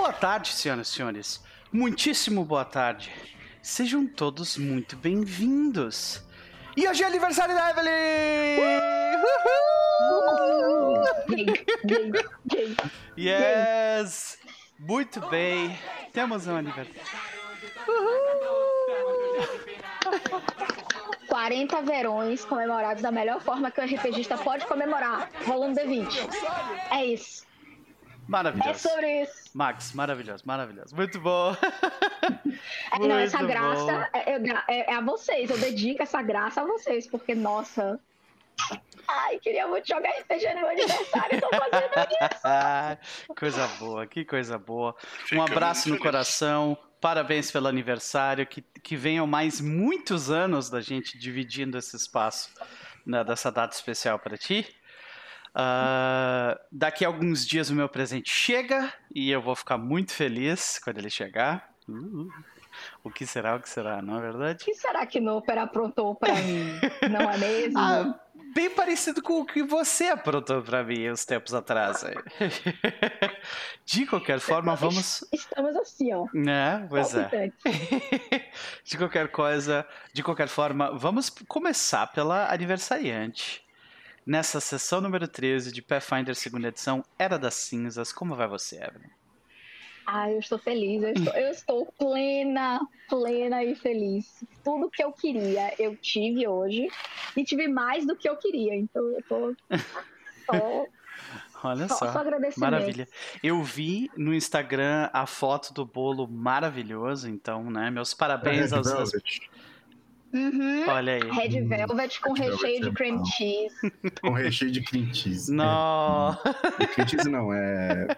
Boa tarde, senhoras e senhores. Muitíssimo boa tarde. Sejam todos muito bem-vindos. E hoje é aniversário da Evelyn! Gay, Yes! Muito bem. Temos um aniversário. 40 verões comemorados da melhor forma que o RPGista pode comemorar, rolando D20. É isso. Maravilhoso. É sobre isso. Max, maravilhoso, maravilhoso. Muito bom. É, não, essa Muito graça bom. é, é- é a vocês. Eu dedico essa graça a vocês, porque, nossa. Ai, queria muito jogar RPG no meu aniversário, tô fazendo isso. Ah, coisa boa, que coisa boa. Um abraço no coração. Parabéns pelo aniversário. Que, que venham mais muitos anos da gente dividindo esse espaço né, dessa data especial para ti. Ah, daqui a alguns dias o meu presente chega e eu vou ficar muito feliz quando ele chegar. Uh, o que será, o que será, não é O verdade? que será que Noper aprontou pra mim? Não é mesmo? Ah, bem parecido com o que você aprontou para mim uns tempos atrás. De qualquer forma, vamos. Estamos assim, ó. Né? Pois é. De qualquer coisa, de qualquer forma, vamos começar pela aniversariante. Nessa sessão número 13 de Pathfinder segunda edição, Era das Cinzas. Como vai você, Evelyn? Ai, eu estou feliz, eu estou, eu estou plena, plena e feliz. Tudo que eu queria, eu tive hoje. E tive mais do que eu queria. Então eu tô só, Olha só, só. só. Maravilha. Eu vi no Instagram a foto do bolo maravilhoso, então, né? Meus parabéns Red aos. aos- Velvet, Uhum. Olha aí. Red Velvet com Red recheio de Velvet é cream cheese. com recheio de cream cheese. Não. É, cream cheese não, é...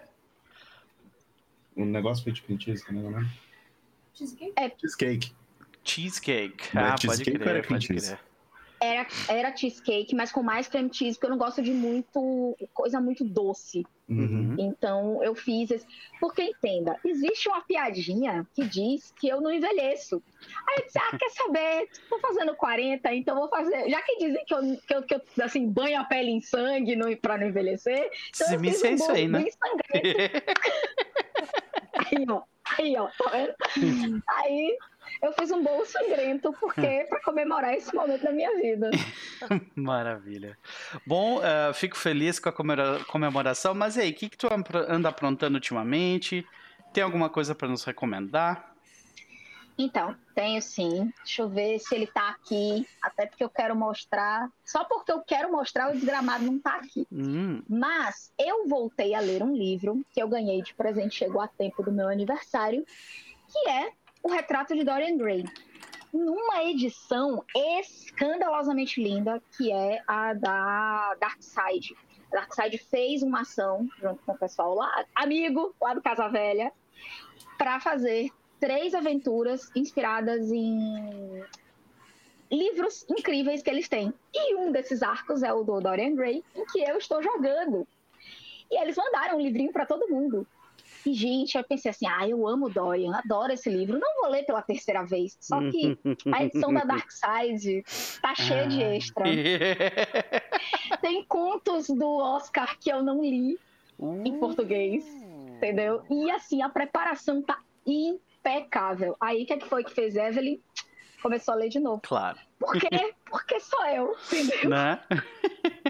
Um negócio feito de cream cheese, como é o nome? Cheesecake. Cheesecake. Não é Ah, pode cheesecake ou crer, era cream pode cheese? crer. Era, era cheesecake, mas com mais cream cheese, porque eu não gosto de muito coisa muito doce. Uhum. Então eu fiz esse. Porque entenda, existe uma piadinha que diz que eu não envelheço. Aí eu disse, ah, quer saber? Tô fazendo 40, então vou fazer. Já que dizem que eu, que eu, que eu assim, banho a pele em sangue no, pra não envelhecer. Então eu Simice fiz é um isso bolo aí, né? Aí, ó. Aí, ó, tá vendo? Aí eu fiz um bolo sangrento, porque pra comemorar esse momento da minha vida. Maravilha. Bom, eh, fico feliz com a comemora- comemoração, mas e aí, o que, que tu anda aprontando ultimamente? Tem alguma coisa para nos recomendar? Então, tenho sim. Deixa eu ver se ele tá aqui. Até porque eu quero mostrar. Só porque eu quero mostrar, o desgramado não tá aqui. Hum, Mas eu voltei a ler um livro que eu ganhei de presente, chegou a tempo do meu aniversário, que é O Retrato de Dorian Gray. Numa edição escandalosamente linda, que é a da Darkseid. A Darkseid fez uma ação, junto com o pessoal lá, amigo lá do Casa Velha, para fazer três aventuras inspiradas em livros incríveis que eles têm. E um desses arcos é o do Dorian Gray, em que eu estou jogando. E eles mandaram um livrinho para todo mundo. E, gente, eu pensei assim: ah, eu amo Dorian, adoro esse livro. Não vou ler pela terceira vez. Só que a edição da Dark Side tá cheia de Ah. extra. Tem contos do Oscar que eu não li em português, entendeu? E assim, a preparação tá impecável. Aí o que, é que foi que fez Evelyn? Começou a ler de novo. Claro, Por quê? Porque sou eu, entendeu? né?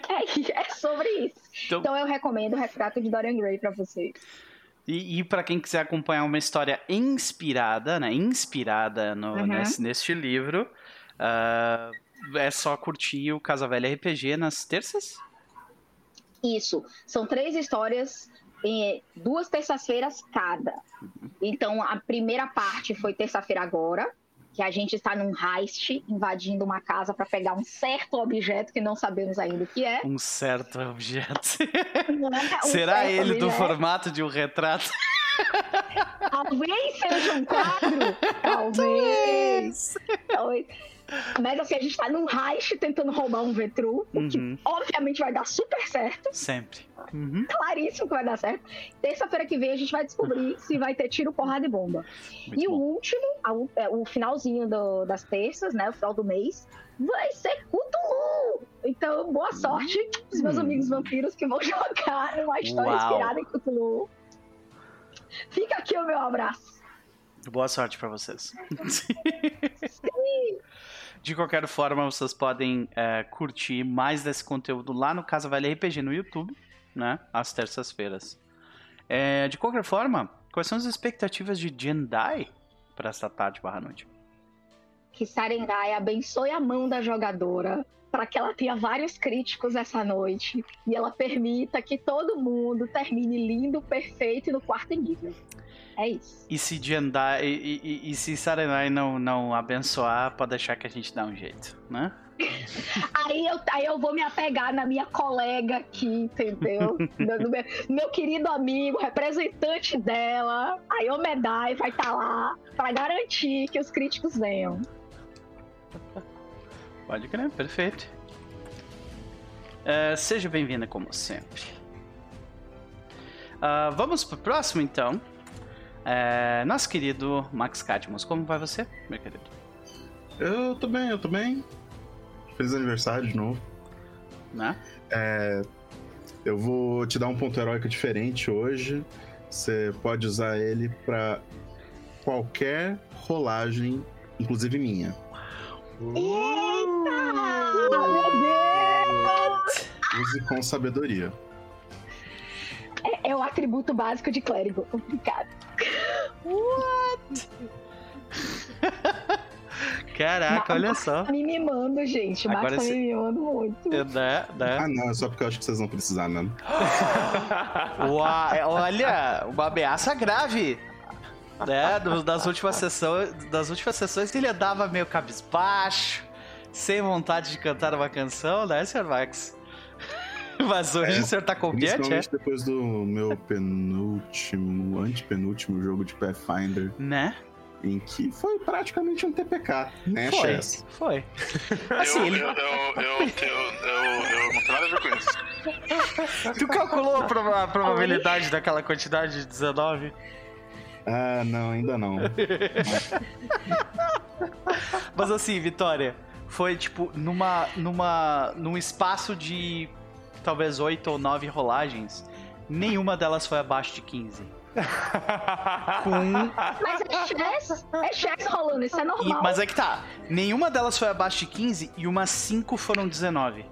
É, é sobre isso. Então- Então eu recomendo o retrato de Dorian Gray pra vocês. E, e para quem quiser acompanhar uma história inspirada, né? Inspirada no, Uhum. nesse, neste livro, ah, é só curtir o Casa Velha RPG nas terças? Isso. São três histórias, em duas terças-feiras cada. Então a primeira parte foi terça-feira agora, que a gente está num heist invadindo uma casa para pegar um certo objeto que não sabemos ainda o que é. Um certo objeto. É um Será certo ele do objeto. formato de um retrato? Talvez seja um quadro. Talvez. Talvez. Mas assim, a gente tá num heist tentando roubar um Vetru, o que Uhum. obviamente vai dar super certo. Sempre. Uhum. Claríssimo que vai dar certo. Terça-feira que vem a gente vai descobrir se vai ter tiro, porrada e bomba. Muito e o bom. último, a é, o finalzinho do- das terças, né? O final do mês, vai ser Cthulhu! Então, boa sorte os meus Hum. amigos vampiros que vão jogar uma história Uau. inspirada em Cthulhu. Fica aqui o meu abraço. Boa sorte para vocês. De qualquer forma, vocês podem é, curtir mais desse conteúdo lá no Casa Velha RPG no YouTube, né? Às terças-feiras. É, de qualquer forma, quais são as expectativas de Jendai para esta tarde barra noite? Que Sarendai abençoe a mão da jogadora para que ela tenha vários críticos essa noite e ela permita que todo mundo termine lindo, perfeito e no quarto nível. É isso. E se Jendai, e, e, e, se Sarenai não, não abençoar, pode deixar que a gente dá um jeito, né? aí, eu, aí eu vou me apegar na minha colega aqui, entendeu? no, meu, meu, querido amigo, representante dela, a Yomedai vai estar tá lá para garantir que os críticos venham. Pode crer, perfeito. Uh, seja bem-vinda como sempre. Uh, vamos pro próximo então. É, nosso querido Max Cadmus, como vai você, meu querido? Eu tô bem, eu tô bem. Feliz aniversário de novo. Né? É, eu vou te dar um ponto heróico diferente hoje. Você pode usar ele para qualquer rolagem, inclusive minha. Eita! Meu Deus! Use com sabedoria. É, é o atributo básico de clérigo. Complicado. What? Caraca, olha só. Tá me mimando, gente. O Max Agora tá me mimando muito. É, né, né? Ah, não, é só porque eu acho que vocês vão precisar mesmo. Uau, olha, uma ameaça grave. Né? Das últimas sessões, das últimas sessões ele andava meio cabisbaixo, sem vontade de cantar uma canção, né, Sr. Max? Mas hoje é, o senhor tá confiante, é? depois do meu penúltimo, antepenúltimo jogo de Pathfinder. Né? Em que foi praticamente um TPK, né, Foi, Chess? foi. Assim, eu, ele... eu, eu, eu, eu, eu, não tenho nada a ver com isso. Tu calculou a probabilidade daquela quantidade de 19? Ah, não, ainda não. Mas assim, Vitória, foi tipo numa, numa, num espaço de talvez oito ou nove rolagens, nenhuma delas foi abaixo de 15. Com... Mas é chess, é chess rolando, isso é normal. E, mas é que tá, nenhuma delas foi abaixo de 15 e umas 5 foram 19.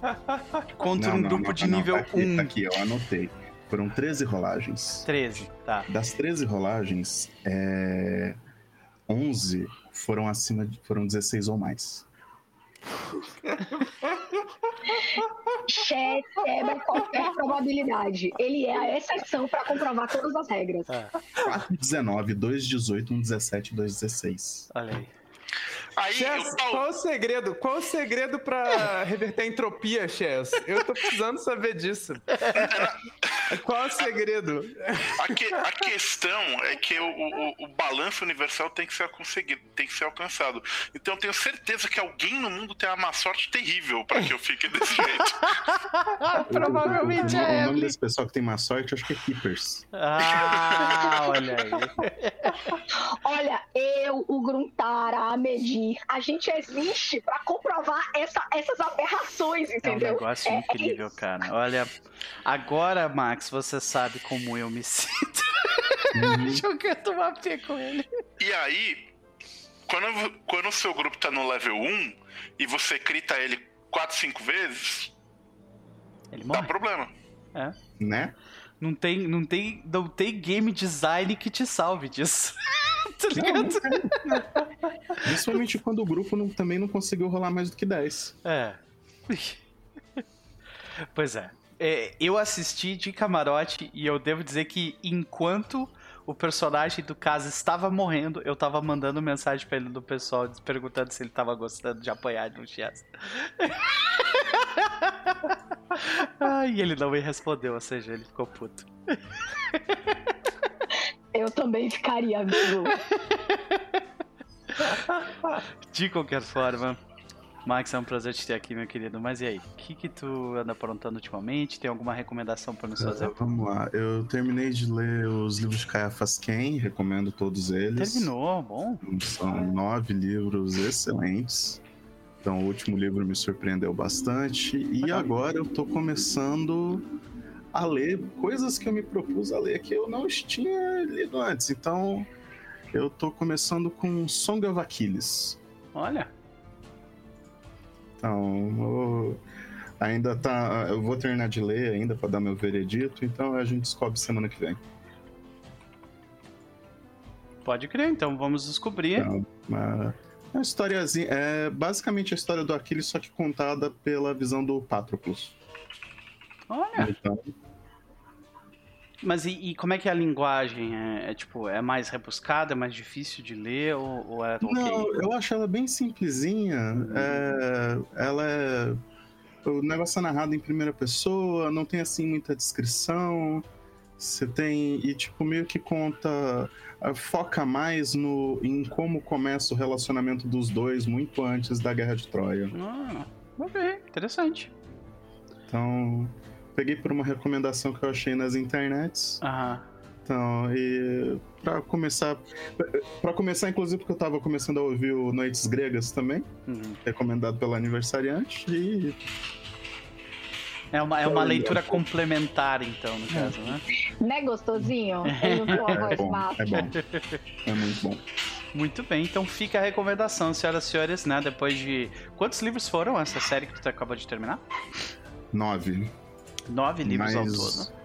Contra não, um não, grupo não, de nível tá aqui, 1. Tá aqui, eu anotei. Foram 13 rolagens. 13, tá. Das 13 rolagens, é... 11 foram acima de. foram 16 ou mais. Chat quebra qualquer probabilidade. Ele é a exceção para comprovar todas as regras. É. 4, 19, 2, 18, 1, 17, 2, 16. Olha aí. Aí, Chess, eu... qual o segredo? Qual o segredo pra reverter a entropia, Chess? Eu tô precisando saber disso. qual o segredo? A, que, a questão é que o, o, o, balanço universal tem que ser conseguido, tem que ser alcançado. Então eu tenho certeza que alguém no mundo tem uma má sorte terrível para que eu fique desse jeito. Provavelmente o, é. O nome desse pessoal que tem má sorte, acho que é Keepers. Ah, olha aí. olha, eu, o Gruntara, a A gente existe para comprovar essa, essas aberrações, entendeu? É um negócio é, incrível, é cara. Olha, agora, Max, você sabe como eu me sinto uhum. jogando uma P com ele. E aí, quando, quando o seu grupo tá no level 1 e você crita ele 4, 5 vezes, ele morre. dá problema. É. Né? Não tem, não, tem, não tem game design que te salve disso. tá ligado? Não, Principalmente quando o grupo não, também não conseguiu rolar mais do que 10. É. pois é. é. Eu assisti de camarote e eu devo dizer que enquanto o personagem do caso estava morrendo, eu tava mandando mensagem pra ele do pessoal perguntando se ele tava gostando de apanhar no chess. ah, e ele não me respondeu, ou seja, ele ficou puto. Eu também ficaria, amigo. De qualquer forma, Max, é um prazer te ter aqui, meu querido. Mas e aí, o que, que tu anda aprontando ultimamente? Tem alguma recomendação para nos fazer? Uh, vamos lá, eu terminei de ler os livros de Caiafas Ken, recomendo todos eles. Terminou, bom. São nove livros excelentes. Então, o último livro me surpreendeu bastante. E agora eu tô começando a ler coisas que eu me propus a ler que eu não tinha lido antes. Então, eu tô começando com Song of Achilles. Olha. Então, eu ainda tá. Eu vou terminar de ler ainda para dar meu veredito, então a gente descobre semana que vem. Pode crer, então vamos descobrir. Então, uma, uma historiazinha. É basicamente a história do Aquiles, só que contada pela visão do Patroclus. Olha. Então, mas e, e, como é que é a linguagem? É, é, tipo, é mais rebuscada, é mais difícil de ler ou, ou é okay? Não, eu acho ela bem simplesinha. Uhum. É, ela é. O negócio é narrado em primeira pessoa, não tem assim muita descrição. Você tem. E tipo, meio que conta. Foca mais no em como começa o relacionamento dos dois muito antes da Guerra de Troia. Ah, ok, interessante. Então peguei por uma recomendação que eu achei nas internets. Aham. Então, e para começar, para começar inclusive porque eu tava começando a ouvir o Noites Gregas também, uhum. recomendado pelo aniversariante e é uma, é uma leitura complementar, então, no caso, né? Né, gostosinho? É, é, bom, é bom. É muito bom. Muito bem, então fica a recomendação, senhoras e senhores, né? Depois de. Quantos livros foram essa série que tu acabou de terminar? Nove. Nove livros mais... ao todo.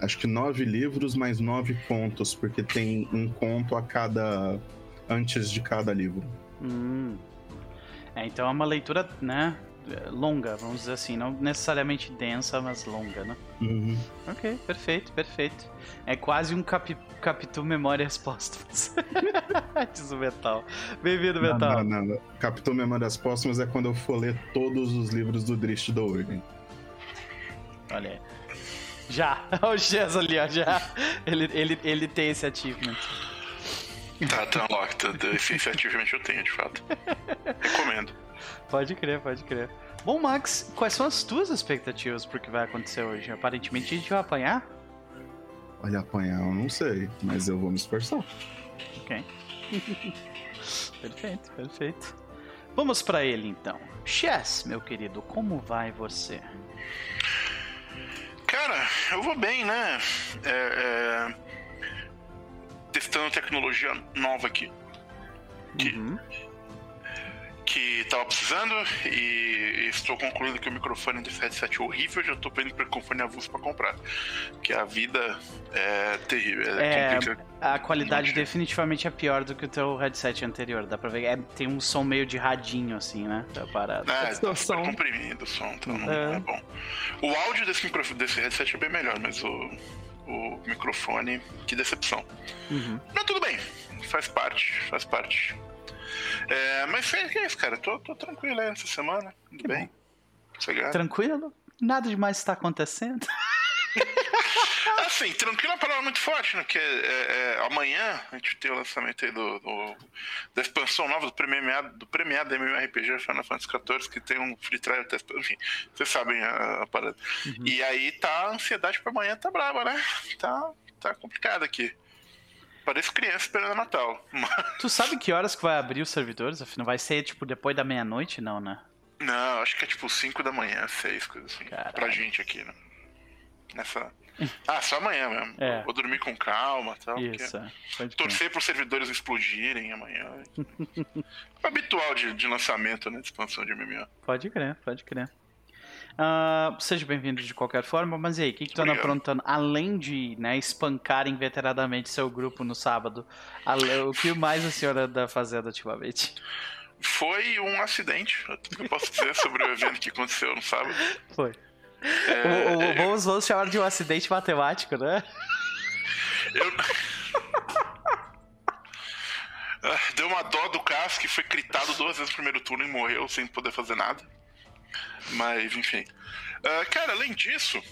Acho que nove livros mais nove contos, porque tem um conto a cada. antes de cada livro. Hum. É, então é uma leitura, né? Longa, vamos dizer assim, não necessariamente densa, mas longa, né? Uhum. Ok, perfeito, perfeito. É quase um capi, Capitu Memórias Póstumas. Diz o Metal. Bem-vindo, Metal. Não, não, não. Capitu Memórias Póstumas é quando eu for ler todos os livros do Drift do Urgen. Olha aí. Já, o Chess ali, ó, já. Ele, ele, ele tem esse achievement. Tá, tá unlocked. Esse, esse achievement eu tenho, de fato. Recomendo. Pode crer, pode crer. Bom, Max, quais são as tuas expectativas pro que vai acontecer hoje? Aparentemente a gente vai apanhar? Olha, apanhar eu não sei, mas eu vou me esforçar. Ok. perfeito, perfeito. Vamos para ele então. Chess, meu querido, como vai você? Cara, eu vou bem, né? É, é... Testando tecnologia nova aqui. Que, uhum. Que tava precisando e estou concluindo que o microfone desse headset é horrível. Já tô pedindo para microfone avulso para comprar. Que a vida é terrível. É, é a qualidade definitivamente é pior do que o teu headset anterior. Dá pra ver. É, tem um som meio de radinho, assim, né? Da parada. É, tá super comprimido o som, então não é. é bom. O áudio desse, microfone, desse headset é bem melhor, mas o, o microfone, que decepção. Uhum. Mas tudo bem, faz parte, faz parte. É, mas é, é isso, cara. Tô, tô tranquilo aí essa semana. Tudo que bem. Tranquilo? Nada demais está acontecendo. assim, tranquilo é uma palavra muito forte, né? Que é, é, é, amanhã a gente tem o lançamento aí do, do da expansão nova do premiado, do premiado MMORPG Final Fantasy XIV, que tem um free trial test, enfim, vocês sabem a, a parada. Uhum. E aí tá a ansiedade pra amanhã tá braba, né? Tá, tá complicado aqui. Parece criança esperando Natal. Tu sabe que horas que vai abrir os servidores? Afinal, vai ser tipo depois da meia-noite, não, né? Não, acho que é tipo 5 da manhã, 6, coisas assim. Caralho. Pra gente aqui, né? Nessa. Ah, só amanhã mesmo. É. Vou dormir com calma e tal. Isso, é. Torcer para os servidores explodirem amanhã. habitual de, de lançamento, né? De expansão de MMO. Pode crer, pode crer. Uh, seja bem-vindo de qualquer forma, mas e aí, o que, que tu anda aprontando? Além de né, espancar inveteradamente seu grupo no sábado, o que mais a senhora anda fazendo ultimamente? Foi um acidente, é tudo que eu posso dizer sobre o evento que aconteceu no sábado. Foi. É, o, o, vamos, vamos chamar de um acidente matemático, né? Eu... Ah, deu uma dó do Cass que foi gritado duas vezes no primeiro turno e morreu sem poder fazer nada. Mas, enfim. Uh, cara, além disso,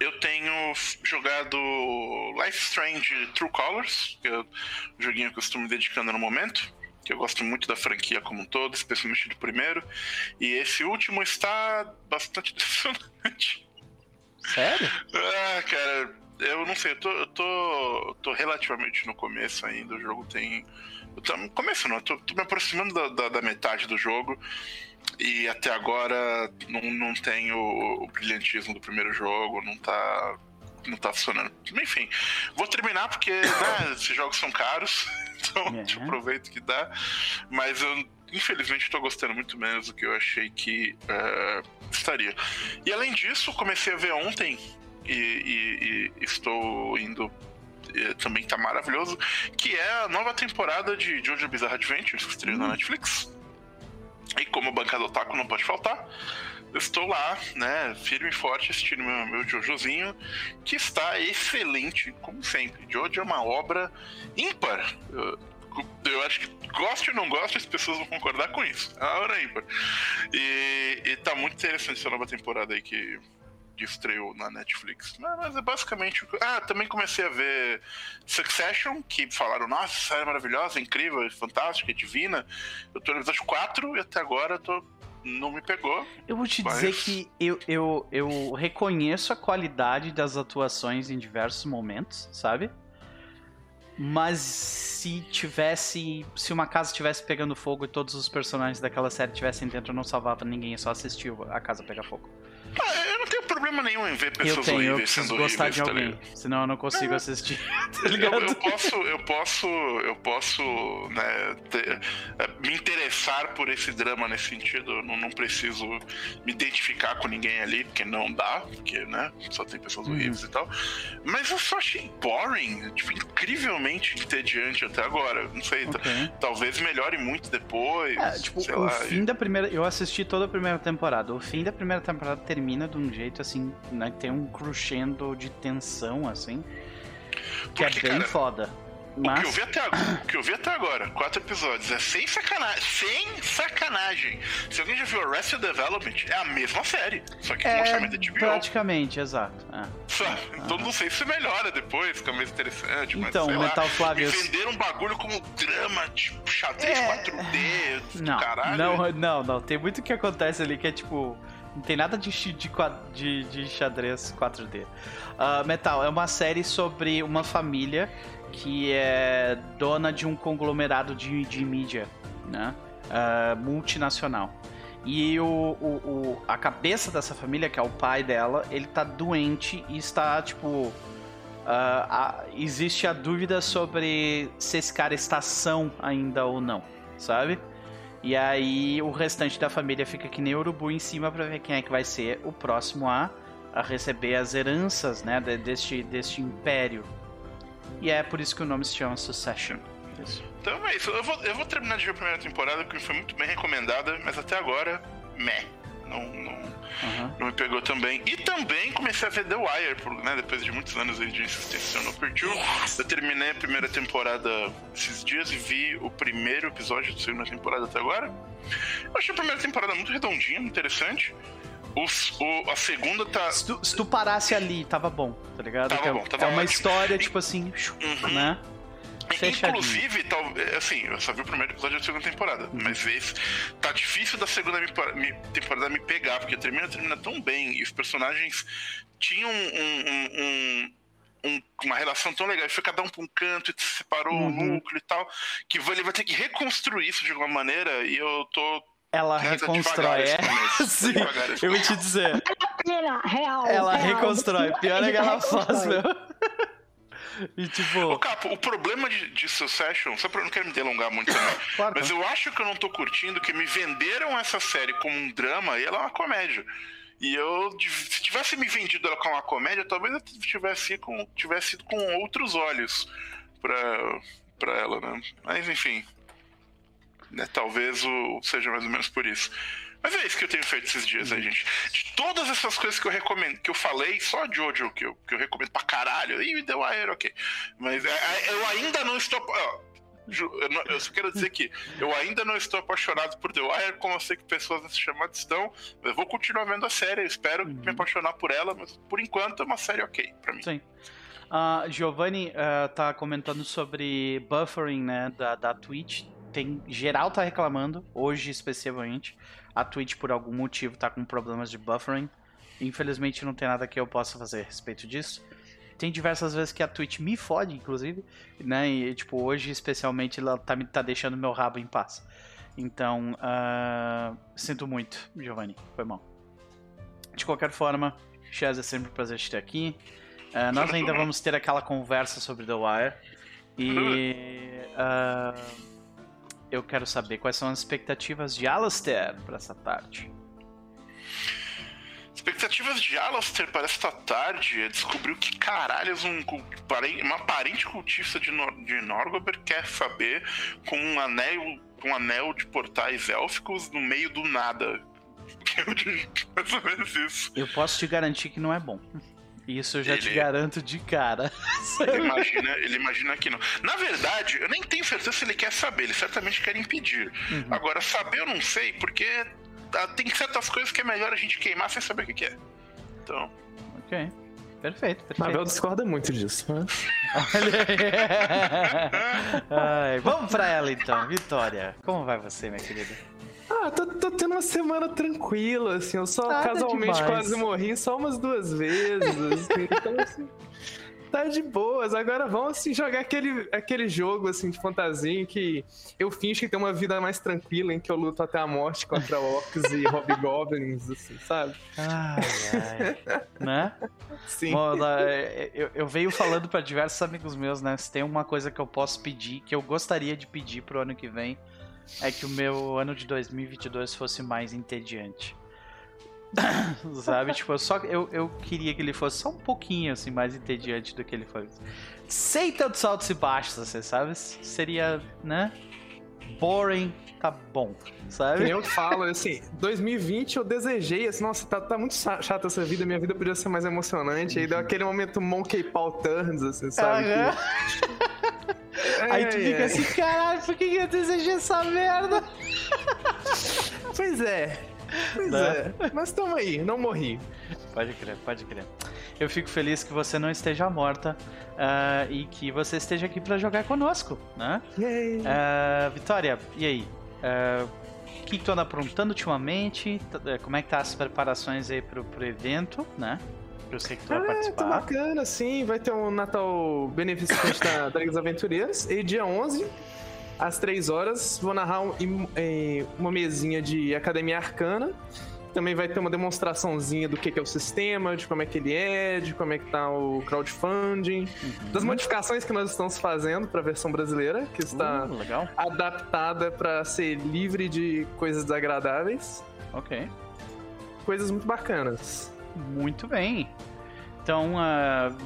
eu tenho jogado Life Strange True Colors, que é o joguinho que eu estou me dedicando no momento que eu gosto muito da franquia como um todo, especialmente do primeiro. E esse último está bastante decepcionante. Sério? Ah, cara, eu não sei, eu tô, eu tô, tô relativamente no começo ainda. O jogo tem. Eu tô, no começo não, eu tô, tô me aproximando da, da, da, metade do jogo. E até agora não, não tem o, o brilhantismo do primeiro jogo, não tá não tá funcionando. Enfim, vou terminar porque né, esses jogos são caros, então uhum. te aproveito que dá. Mas eu, infelizmente, estou gostando muito menos do que eu achei que uh, estaria. E além disso, comecei a ver ontem e, e, e estou indo também tá maravilhoso, que é a nova temporada de Jojo Bizarre Adventures que estreou hum. na Netflix. E como bancada otaku não pode faltar, estou lá, né, firme e forte assistindo meu, meu Jojozinho, que está excelente, como sempre. Jojo é uma obra ímpar. Eu, eu acho que goste ou não goste, as pessoas vão concordar com isso. É uma obra ímpar. E, e tá muito interessante essa nova temporada aí que de estreou na Netflix. Mas é basicamente. Ah, também comecei a ver Succession, que falaram, nossa, série maravilhosa, incrível, fantástica, divina. Eu tô no episódio 4 e até agora tô. Não me pegou. Eu vou te mas... dizer que eu, eu, eu reconheço a qualidade das atuações em diversos momentos, sabe? Mas se tivesse. Se uma casa estivesse pegando fogo e todos os personagens daquela série estivessem dentro, eu não salvava ninguém, eu só assistia a casa pegar fogo. Eu não tenho problema nenhum em ver pessoas eu tenho, horríveis eu preciso gostar de tá alguém, tá senão eu não consigo é. assistir. Tá ligado? Eu, eu, posso, eu posso, eu posso, né, ter, é, me interessar por esse drama nesse sentido. Eu não, não, preciso me identificar com ninguém ali, porque não dá, porque, né, só tem pessoas uhum. horríveis e tal. Mas eu só achei boring, tipo, incrivelmente entediante até agora. Não sei, okay. talvez melhore muito depois. É, tipo, o lá, fim e... da primeira, eu assisti toda a primeira temporada. O fim da primeira temporada termina de um jeito assim, né? Tem um crescendo de tensão, assim. Que é Porque, é bem cara, foda. Mas... O, que eu vi até agora, o que eu vi até agora, quatro episódios, é sem sacanagem. Sem sacanagem. Se alguém já viu Arrested Development, é a mesma série. Só que é, com de HBO. Praticamente, exato. É. Só, então não sei se melhora depois, fica mais interessante. Mas, então, Metal lá, Flávio. venderam um bagulho como drama, tipo, xadrez é... 4D, não, caralho. Não, não, não. Tem muito que acontece ali que é tipo. Não tem nada de, de, de, de xadrez 4D. Uh, ah, Metal é uma série sobre uma família que é dona de um conglomerado de, de mídia, né? Uh, multinacional. E o, o, o, a cabeça dessa família, que é o pai dela, ele tá doente e está, tipo. Uh, a, existe a dúvida sobre se esse cara está são ainda ou não, sabe? E aí o restante da família fica que nem urubu em cima para ver quem é que vai ser o próximo a, a receber as heranças, né, deste, deste império e é por isso que o nome se chama Succession. Isso. Então é isso. Eu vou, eu vou terminar de ver a primeira temporada, que foi muito bem recomendada, mas até agora, meh. Não, não, uhum. não me pegou também. E também comecei a ver The Wire, por, né, depois de muitos anos de insistência no Purdue. Eu terminei a primeira temporada esses dias e vi o primeiro episódio da segunda temporada até agora. Eu achei a primeira temporada muito redondinha, interessante. Os, o, a segunda tá. Se tu, se tu, parasse ali, tava bom, tá ligado? Tava é, bom, tava é uma história, tipo assim, uhum. né? Inclusive, tal, assim, eu só vi o primeiro episódio da segunda temporada, uhum. mas esse tá difícil da segunda me, temporada me pegar, porque termina, termina tão bem e os personagens tinham um, um, um, uma relação tão legal, e foi cada um pra um canto e se separou uhum. o núcleo e tal, que ele vai ter que reconstruir isso de alguma maneira e eu tô ela reconstrói. É, sim, eu vou te dizer. Real, ela real. reconstrói. Pior é que ela faz, meu. E tipo. Ô, Capo, o problema de, de Succession, só pra eu não quero me delongar muito também, claro, mas eu acho que eu não tô curtindo que me venderam essa série como um drama e ela é uma comédia. E eu, se tivesse me vendido ela como uma comédia, talvez eu tivesse, com, tivesse ido com outros olhos pra, pra ela, né? Mas enfim, né? Talvez o, seja mais ou menos por isso. Mas é isso que eu tenho feito esses dias aí, gente. De todas essas coisas que eu recomendo, que eu falei, só a Jojo que eu, que eu recomendo pra caralho. E The Wire, ok. Mas é, é, eu ainda não estou. Ó, eu só quero dizer que eu ainda não estou apaixonado por The Wire, como eu sei que pessoas nesse chamado estão. Eu vou continuar vendo a série, eu espero uhum. me apaixonar por ela, mas por enquanto é uma série ok pra mim. Sim. Uh, Giovanni uh, tá comentando sobre buffering, né, da, da Twitch tem geral tá reclamando, hoje especialmente. A Twitch, por algum motivo, tá com problemas de buffering. Infelizmente, não tem nada que eu possa fazer a respeito disso. tem diversas vezes que a Twitch me fode, inclusive, né? E, tipo, hoje, especialmente, ela tá, tá deixando meu rabo em paz. Então, uh, sinto muito, Giovanni. Foi mal. De qualquer forma, Chaz, é sempre um prazer te ter aqui. Uh, nós ainda vamos ter aquela conversa sobre The Wire. E uh, eu quero saber quais são as expectativas de Alastair para essa tarde. Expectativas de Alastair para esta tarde é descobrir o que caralhos um, uma parente cultista de, Nor de Norgober quer saber com um anel, um anel de portais élficos no meio do nada. Mais ou menos isso. Eu posso te garantir que não é bom. Isso eu já ele... te garanto de cara. Ele imagina, ele imagina que não. Na verdade, eu nem tenho certeza se ele quer saber, ele certamente quer impedir. Uhum. Agora, saber eu não sei, porque ah, tem certas coisas que é melhor a gente queimar sem saber o que é. Então. Ok. Perfeito, perfeito. Mabel discorda muito disso, né? Ai, vamos pra ela então, Vitória. Como vai você, minha querida? Ah, tô, tô tendo uma semana tranquila, assim. Eu só Nada casualmente demais. quase morri só umas duas vezes. Assim, então, assim tá de boas. Agora vamos assim, jogar aquele, aquele jogo assim de fantasia em que eu finjo que tem uma vida mais tranquila, em que eu luto até a morte contra orcs e hobgoblins, assim, sabe? Ai, ai. né? Sim. Bom, eu, eu venho falando para diversos amigos meus, né? Se tem uma coisa que eu posso pedir, que eu gostaria de pedir pro ano que vem, é que o meu ano de 2022 fosse mais entediante. Sabe? tipo, eu, só, eu, eu queria que ele fosse só um pouquinho assim, mais entediante do que ele foi. Sem tantos altos e baixos, você assim, sabe? Seria, né? Boring, tá bom, sabe? Que eu falo, assim, 2020 eu desejei, assim, nossa, tá, tá muito chata essa vida, minha vida podia ser mais emocionante. Aí deu aquele momento Monkey Paw Turns, assim, sabe? Que... Aí tu fica assim, caralho, por que eu desejei essa merda? Pois é. Pois né? é. Mas tamo aí, não morri. Pode crer, pode crer. Eu fico feliz que você não esteja morta uh, e que você esteja aqui para jogar conosco, né? Uh, Vitória, e aí? Uh, o que, que tu anda aprontando ultimamente? Como é que tá as preparações aí pro, pro evento, né? Eu sei que tu vai ah, participar. Tá bacana, sim. Vai ter um Natal beneficente da, dos Aventureiros. E dia 11 às três horas, vou narrar um, uma mesinha de Academia Arcana. Também vai ter uma demonstraçãozinha do que, é o sistema, de como é que ele é, de como é que tá o crowdfunding, uhum. das modificações que nós estamos fazendo para a versão brasileira, que está uh, adaptada para ser livre de coisas desagradáveis. Ok. Coisas muito bacanas. Muito bem. Então, uh,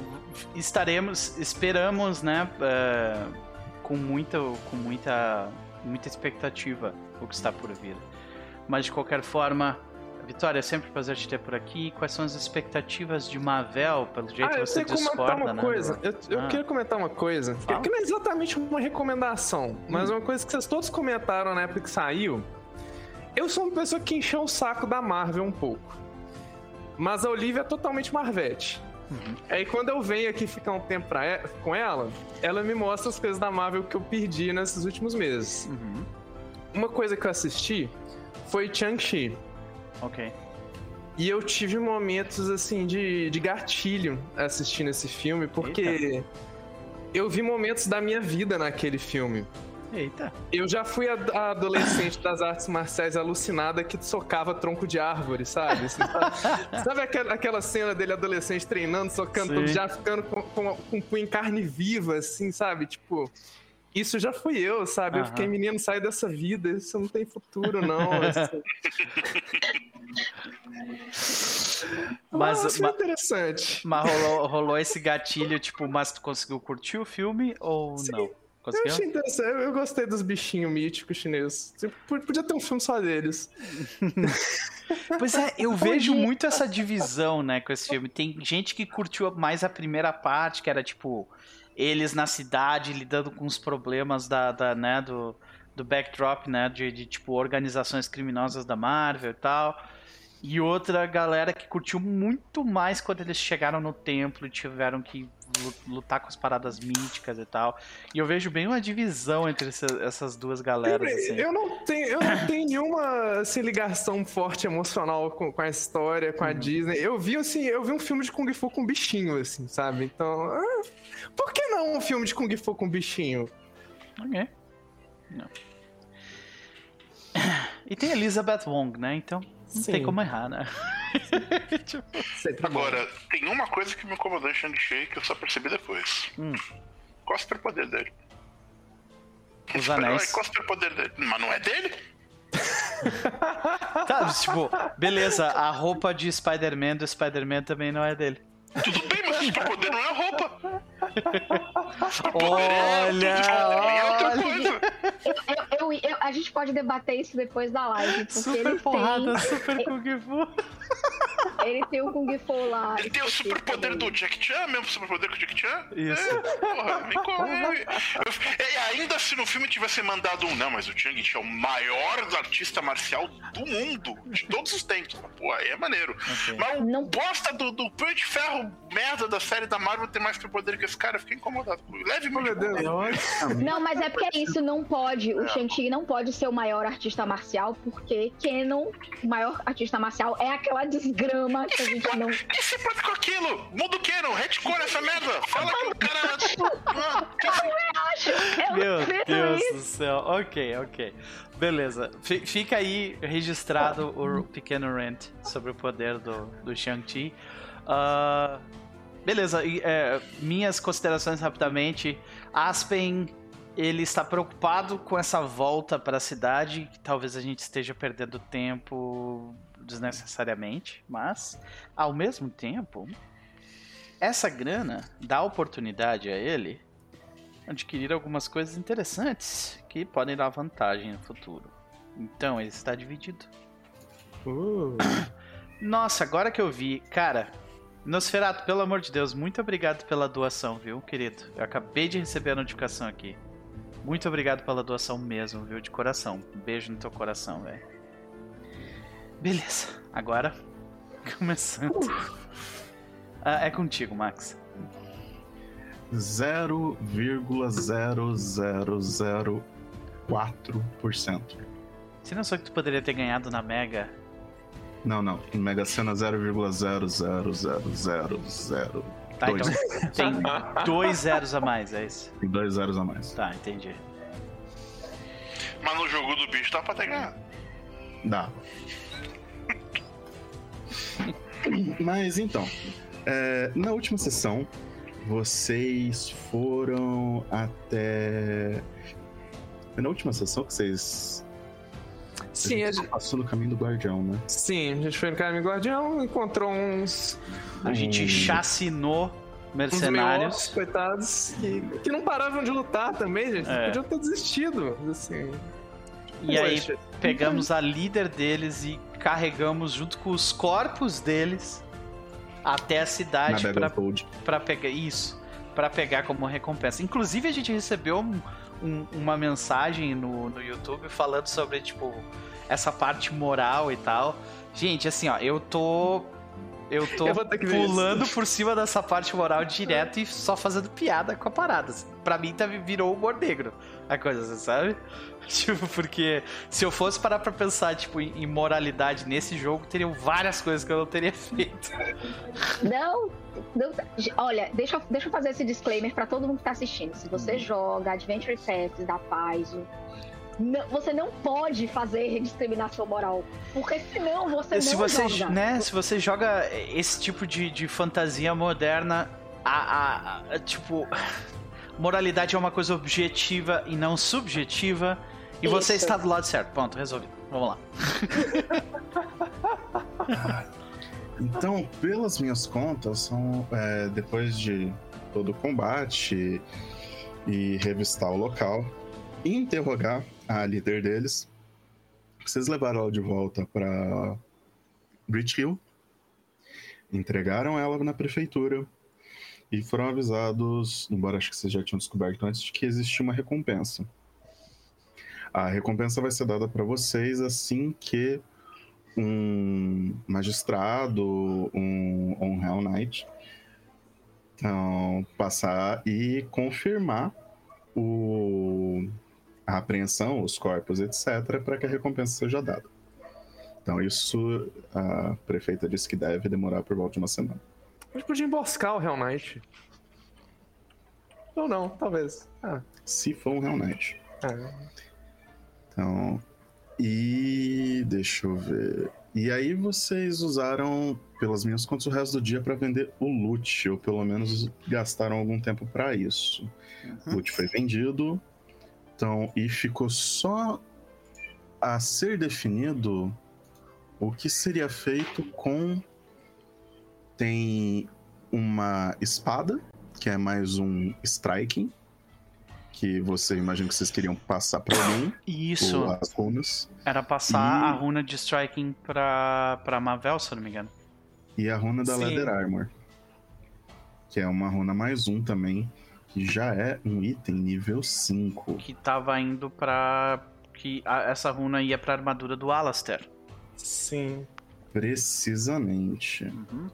estaremos, esperamos, né? Uh com muita, com muita, muita expectativa o que está por vir. Mas de qualquer forma, Vitória, é sempre um prazer te ter por aqui. Quais são as expectativas de Mavel, pelo jeito ah, que você discorda, uma né? Coisa. Eu, eu ah. queria comentar uma coisa. Que, que, não é exatamente uma recomendação, mas hum. uma coisa que vocês todos comentaram na época que saiu. Eu sou uma pessoa que encheu o saco da Marvel um pouco. Mas a Olivia é totalmente Marvete. Uhum. Aí quando eu venho aqui ficar um tempo com ela, ela me mostra as coisas da Marvel que eu perdi nesses últimos meses. Uhum. Uma coisa que eu assisti foi Chang-Chi. Ok. E eu tive momentos assim de, de gatilho assistindo esse filme, porque Eita. eu vi momentos da minha vida naquele filme. Eita. Eu já fui a, adolescente das artes marciais alucinada que socava tronco de árvore, sabe? Assim, sabe, sabe aquela, aquela, cena dele adolescente treinando, socando, já ficando com, com, com punho em carne viva, assim, sabe? Tipo. Isso já fui eu, sabe? Eu fiquei, menino, sai dessa vida, isso não tem futuro, não. mas, Nossa, mas, interessante. Mas rolou, rolou esse gatilho, tipo, mas tu conseguiu curtir o filme ou Sim. não? Conseguiu? Eu achei interessante. Eu gostei dos bichinhos míticos chineses. Podia ter um filme só deles. pois é, eu vejo muito essa divisão, né, com esse filme. Tem gente que curtiu mais a primeira parte, que era tipo eles na cidade lidando com os problemas da, da né, do, do backdrop, né, de, de tipo organizações criminosas da Marvel e tal. E outra galera que curtiu muito mais quando eles chegaram no templo e tiveram que lutar com as paradas míticas e tal. E eu vejo bem uma divisão entre essas duas galeras. Assim. Eu, não tenho, eu não tenho nenhuma assim, ligação forte emocional com, com a história, com a uhum. Disney. Eu vi assim, eu vi um filme de Kung Fu com bichinho, assim, sabe? Então. Ah, por que não um filme de Kung Fu com bichinho? Ok. Não. E tem Elizabeth Wong, né? Então não Sim. tem como errar, né? tipo, Agora, tem uma coisa que me incomodou em Shang-Chi que eu só percebi depois. Hum. Qual é o superpoder dele? Os anéis. Qual é o superpoder dele? Mas não é dele? tá, tipo, beleza, a roupa de Spider-Man do Spider-Man também não é dele. Tudo bem, mas o superpoder não é a roupa. Olha, é outra coisa. Eu, eu, eu, a gente pode debater isso depois da live. Porque super ele porrada, tem... super Kung Fu. Ele tem o Kung Fu lá. Ele tem o superpoder do Jack Chan, mesmo superpoder com o Jack Chan? Isso. É, porra, me corre. E ainda se no filme tivesse mandado um, não, mas o Chang Chi é o maior artista marcial do mundo, de todos os tempos. Pô, aí é maneiro. Okay. Mas o não... bosta do, do Punho de Ferro, merda da série da Marvel, tem mais superpoder que esse cara, eu fiquei incomodado. Leve meu Deus. Não, mas é porque isso não pode. O é. Shang-Chi não pode ser o maior artista marcial, porque Kenon, o maior artista marcial, é aquela desgrama que a gente não. Que se pode com aquilo? Muda o Kenon, retcona essa merda. Fala que o cara. Eu Meu Deus isso. do céu. Ok, ok. Beleza. F fica aí registrado o pequeno rant sobre o poder do, do Shang-Chi. Uh, beleza, e, é, minhas considerações rapidamente. Aspen ele está preocupado com essa volta para a cidade, que talvez a gente esteja perdendo tempo desnecessariamente, mas ao mesmo tempo, essa grana dá oportunidade a ele adquirir algumas coisas interessantes que podem dar vantagem no futuro. Então ele está dividido. Uh. Nossa, agora que eu vi, cara, Nosferato, pelo amor de Deus, muito obrigado pela doação, viu, querido? Eu acabei de receber a notificação aqui. Muito obrigado pela doação mesmo, viu? De coração. Um beijo no teu coração, velho. Beleza, agora começando. Ah, é contigo, Max. 0,0004%. Você não só que tu poderia ter ganhado na Mega? Não, não. Mega Sena 0,00000. Tá, então tem dois zeros a mais, é isso? Tem dois zeros a mais. Tá, entendi. Mas no jogo do bicho dá pra ter ganhado. Dá. Mas então, é, na última sessão, vocês foram até. Na última sessão que vocês. Sim, a gente, passou no caminho do guardião, né? Sim, a gente foi no caminho do guardião, encontrou uns. A gente chacinou mercenários. Uns coitados, que, que não paravam de lutar também, gente. É. Podiam ter desistido. Assim. E aí pegamos a líder deles e carregamos junto com os corpos deles até a cidade para pegar isso, para pegar como recompensa. Inclusive a gente recebeu um, um, uma mensagem no, no YouTube falando sobre tipo essa parte moral e tal. Gente, assim, ó, eu tô eu tô eu pulando por cima dessa parte moral direto e só fazendo piada com a parada. Pra mim, tá, virou humor negro a coisa, você sabe? Tipo, porque se eu fosse parar pra pensar, tipo, em moralidade nesse jogo, teriam várias coisas que eu não teria feito. Não, não olha, deixa, deixa eu fazer esse disclaimer para todo mundo que tá assistindo. Se você uhum. joga Adventure Paths da Paizo, não, você não pode fazer discriminação moral, porque senão você se não você, joga. Né, se você joga esse tipo de, de fantasia moderna, a, a, a, tipo, moralidade é uma coisa objetiva e não subjetiva, e Isso. você está do lado certo. Pronto, resolvido. Vamos lá. então, pelas minhas contas, são, é, depois de todo o combate e revistar o local, e interrogar a líder deles. Vocês levaram ela de volta para Bridge Hill, entregaram ela na prefeitura e foram avisados, embora acho que vocês já tinham descoberto antes, de que existia uma recompensa. A recompensa vai ser dada para vocês assim que um magistrado, um, um Hell Knight. Então, passar e confirmar o, a apreensão, os corpos, etc., para que a recompensa seja dada. Então, isso a prefeita disse que deve demorar por volta de uma semana. A gente podia emboscar o Hell Knight. Ou não, talvez. Ah, Se for um Hell Knight. ah. Então, e deixa eu ver. E aí vocês usaram, pelas minhas contas, o resto do dia para vender o loot, ou pelo menos gastaram algum tempo para isso. O loot foi vendido, então e ficou só a ser definido o que seria feito com tem uma espada, que é mais um striking, que você imagina que vocês queriam passar para alguém. Isso. as runas. Era passar E- a runa de striking pra, pra Mavel, se eu não me engano. E a runa da Sim. Leather Armor. Que é uma runa mais um também. Que já é um item nível 5. Que tava indo pra. Que a- essa runa ia pra armadura do Alastair. Sim. Precisamente. Uhum.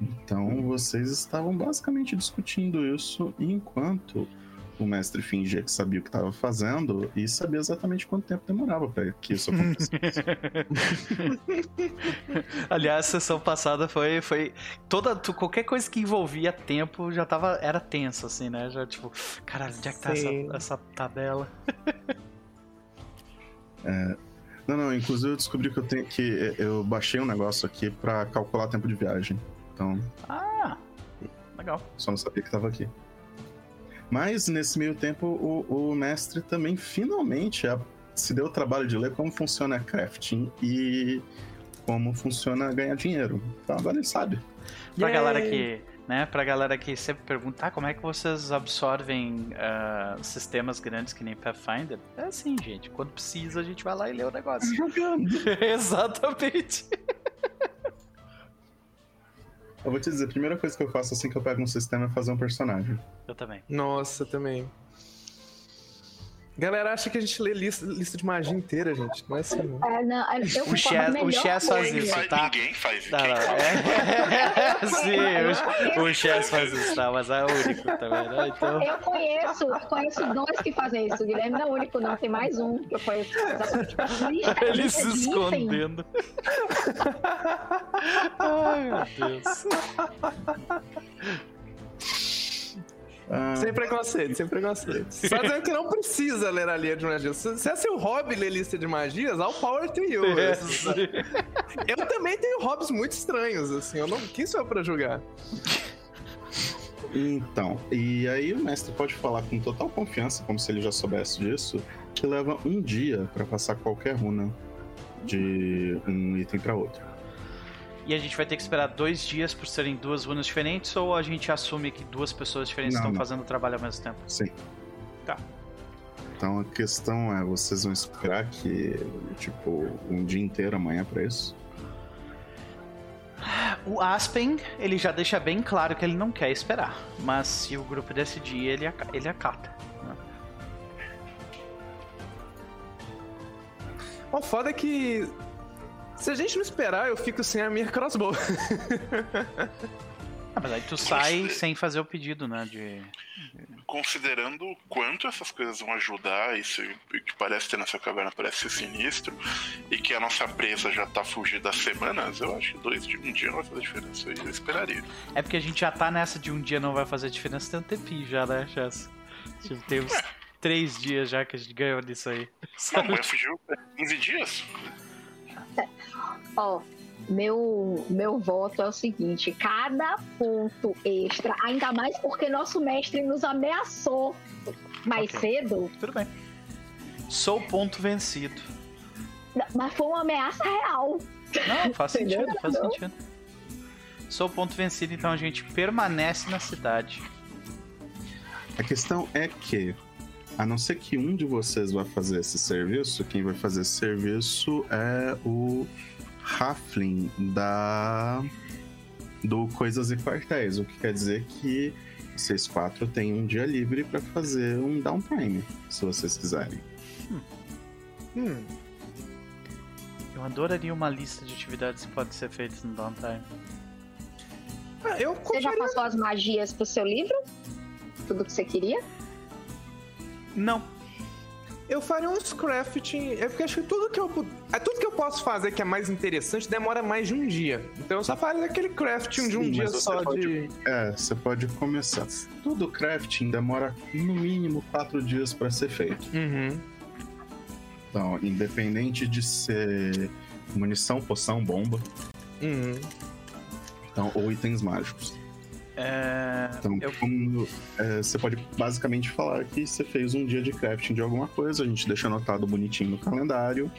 Então vocês estavam basicamente discutindo isso enquanto o mestre fingia que sabia o que estava fazendo e sabia exatamente quanto tempo demorava para que isso acontecesse. Aliás, a sessão passada foi. foi toda, tu- qualquer coisa que envolvia tempo já tava. Era tenso, assim, né? Já tipo, caralho, onde é que tá essa, essa tabela? não, não, inclusive eu descobri que eu tenho que. Eu baixei um negócio aqui para calcular tempo de viagem. Então, Ah, legal. Só não sabia que estava aqui. Mas nesse meio tempo, o, o mestre também finalmente a- se deu o trabalho de ler como funciona crafting e como funciona ganhar dinheiro. Então agora ele sabe. Pra Yay! galera que. Né, pra galera que sempre pergunta, ah, como é que vocês absorvem ah, sistemas grandes que nem Pathfinder? É assim, gente. Quando precisa, a gente vai lá e lê o negócio. Jogando. Exatamente. Eu vou te dizer, a primeira coisa que eu faço assim que eu pego um sistema é fazer um personagem. Eu também. Nossa, também. Galera acha que a gente lê lista, lista de magia inteira, gente. Não é assim, não. É, não, eu O a o Chess faz coisa- isso. Faz- tá? Ninguém faz. Não, Quem não, fala? é... Sim, o, o Chess faz isso, tá? Mas é o único também, né? Então. Eu conheço, conheço dois que fazem isso. O Guilherme não é o único, não. Tem mais um que eu conheço. Exatamente. Lista- Ele se escondendo. Ai, meu Deus. Ah, Sem preconceito, sem preconceito. Só dizendo que não precisa ler a linha de magia. Se, se é seu hobby ler lista de magias, all power to you. É. Eu também tenho hobbies muito estranhos, assim. Eu não. Quem sou eu pra julgar? Então, e aí o mestre pode falar com total confiança, como se ele já soubesse disso, que leva um dia para passar qualquer runa de um item para outro. E a gente vai ter que esperar dois dias por serem duas runas diferentes ou a gente assume que duas pessoas diferentes Não, estão não. fazendo o trabalho ao mesmo tempo? Sim. Tá. Então a questão é, vocês vão esperar que, tipo, um dia inteiro amanhã pra isso? O Aspen, ele já deixa bem claro que ele não quer esperar. Mas se o grupo decidir, ele, aca- ele acata. né? O foda é que. Se a gente não esperar, eu fico sem a minha crossbow. Ah, mas aí tu sai sem fazer o pedido, né? De... Considerando o quanto essas coisas vão ajudar, isso que parece ter nessa caverna parece ser sinistro, e que a nossa presa já tá fugindo há semanas, eu acho que dois dias, um dia não vai fazer diferença. Eu esperaria. É porque a gente já tá nessa de um dia não vai fazer diferença, tem um tempinho já, né, Chess? Tipo, tem uns três dias já que a gente ganhou disso aí. Não, mulher fugiu 15 dias. Ó, meu, meu voto é o seguinte: cada ponto extra, ainda mais porque nosso mestre nos ameaçou mais Ok. cedo, Tudo bem. Sou ponto vencido. mas foi uma ameaça real. Não, faz Entendeu? sentido, faz sentido. Sou ponto vencido, então a gente permanece na cidade. A questão é que, a não ser que um de vocês vá fazer esse serviço, quem vai fazer esse serviço é o Halfling da do Coisas e Quartéis, o que quer dizer que vocês quatro têm um dia livre para fazer um downtime, se vocês quiserem. Hum. Eu Eu adoraria uma lista de atividades que podem ser feitas no downtime. Ah, eu Você já passou as magias pro seu livro? Tudo que você queria? Não. Eu faria uns crafting. É porque acho que tudo que eu. É tudo que eu posso fazer que é mais interessante demora mais de um dia. Então eu só faria aquele crafting de um Sim, dia só pode- de. É, você pode começar. Tudo crafting demora no mínimo quatro dias para ser feito. Uhum. Então, independente de ser munição, poção, bomba, Uhum. então, ou itens mágicos. É, Então, eu, como, é, você pode basicamente falar que você fez um dia de crafting de alguma coisa, a gente deixa anotado bonitinho no calendário,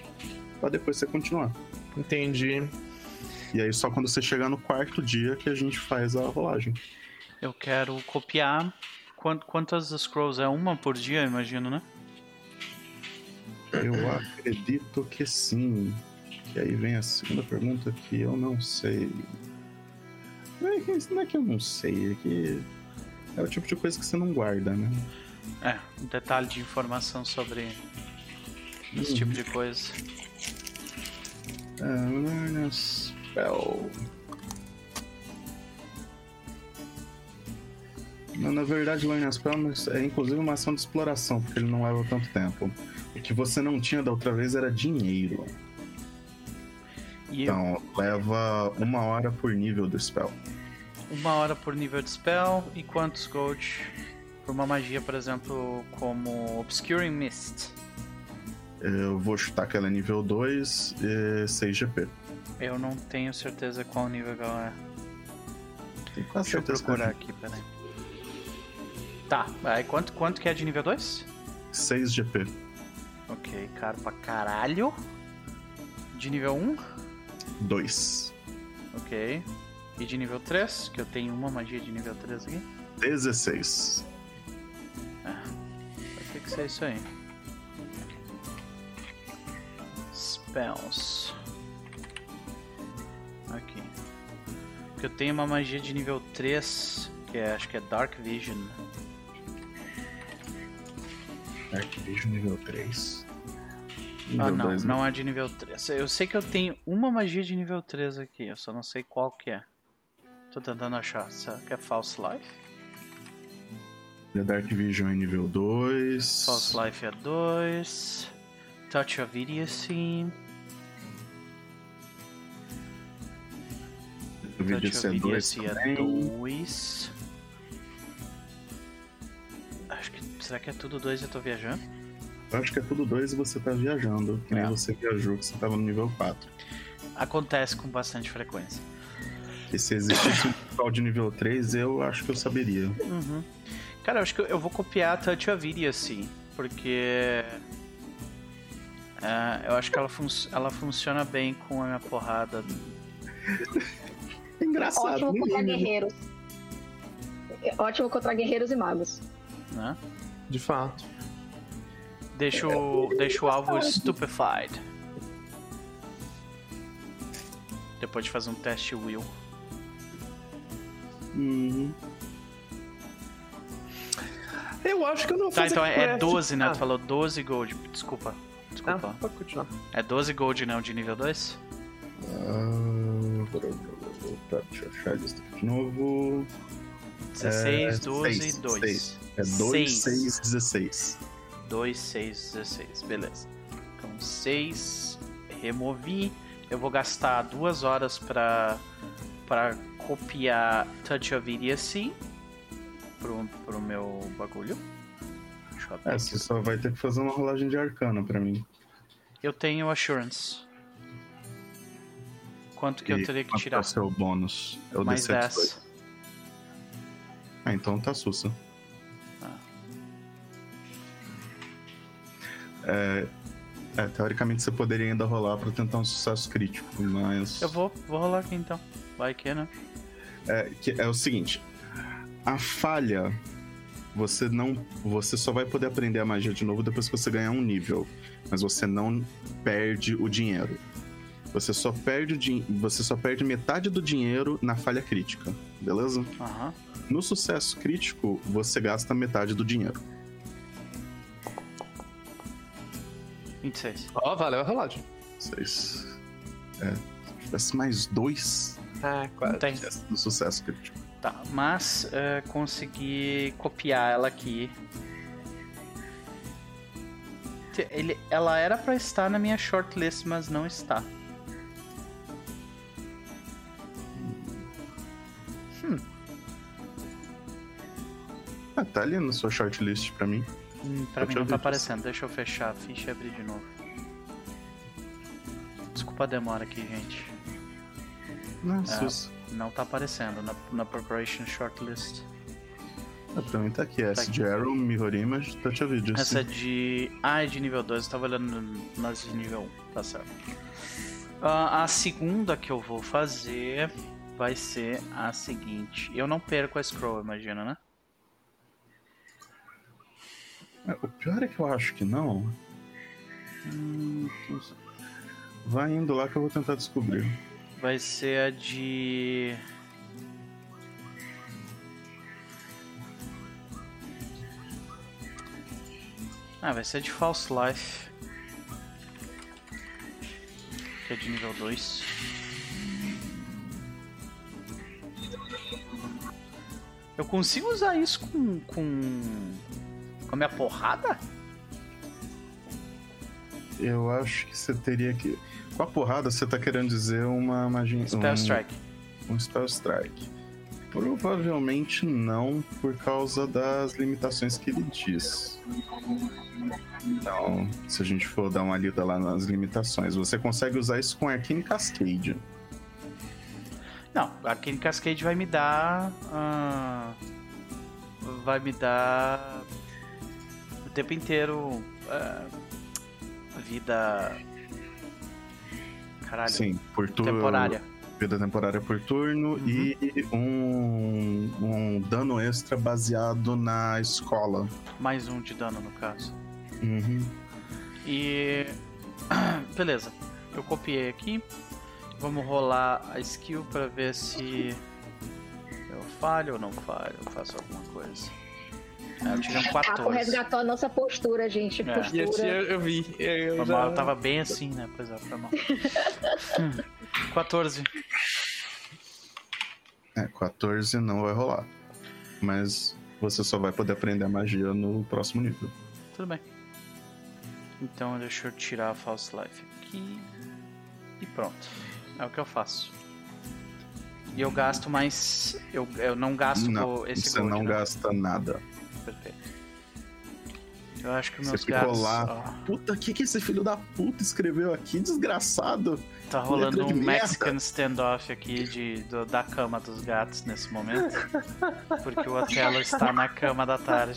pra depois você continuar. Entendi. E aí, só quando você chegar no quarto dia que a gente faz a rolagem. eu quero copiar. Quant- Quantas scrolls? É uma por dia, eu imagino, né? Eu acredito que sim. E aí vem a segunda pergunta que eu não sei. Não é que, não é que eu não sei, é que é o tipo de coisa que você não guarda, né? É, um detalhe de informação sobre esse Uhum. tipo de coisa. É, learn a spell. Na verdade, Learn a Spell mas é inclusive uma ação de exploração, porque ele não leva tanto tempo. O que você não tinha da outra vez era dinheiro. E Então, leva uma hora por nível do spell. Uma hora por nível de spell e quantos gold por uma magia, por exemplo, como Obscuring Mist. Eu vou chutar que ela é nível 2 e 6 GP. Eu não tenho certeza qual nível ela é. Tenho quase Deixa eu procurar aqui, peraí. Tá, aí quanto, quanto que é de nível 2? 6 GP. Ok, caro pra caralho. De nível 1? 2. Ok. E de nível 3? Que eu tenho uma magia de nível 3 aqui. 16. Vai ter que ser isso aí. Spells. Aqui. Porque eu tenho uma magia de nível 3, que é, acho que é Dark Vision. Arquivejo nível 3. Ah, Nível não, dois, não é de nível 3. Eu sei que eu tenho uma magia de nível 3 aqui, eu só não sei qual que é. Tô tentando achar. Será que é False Life? né? Dark Vision é nível 2. False Life é 2. Touch of Idiocy. Touch é of 2 Idiocy é também. 2. Acho que. Será que é tudo 2 e eu tô viajando? Eu acho que é tudo 2 e você tá viajando. Que nem É. você viajou, que você tava no nível 4. Acontece com bastante frequência. E se existisse um pessoal de nível 3, eu acho que eu saberia. Uhum. Cara, eu acho que eu vou copiar a Touch of Idiocy, porque. é, eu acho que ela, fun ela funciona bem com a minha porrada. Engraçado. Ótimo contra guerreiros. Ótimo contra guerreiros e magos. Né? De fato. Deixa o, deixa o alvo stupefied. Depois de fazer um teste Will. Uhum. Eu acho que eu não vou Tá, fazer então é, é craft. 12, né? Ah, Tu falou 12 gold. Desculpa. ah, Desculpa. pode continuar. É 12 gold, não, de nível 2? Ah, tá, deixa eu achar a lista aqui de novo. 16, 12 seis, e 2. seis. É 2, 6, 16. 2, 6, 16. Beleza. Então 6. Removi. Eu vou gastar duas horas pra, pra copiar Touch of Idiocy pro, pro meu bagulho. Deixa eu abrir É, você só vai ter que fazer uma rolagem de arcana pra mim. Eu tenho Assurance. Quanto que eu E teria que tirar? É o seu bônus. É o Mais D7 10. dois. Ah, então tá sussa. Ah. É, é, teoricamente você poderia ainda rolar pra tentar um sucesso crítico, mas. Eu vou, vou rolar aqui então. Vai que, né? É, que é o seguinte: a falha, você não. Você só vai poder aprender a magia de novo depois que você ganhar um nível. Mas você não perde o dinheiro. Você só perde, o din- você só perde metade do dinheiro na falha crítica, beleza? Aham. No sucesso crítico, você gasta metade do dinheiro. 26. Ó, valeu a rolagem. Vocês. É, se tivesse mais dois, Ah, quase. Tem. do sucesso crítico. Tá, mas é, consegui copiar ela aqui. Ele, ela era pra estar na minha shortlist, mas não está. Ah, tá ali na sua shortlist pra mim. Hum, pra Pode mim não tá isso. aparecendo. Deixa eu fechar a ficha e abrir de novo. Desculpa a demora aqui, gente. Nossa, É. Não tá aparecendo na, na Preparation Shortlist. Ah, mim tá aqui. Essa aqui. de Arrow, Mirror Image, Touch of Video. Essa é de. Ah, é de nível 2, eu tava olhando nas de nível 1, tá certo. Ah, a segunda que eu vou fazer vai ser a seguinte. Eu não perco a scroll, imagina, né? É, O pior é que eu acho que não. Hum, Vai indo lá que eu vou tentar descobrir. Vai ser a de. Ah, vai ser a de False Life. Que é de nível 2. Eu consigo usar isso com. com. com a minha porrada? Eu acho que você teria que. Com a porrada, você tá querendo dizer uma magia. Spell um, Strike. Um Spell Strike. Provavelmente não, por causa das limitações que ele diz. Então, se a gente for dar uma lida lá nas limitações, você consegue usar isso com Arcane Cascade. Não, Arcane Cascade vai me dar. ah, vai me dar. O tempo inteiro. ah, vida. Caralho. Sim, por turno. Temporária. Vida temporária por turno Uhum. e um, um dano extra baseado na escola. Mais um de dano no caso. Uhum. E. Beleza. Eu copiei aqui. Vamos rolar a skill pra ver se. Eu falho ou não falho. Eu faço alguma coisa. É, eu tirei um Papo 14. resgatou a nossa postura, gente. É. E esse eu, Postura. eu vi. Eu Foi já- mal, eu tava bem assim, né? Pois é, foi mal. Hum, 14. É, 14 não vai rolar. Mas você só vai poder aprender a magia no próximo nível. Tudo bem. Então deixa eu tirar a False Life aqui. E pronto. É o que eu faço. E eu gasto mais. Eu, eu não gasto não, com esse você gold, não né? gasta nada. Perfeito. Eu acho que Você meus ficou gatos. lá. ó, Puta, o que, que esse filho da puta escreveu aqui, desgraçado? tá rolando letra um. Mexican standoff aqui de, do- da cama dos gatos nesse momento. Porque o Otelo está na cama da tarde.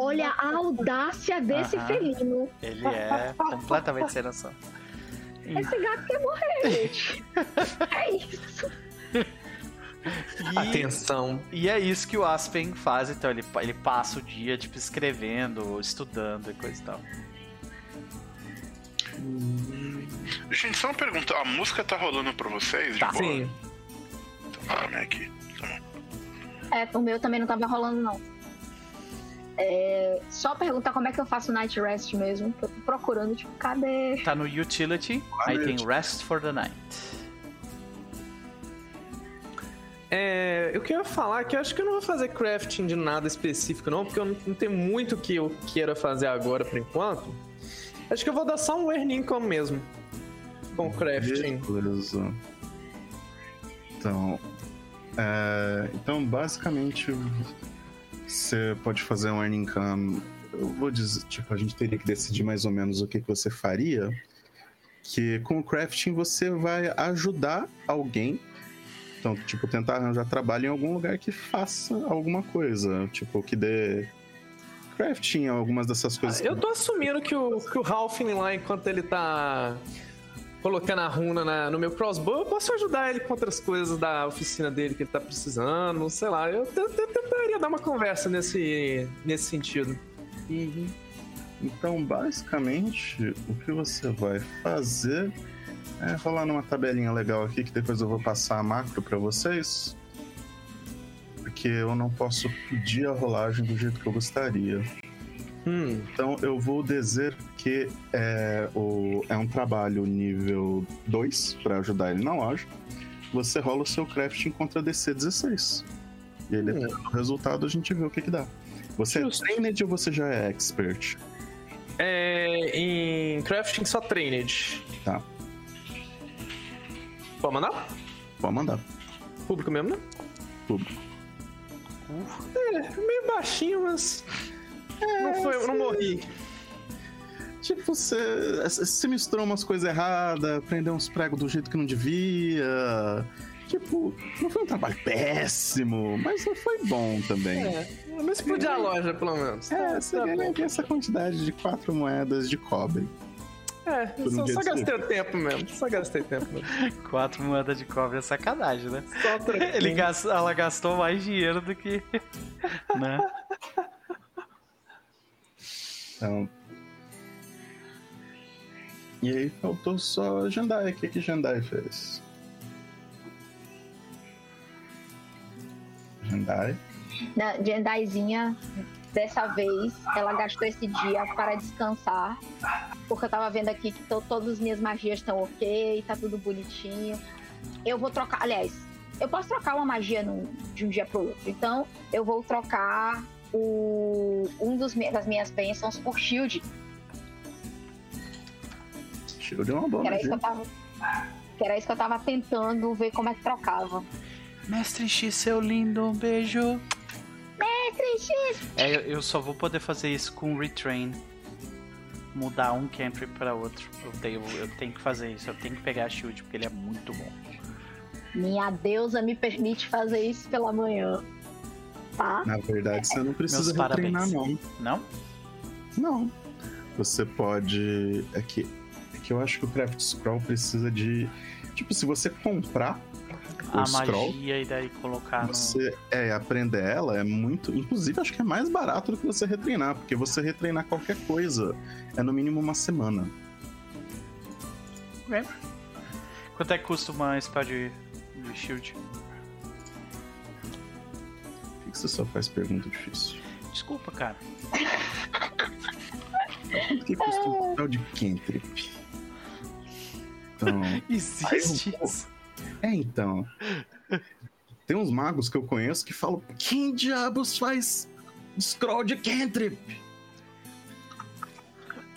Olha a audácia desse Aham. felino. Ele é completamente sem noção. Esse gato quer morrer, gente. É isso. E- Atenção. E é isso que o Aspen faz, então ele, ele passa o dia, tipo, escrevendo, estudando e coisa e tal. Gente, só uma pergunta. A música tá rolando pra vocês? Tá. Sim. Então, calma aí aqui. É, o meu também não tava rolando, não. É, só perguntar como é que eu faço night rest mesmo, que eu tô procurando, tipo, cadê? Tá no Utility, aí tem Rest for the Night. É, eu queria falar que eu acho que eu não vou fazer crafting de nada específico, não, porque eu não, não tenho muito que eu queira fazer agora por enquanto. Acho que eu vou dar só um earn income mesmo. Com crafting. Beleza. Então, é, então basicamente você pode fazer um earning income. Eu vou dizer, tipo, a gente teria que decidir mais ou menos o que, que você faria. Que com o crafting você vai ajudar alguém. Então, tipo, tentar arranjar trabalho em algum lugar que faça alguma coisa. Tipo, que dê crafting, algumas dessas coisas. Eu tô assumindo que o, que o Halfling lá, enquanto ele tá colocando a runa na- no meu crossbow, eu posso ajudar ele com outras coisas da oficina dele que ele tá precisando, sei lá. Eu, t- t- tentaria dar uma conversa nesse, nesse sentido. Então, basicamente, o que você vai fazer é rolar numa tabelinha legal aqui que depois eu vou passar a macro para vocês. Porque eu não posso pedir a rolagem do jeito que eu gostaria. Hum, Então eu vou dizer que é, o, é um trabalho nível 2 para ajudar ele na loja. Você rola o seu crafting contra DC 16. E aí, dependendo do resultado, a gente vê o que, que dá. Você Justo. é trained ou você já é expert? é, em crafting só trained. Tá. Pode mandar? Pode mandar. Público mesmo, né? Público. É, meio baixinho, mas. não, foi, não morri. Tipo, você, misturou umas coisas erradas, prendeu uns pregos do jeito que não devia. Tipo, não foi um trabalho péssimo, mas foi bom também. É, mas explodir a loja, pelo menos. É, Tá- você tá ganha essa quantidade de quatro moedas de cobre. É, só, só gastei o tempo mesmo. Só gastei tempo mesmo. Quatro moedas de cobre é sacanagem, né? Só troquei. Ele gastou, ela gastou mais dinheiro do que. né? Então. E aí faltou só Jandai. O que, que Jandai fez? Jandai. Na Jendaizinha, dessa vez, ela gastou esse dia para descansar. Porque eu tava vendo aqui que to- todas as minhas magias estão ok, tá tudo bonitinho. Eu vou trocar, aliás, eu posso trocar uma magia num- de um dia pro outro. Então, eu vou trocar o, um dos, das minhas bênçãos por shield. Shield é uma boa Que era, isso que, eu tava, que era isso que eu tava tentando ver como é que trocava. Mestre X, seu lindo, um beijo. Mestre X! É, eu, só vou poder fazer isso com retrain. Mudar um cantrip pra outro. Eu tenho, eu tenho que fazer isso. Eu tenho que pegar a shield porque ele é muito bom. Minha deusa me permite fazer isso pela manhã. Tá? Na verdade, você não precisa Meus retreinar, parabéns. não. Não? Não. Você pode. É que, é que eu acho que o Craft Scroll precisa de. Tipo, se você comprar a Scroll, magia e daí colocar no. você é, aprender ela é muito. Inclusive, acho que é mais barato do que você retreinar, porque você retreinar qualquer coisa é no mínimo uma semana. Quanto é que custa uma spell de, de shield? Por que você só faz pergunta difícil? Desculpa, cara. Quanto que custa um spell de Cantrip? Então. Existe isso. É, então. Tem uns magos que eu conheço que falam: quem diabos faz scroll de cantrip?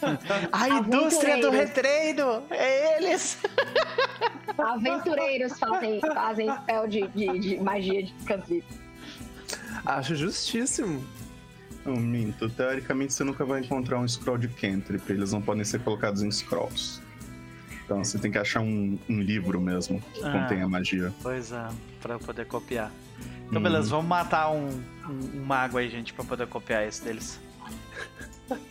A indústria do retreino! É eles! Aventureiros fazem, fazem spell de, de, de magia de cantrip. Acho justíssimo. Não, minto. Teoricamente você nunca vai encontrar um scroll de cantrip. Eles não podem ser colocados em scrolls. Então você tem que achar um, um livro mesmo que Ah. contém a magia. Pois é, pra eu poder copiar. Então, Hum. beleza, vamos matar um, um, um mago aí, gente, pra poder copiar esse deles.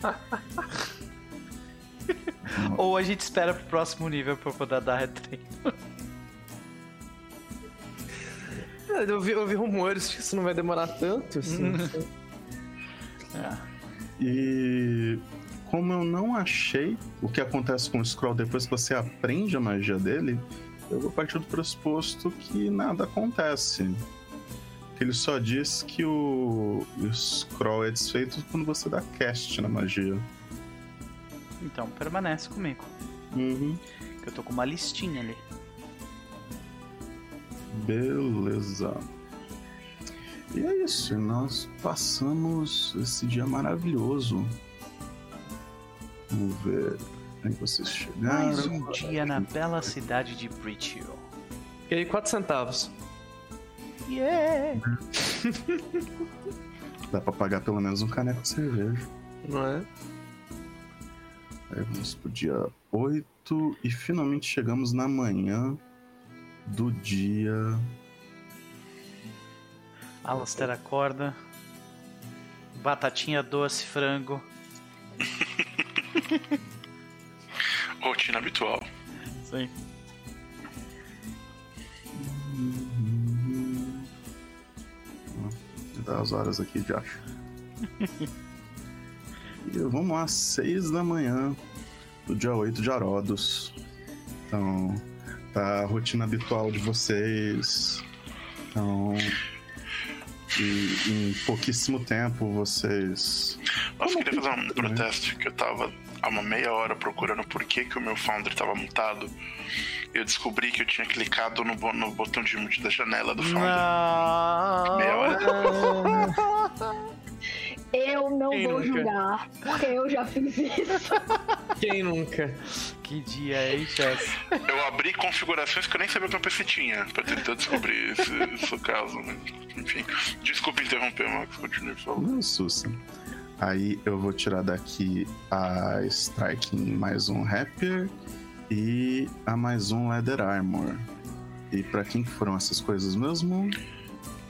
Ou a gente espera pro próximo nível pra eu poder dar retreino. Eu vi, eu vi rumores de que isso não vai demorar tanto, assim. É. E como eu não achei o que acontece com o scroll depois que você aprende a magia dele, eu vou partir do pressuposto que nada acontece. Ele só diz que o, o scroll é desfeito quando você dá cast na magia. Então, permanece comigo. Uhum. Que eu tô com uma listinha ali. Beleza. E é isso, nós passamos esse dia maravilhoso. Vamos ver. Aí vocês chegaram. Mais um dia na bela cidade de Britio. E aí, 4 centavos. Yeah! Dá pra pagar pelo menos um caneco de cerveja. Não é? Aí vamos pro dia 8 e finalmente chegamos na manhã do dia. Alastair acorda. Batatinha doce, frango. Rotina habitual. Sim. Vou dar as horas aqui de acho. e vamos lá, 6 da manhã do dia 8 de Arodos. Então, tá a rotina habitual de vocês. Então, E em pouquíssimo tempo vocês. Nossa, eu queria fazer um protesto que eu tava há uma meia hora procurando por que, que o meu Foundry tava mutado. Eu descobri que eu tinha clicado no, no botão de mute da janela do Foundry. Não. Meia hora. Eu não Quem vou nunca? julgar, porque eu já fiz isso. Quem nunca? Que dia, hein, chefe? Eu abri configurações que eu nem sabia que o PC tinha, pra tentar descobrir esse, esse caso. né? Enfim, desculpa interromper, Max, continue, favor. Não, Sussa. Aí eu vou tirar daqui a Striking mais um Rapier e a mais um Leather Armor. E pra quem que foram essas coisas mesmo?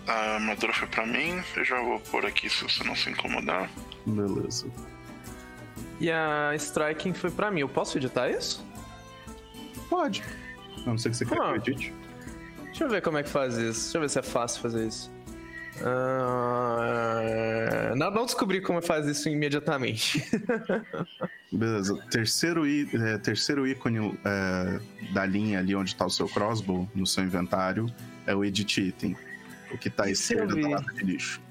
A armadura foi pra mim, eu já vou pôr aqui se você não se incomodar. Beleza. E a Striking foi pra mim. Eu posso editar isso? Pode. A não ser que você queira Ah. que eu edite. Deixa eu ver como é que faz isso. Deixa eu ver se é fácil fazer isso. Ah, Não, não descobri como faz isso imediatamente. Beleza. Terceiro, é, terceiro ícone é, da linha ali onde tá o seu crossbow, no seu inventário, é o Edit Item. O que tá à Isso eu esquerda vi. da lata de lixo.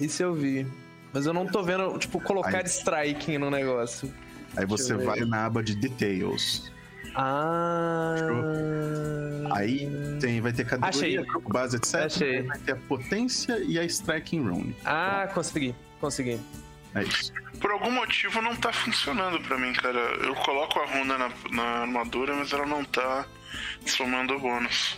Isso eu vi. Mas eu não tô vendo, tipo, colocar Aí. striking no negócio. Aí você eu ver. vai na aba de Details. Ah. Aí tem, vai ter categoria, Achei. grupo, base, etc. Achei. Vai ter a potência e a Striking Rune. Ah, consegui. Consegui. É isso. Por algum motivo não tá funcionando pra mim, cara. Eu coloco a runa na, na armadura, mas ela não tá somando bônus.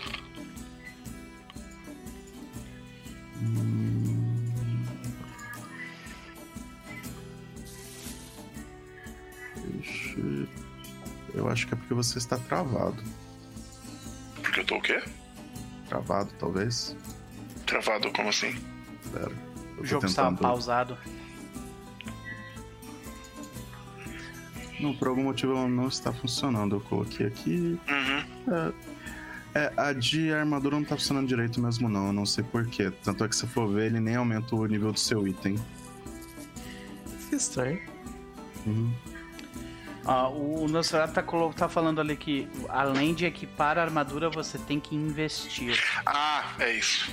Eu acho que é porque você está travado. Porque eu tô o quê? Travado, talvez. Travado, como assim? Pera. O jogo estava tentando- pausado. Não, por algum motivo ela não está funcionando. Eu coloquei aqui. Uhum. É, a de armadura não tá funcionando direito mesmo, não. Eu não sei porquê. Tanto é que se for ver, ele nem aumenta o nível do seu item. Que estranho. Uhum. Ah, o Nosferatu tá, tá falando ali que além de equipar a armadura, você tem que investir. Ah, é isso.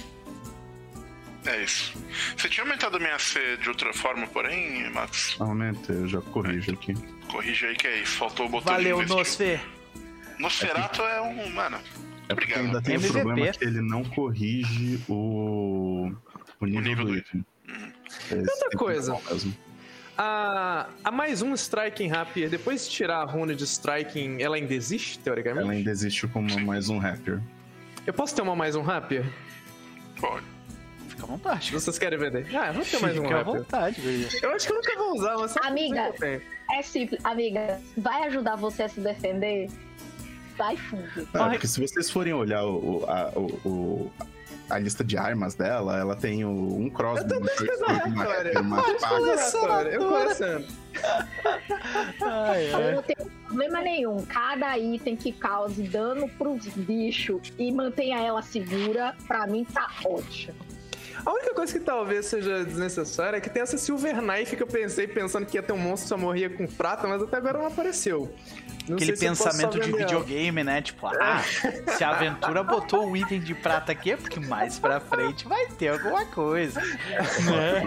É isso. Você tinha aumentado a minha C de outra forma, porém, Max? Aumentei, eu já corrijo aqui. Corrige aí que é isso. Faltou o botão Valeu, de investir. Nosfer. Nosferatu é um. Mano, É porque Obrigado. ainda tem o MVP. problema que ele não corrige o, o nível, nível do item. É, outra coisa. A, a mais um Striking Rapier, depois de tirar a runa de Striking, ela ainda existe, teoricamente? Ela ainda existe como mais um hacker. Eu posso ter uma mais um Rapier? pode. Fica à vontade. Vocês querem vender? Ah, eu vou ter mais um Fica à Rapier. vontade, guria. Eu acho que eu nunca vou usar, mas Amiga. É simples, amiga. Vai ajudar você a se defender? Vai fundo. Ah, Ai. porque se vocês forem olhar o, o- a, o- a lista de armas dela, ela tem o- um crossbow, uma, uma, aleatória. uma faca. Aleatório, Eu coleciono. Ai, Eu ai. não tenho problema nenhum. Cada item que cause dano pros bichos e mantenha ela segura, pra mim tá ótimo. A única coisa que talvez seja desnecessária é que tem essa Silver Knife que eu pensei pensando que ia ter um monstro que só morria com prata, mas até agora não apareceu. Não Aquele pensamento de videogame, né? Tipo, ah, se a aventura botou o item de prata aqui é porque mais pra frente vai ter alguma coisa. Né?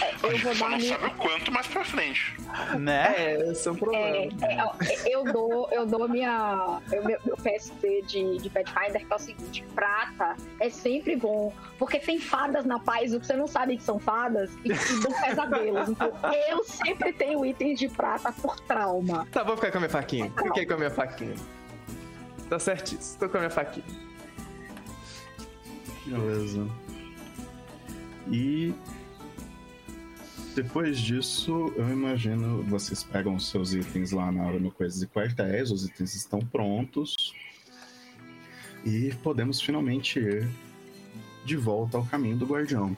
É, eu vou Só dar não minha. sabe o quanto mais pra frente. né? É, esse é É, problema. é, eu dou, eu dou minha, eu- meu, meu PSP de, de Pathfinder, que é o seguinte: prata é sempre bom, porque tem fadas na paz, o que você não sabe que são fadas, e que dão pesadelos. Então, eu sempre tenho itens de prata por trauma. Tá, vou ficar com a minha faquinha. Fiquei com a minha faquinha. Tá certíssimo, tô com a minha faquinha. Beleza. E depois disso, eu imagino vocês pegam os seus itens lá na hora no Coisas e Quartéis, os itens estão prontos. E podemos finalmente ir de volta ao caminho do guardião.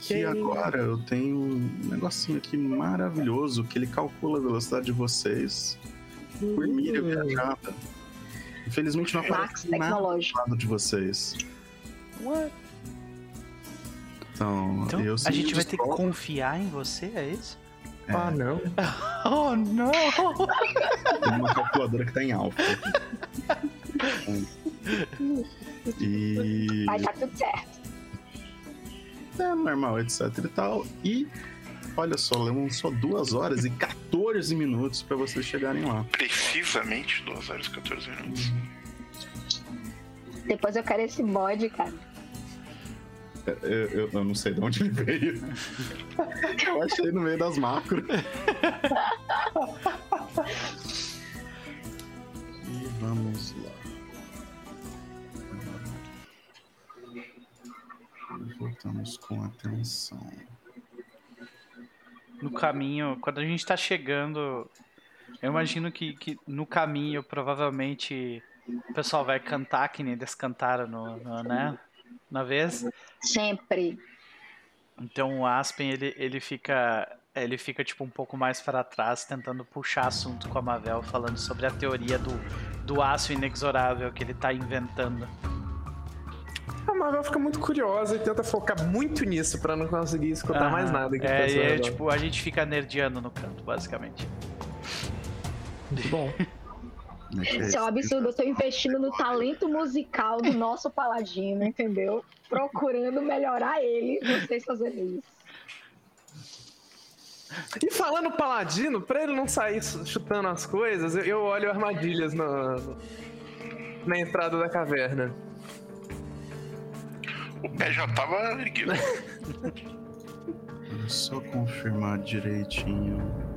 Que agora eu tenho um negocinho aqui maravilhoso que ele calcula a velocidade de vocês por milha viajada. Infelizmente não Max aparece nada tecnológico. lado de vocês. Então, Então, eu a sempre gente vai ter que confiar em você, é isso? É. Ah, não. Oh, não! Tem uma calculadora que tá em alfa. E. Vai tá tudo certo. É normal, etc e tal. E. Olha só, levam só 2 horas e 14 minutos pra vocês chegarem lá. Precisamente 2 horas e 14 minutos. Depois eu quero esse bode, cara. Eu, eu- eu não sei de onde ele veio. Eu achei no meio das macros. E vamos lá. Voltamos com atenção. No caminho, quando a gente tá chegando, eu imagino que, que no caminho provavelmente o pessoal vai cantar que nem eles cantaram no, no- né? Na vez. Sempre. Então o Aspen ele, ele fica ele fica tipo um pouco mais para trás tentando puxar assunto com a Mavel falando sobre a teoria do, do aço inexorável que ele tá inventando. A Marvel fica muito curiosa e tenta focar muito nisso pra não conseguir escutar mais Aham. nada. Que É, é, tipo, a gente fica nerdeando no canto, basicamente. Muito bom. Isso é um absurdo. Eu tô investindo no talento musical do nosso paladino, entendeu? Procurando melhorar ele, vocês fazendo isso. E falando paladino, pra ele não sair chutando as coisas, eu, olho armadilhas na, na entrada da caverna. O pé já tava erguido. Só confirmar direitinho.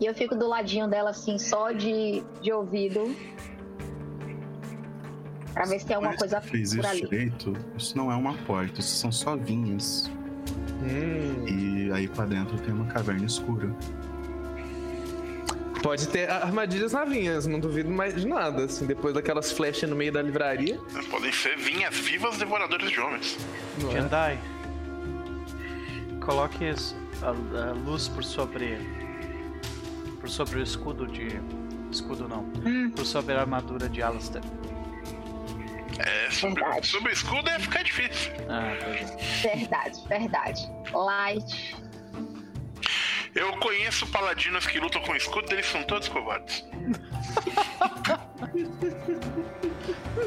E eu fico do ladinho dela, assim, só de, de ouvido. Pra ver se tem alguma coisa fez por isso ali. direito, isso não é uma porta, isso são só vinhas. Hum. E aí pra dentro tem uma caverna escura. Pode ter armadilhas na vinhas, não duvido mais de nada, assim, depois daquelas flechas no meio da livraria. Podem ser vinhas vivas devoradoras de homens. Não é? Coloque a, a luz por sobre por sobre o escudo de escudo não, Hum. por sobre a armadura de Alistair. É, sobre, sobre o escudo ia ficar difícil. Ah, é. Verdade, verdade. Light. Eu conheço paladinos que lutam com escudo, eles são todos covardes.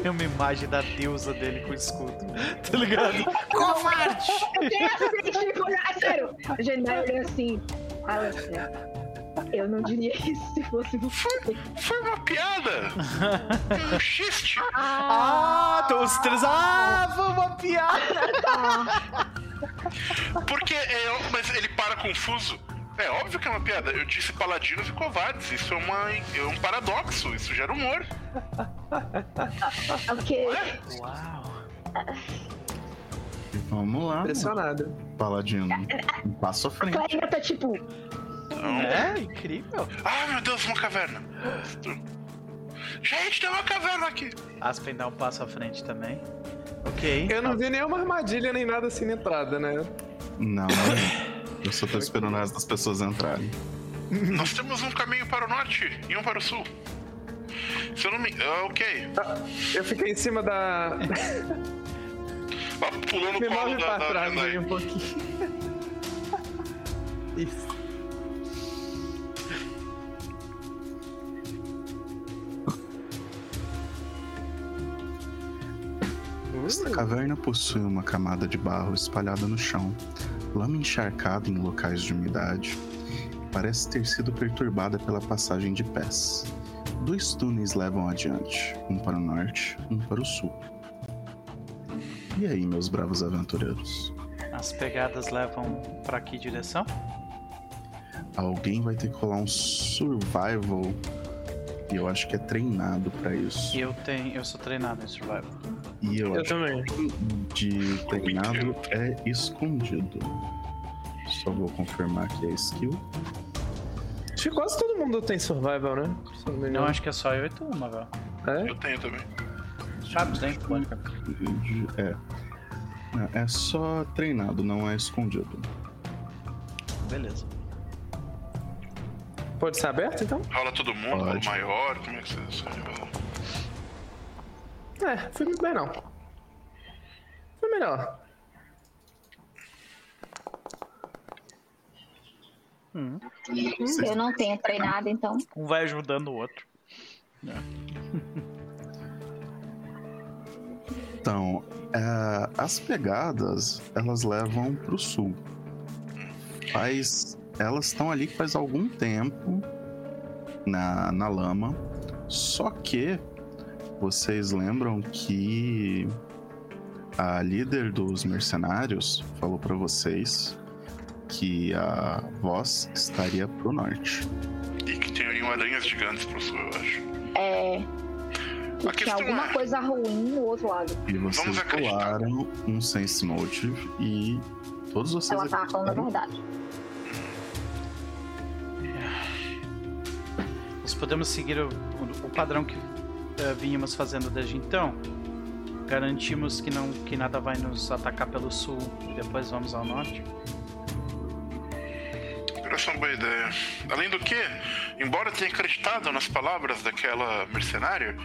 Tem uma imagem da deusa dele com escudo. Tá ligado? Covarde! Eu tenho essa tipo, ah, sério. O Genai olhou assim. Alistair, eu não diria isso se fosse você. Foi uma piada! um xiste! Ah, então os três. Ah, foi uma piada! Porque é. Mas ele para confuso. É óbvio que é uma piada. Eu disse paladinos e covardes. Isso é, uma, é um paradoxo. Isso gera humor. Ok. Uau! Vamos lá, Impressionado. Paladino. Um passo à frente. Clériga tá tipo. É, incrível. Ah, meu Deus, uma caverna. Gente, tem uma caverna aqui. Aspen dá um passo à frente também. Ok. Eu não vi nenhuma armadilha nem nada assim na entrada, né? Não, eu só tô esperando as das pessoas entrarem. Nós temos um caminho para o norte e um para o sul. Se eu não me. Ah, ok. Eu fiquei em cima da. Ó, Pulou no Me colo move da, pra da trás aí um pouquinho. Isso. Esta caverna possui uma camada de barro espalhada no chão, lama encharcada em locais de umidade. Parece ter sido perturbada pela passagem de pés. Dois túneis levam adiante, um para o norte, um para o sul. E aí, meus bravos aventureiros? As pegadas levam pra que direção? Alguém vai ter que rolar um survival. E eu acho que é treinado pra isso. Eu tenho. Eu sou treinado em survival. E eu, Eu acho também. que de treinado é escondido. Só vou confirmar que é skill. Acho que quase todo mundo tem survival, né? Não acho que é só eu e tu, uma, velho. É? Eu tenho também. Pode. De- É. Não, É só treinado, não é escondido. Beleza. Pode ser aberto, então? Rola todo mundo, o Pode. maior. Como é que você? É, foi muito bem, não. Foi melhor. Hum. Eu não tenho treinado, então. Um vai ajudando o outro. Então, é, as pegadas, elas levam pro sul. Faz, elas estão ali faz algum tempo na, na lama. Só que vocês lembram que a líder dos mercenários falou para vocês que a voz estaria pro norte. E que teriam aranhas gigantes pro sul, eu acho. É. A Tinha questão alguma é- coisa ruim no outro lado. E vocês rolaram um sense motive e todos vocês Ela tava falando a verdade. Nós podemos seguir o, o- o padrão que eh, vínhamos fazendo desde então. Garantimos que, não, que nada vai nos atacar pelo sul e depois vamos ao norte. Parece uma boa ideia. Além do que, embora tenha acreditado nas palavras daquela mercenária,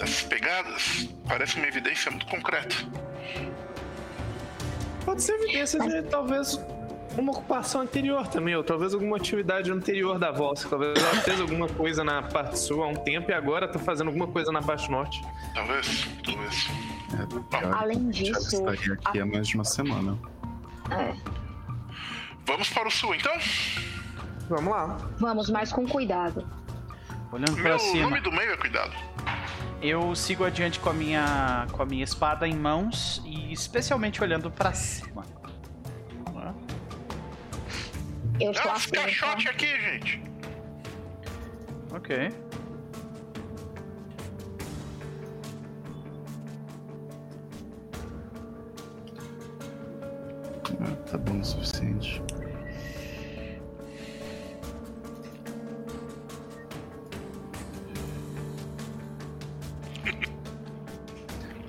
essas pegadas parecem uma evidência muito concreta. Pode ser evidência de talvez uma ocupação anterior também, ou talvez alguma atividade anterior da voz. Talvez ela fez alguma coisa na parte sul há um tempo e agora tá fazendo alguma coisa na parte norte. Talvez, talvez. É, pior, Além disso, estaria aqui há mais de uma semana. é, Vamos para o sul, então? Vamos lá. vamos, mas com cuidado. Olhando Meu para cima, nome do meio é cuidado. eu sigo adiante com a minha com a minha espada em mãos e especialmente olhando para cima. Eu estou uns tá? caixotes aqui, gente. Ok. Ah, tá bom o suficiente.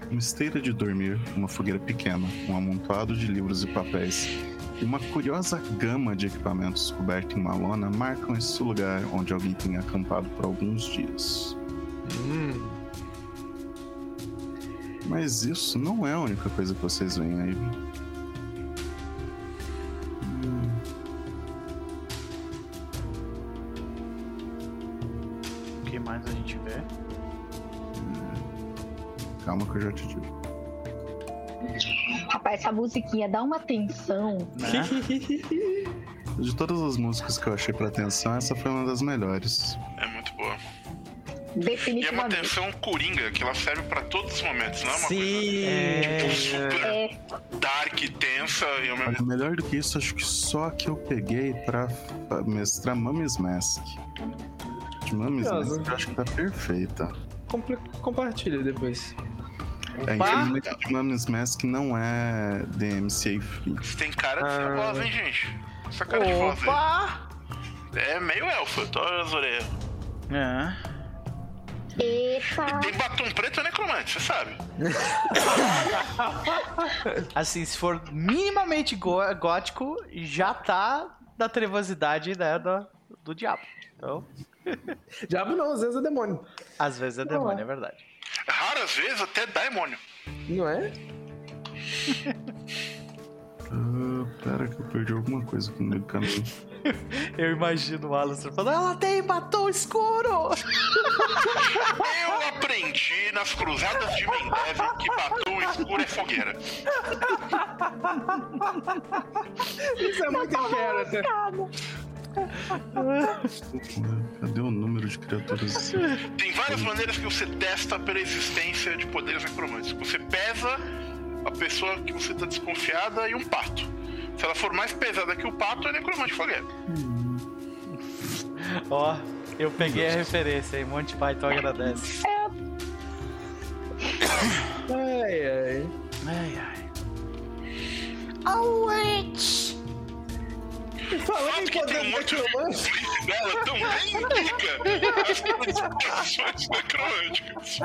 Uma esteira de dormir, uma fogueira pequena, um amontoado de livros e papéis uma curiosa gama de equipamentos coberta em uma lona marcam esse lugar onde alguém tem acampado por alguns dias. Hum. Mas isso não é a única coisa que vocês veem aí. O que mais a gente vê? Calma que eu já te digo. Rapaz, essa musiquinha dá uma tensão. Né? De todas as músicas que eu achei pra atenção, essa foi uma das melhores. É muito boa. E é uma tensão coringa, que ela serve pra todos os momentos, não é uma coisa É, super É, dark, tensa e ao mesmo melhor do que isso, acho que só a que eu peguei pra mestrar Mummy's Mask. De Mummy's Curioso. Mask eu acho que tá perfeita. Compartilha depois. É, Opa! infelizmente, a de Mummy's Mask não é DMCA free. Você tem cara dessa Ah. voz, hein, gente? Essa cara de voz aí. Opa! É meio elfa, tô as orelhas. É. eita. Tem batom preto é necromante, você sabe. Assim, se for minimamente gó- gótico, já tá da trevosidade né, do, do diabo. Então, Diabo não, às vezes é demônio. às vezes é demônio, é verdade. Raras vezes até daimônio. Não é? Ah, pera que eu perdi alguma coisa aqui no meio do caminho. Eu imagino o Alistair falando, ela tem batom escuro! Eu aprendi nas cruzadas de Mendev que batom escuro é fogueira. Isso é muito character. Cadê o número de criaturas? Tem várias maneiras que você testa pela existência de poderes necromantes. Você pesa a pessoa que você tá desconfiada e um pato. Se ela for mais pesada que o pato, é necromante fogueira. Ó, eu peguei a referência aí, Monty Python agradece. Ai, ai. Ai, ai. E falando em poder um monte de dela também indica as condições necromânticas.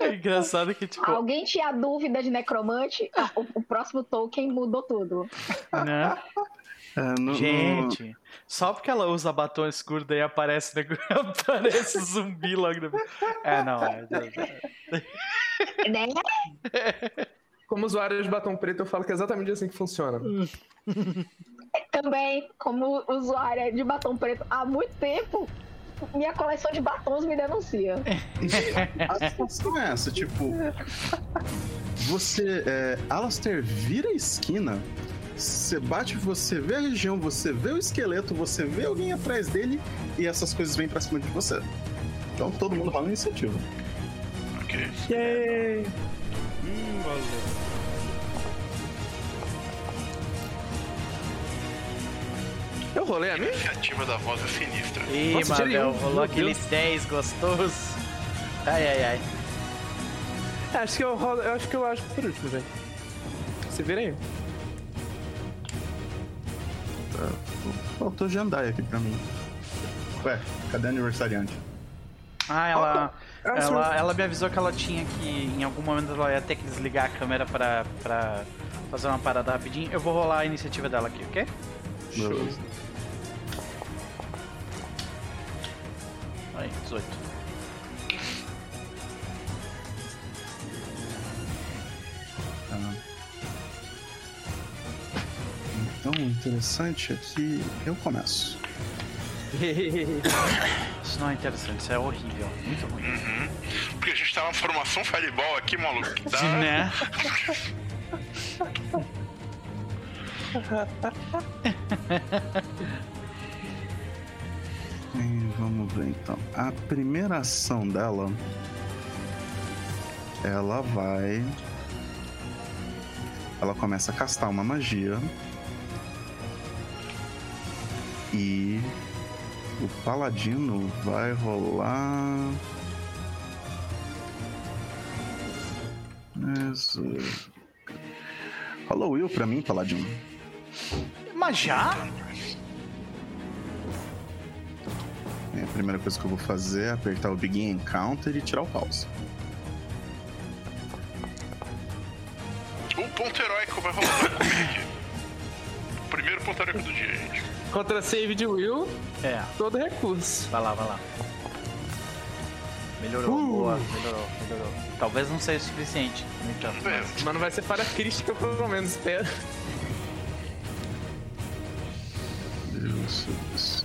É engraçado que, tipo, Alguém tinha dúvida de necromante? O, o próximo token mudou tudo. né? É, no- no- Gente, só porque ela usa batom escuro, daí aparece, nego- aparece zumbi logo depois. É, não, é. Né? como usuário de batom preto, eu falo que é exatamente assim que funciona. Também, como usuária de batom preto há muito tempo, minha coleção de batons me denuncia. A situação é essa, tipo. Você. É, Alastair vira a esquina, você bate, você vê a região, você vê o esqueleto, você vê alguém atrás dele e essas coisas vêm pra cima de você. Então todo mundo rola iniciativa. Ok. Yay! Hum, valeu. Eu rolei a A minha? iniciativa da voz é sinistra. Ih, Nossa, Mabel, rolou meu aqueles 10 gostoso. Ai, ai, ai. É, Acho que eu rolo, eu acho que eu acho por último, velho. Se vira aí. Faltou Jandai aqui pra mim. Ué, cadê a aniversariante? Ah, ela, Ah, ela, ela me avisou que ela tinha que, em algum momento, ela ia ter que desligar a câmera pra, pra fazer uma parada rapidinho. Eu vou rolar a iniciativa dela aqui, ok? Beleza. Aí, 18. Tá. Então, o interessante é que eu começo. Isso não é interessante, isso é horrível. Muito ruim. Uhum. Porque a gente tá numa formação fireball aqui, maluco. que Tá... Né? E vamos ver então. A primeira ação dela. Ela vai. Ela começa a castar uma magia. E. O paladino vai rolar. Isso. Rola Will pra mim, paladino. Mas já? É, A primeira coisa que eu vou fazer é apertar o Begin Encounter e tirar o pause. O ponto heróico vai rolar. Primeiro ponto heróico do dia, gente. Contra save de Will, É, todo recurso. vai lá, vai lá. Melhorou, boa, melhorou, melhorou. Talvez não seja o suficiente, no entanto. Vamos ver. Mas não vai ser para crítica, pelo menos, espero. Isso, isso.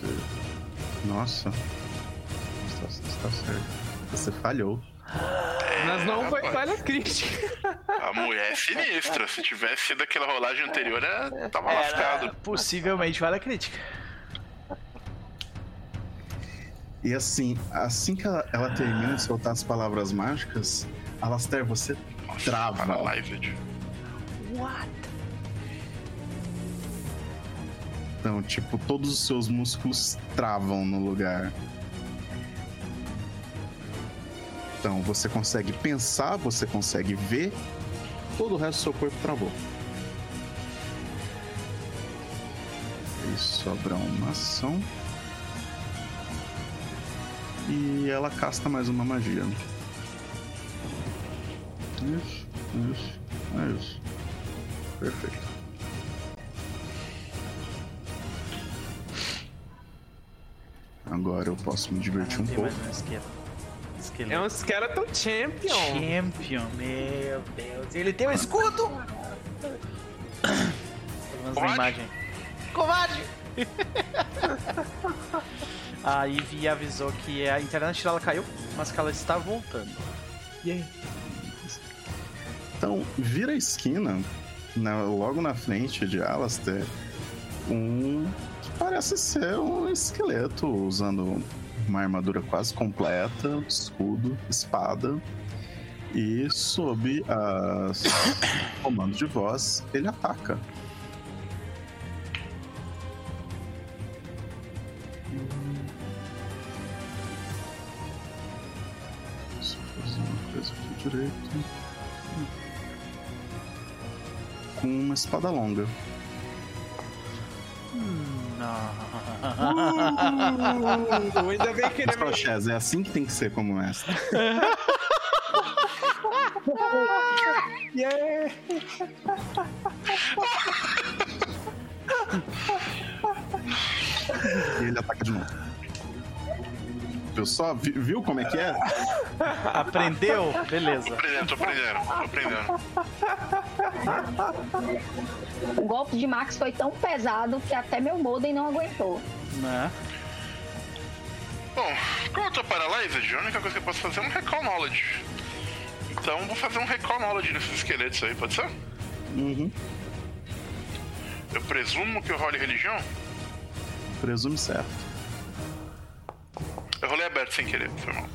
Nossa. Está, está certo. Você falhou. Mas não foi falha crítica. A mulher é sinistra. Se tivesse sido aquela rolagem anterior, é... tava Era lascado. possivelmente vale a crítica. E assim, assim que ela, ela termina de soltar as palavras mágicas, Alastair, você Nossa, Trava. Paralyzed. Então, tipo, todos os seus músculos travam no lugar. Então, você consegue pensar, você consegue ver, todo o resto do seu corpo travou. E sobra uma ação. E ela casta mais uma magia. Isso, isso, é isso. Perfeito. Agora eu posso me divertir um Tem pouco. Um. É um Skeleton Champion. Champion, meu Deus. Ele tem um escudo! Pelo menos na imagem. Covarde! a Ivy avisou que a internet dela caiu, mas que ela está voltando. Então, vira a esquina, na- logo na frente de Alastair, um que parece ser um esqueleto usando uma armadura quase completa, escudo, espada. E sob as comando de voz, ele ataca. Deixa eu fazer uma coisa aqui direito. Com uma espada longa. Uh, ainda bem que ele é. Crochés, é assim que tem que ser como mestre. Yeah. E ele ataca de novo. Viu só? Vi- Viu como é que é? Aprendeu? Beleza. Tô aprendendo, tô aprendendo, tô aprendendo. O golpe de Max foi tão pesado que até meu modem não aguentou. Né? Bom, como eu tô paralyzed, a única coisa que eu posso fazer é um recall knowledge. Então vou fazer um recall knowledge desses esqueletos aí, pode ser? Uhum. Eu presumo que eu role religião? Presume certo. Eu rolei aberto sem querer, foi mal.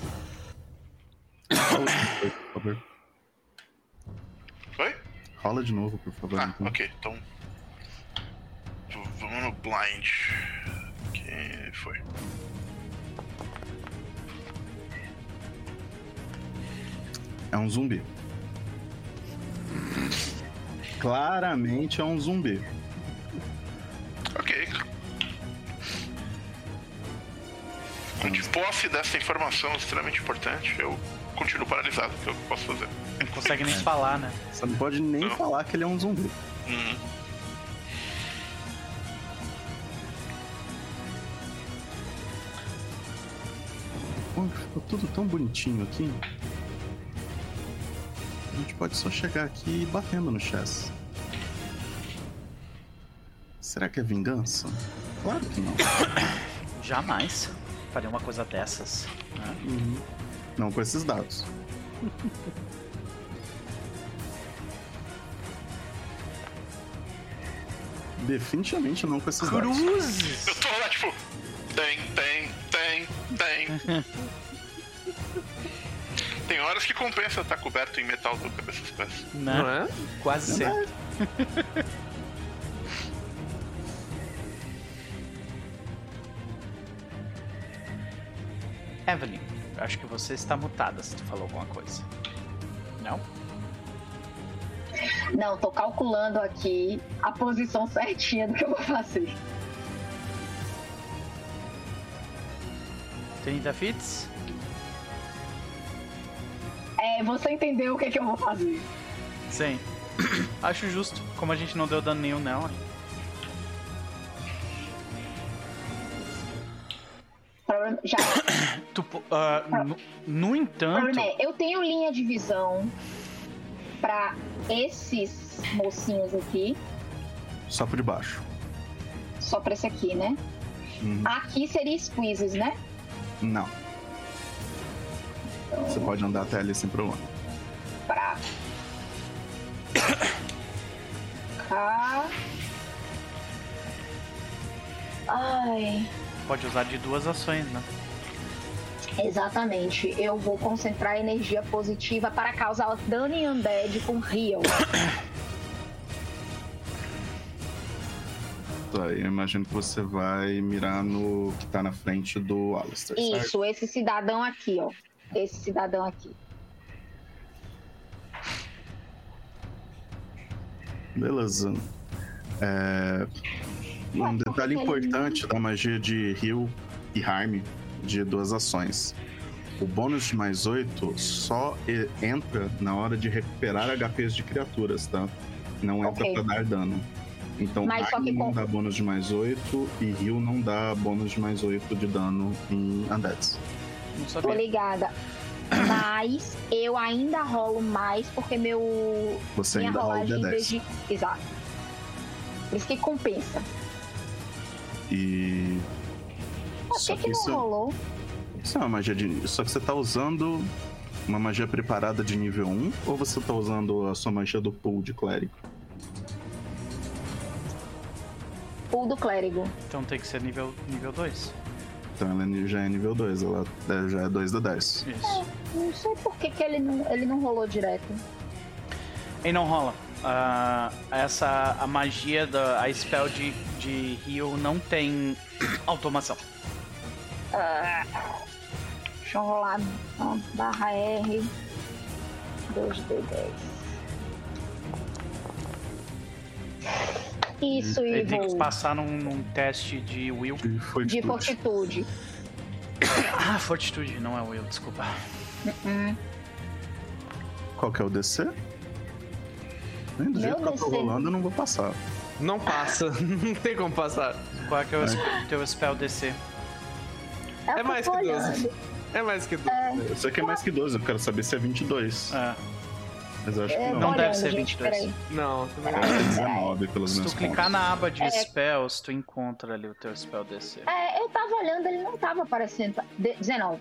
Oi? Rola de novo, por favor. Ah, então. ok, então. v- Vamos no blind. Que foi. É um zumbi. Claramente é um zumbi. Ok. De posse dessa informação extremamente importante, eu continuo paralisado, que é o que eu posso fazer. Não consegue nem falar, né? Você não pode nem Não. falar que ele é um zumbi. Uhum. Pô, ficou tudo tão bonitinho aqui. A gente pode só chegar aqui e batendo no chess. Será que é vingança? Claro que não. Jamais faria uma coisa dessas. né? Uhum. Não com esses dados. Definitivamente não com esses dados. Cruzes! Eu tô lá, tipo. Tem, tem, tem, tem. tem horas que compensa estar coberto em metal do cabeça dos pés. Né? Não é? Quase sempre. Evelyn, eu acho que você está mutada se tu falou alguma coisa. Não? Não, tô calculando aqui a posição certinha do que eu vou fazer. 30 fits? É, você entendeu o que, que eu vou fazer. Sim. Acho justo, como a gente não deu dano nenhum nela. Já, Tu, ah, no, no entanto, é, eu tenho linha de visão pra esses mocinhos aqui, Só por debaixo. só pra esse aqui, né? Uhum. Aqui seria squeezes, né? Não. Você pode andar até ali sem problema. Pra cá. Ai, pode usar de duas ações, né? exatamente. Eu vou concentrar energia positiva para causar dano em undead com heal. Tá, eu imagino que você vai mirar no que tá na frente do Alistair, certo? Isso, esse cidadão aqui, ó. Esse cidadão aqui. Beleza. É, Um detalhe importante da magia de heal e harm de duas ações. O bônus de mais 8 só e- entra na hora de recuperar HPs de criaturas, tá? Não entra Ok. pra dar dano. Então, Mas só harm que não com- dá bônus de mais 8 e heal não dá bônus de mais 8 de dano em undeads. Tô ligada. Mas eu ainda rolo mais porque meu. Você minha ainda rola rolagem vez D10. de. Exato. Por isso que compensa. E. Por Só que, que que isso, não rolou? isso é uma magia de. Só que você tá usando uma magia preparada de nível 1 ou você tá usando a sua magia do pool de clérigo? Pool do clérigo. Então tem que ser nível 2. Nível dois. Então ela é- já é nível 2, ela é- já é 2 da 10. Isso. Não sei por que, que ele, não, ele não rolou direto. E não rola. Ah, essa a magia da a spell de, de heal não tem automação. Ah, deixa eu rolar. Ó, barra R. 2D10. Isso, Ele tem que passar num, num teste de will. E foi De fortitude. Ah, fortitude, não é will, desculpa. Qual que é o DC? Nem do Meu jeito que eu tô rolando, eu não vou passar. Não passa. Não tem como passar. Qual é que é o teu spell DC? eu É mais tô que olhando. 12. É mais que 12. Eu sei que é mais que 12, eu quero saber se é 22. Ah, Mas eu acho que É, não. Não deve ser gente, 22. peraí. Não, também não. é 19 pelos Se meus tu clicar na aba de É. spells, tu encontra ali o teu spell DC. É, eu tava olhando, ele não tava aparecendo. De- 19.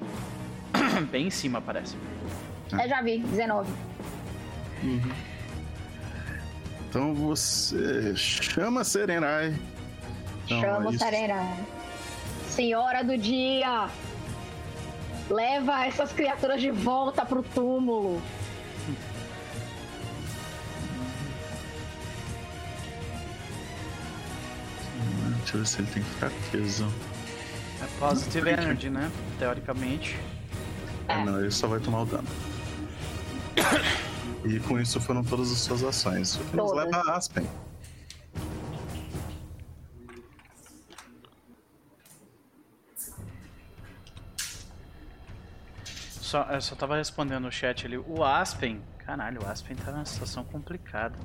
Bem em cima aparece. Eu já vi, 19. Uhum. Então você chama Serenai. Então, Chama é o isso. Serena. Senhora do dia. Leva essas criaturas de volta pro túmulo. Deixa eu ver se ele tem fraqueza. É positive energy, né? Teoricamente. Ah, não, ele só vai tomar o dano. E com isso foram todas as suas ações. O que nos leva a Aspen. Só, eu só tava respondendo o chat ali. O Aspen. Caralho, o Aspen tá numa situação complicada.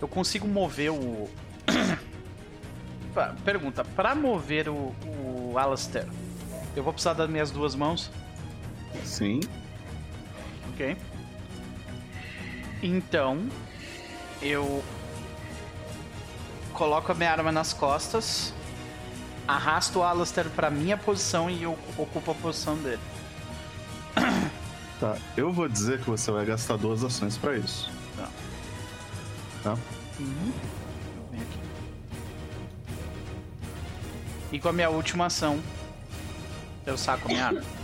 Eu consigo mover o. Pergunta: pra mover o, o Alastair, eu vou precisar das minhas duas mãos? Sim. Ok. Então, eu coloco a minha arma nas costas, arrasto o Alastair pra minha posição e eu ocupo a posição dele. Tá. Eu vou dizer que você vai gastar duas ações pra isso. Tá. Tá? Uhum. Eu venho aqui. E com a minha última ação, eu saco a minha arma.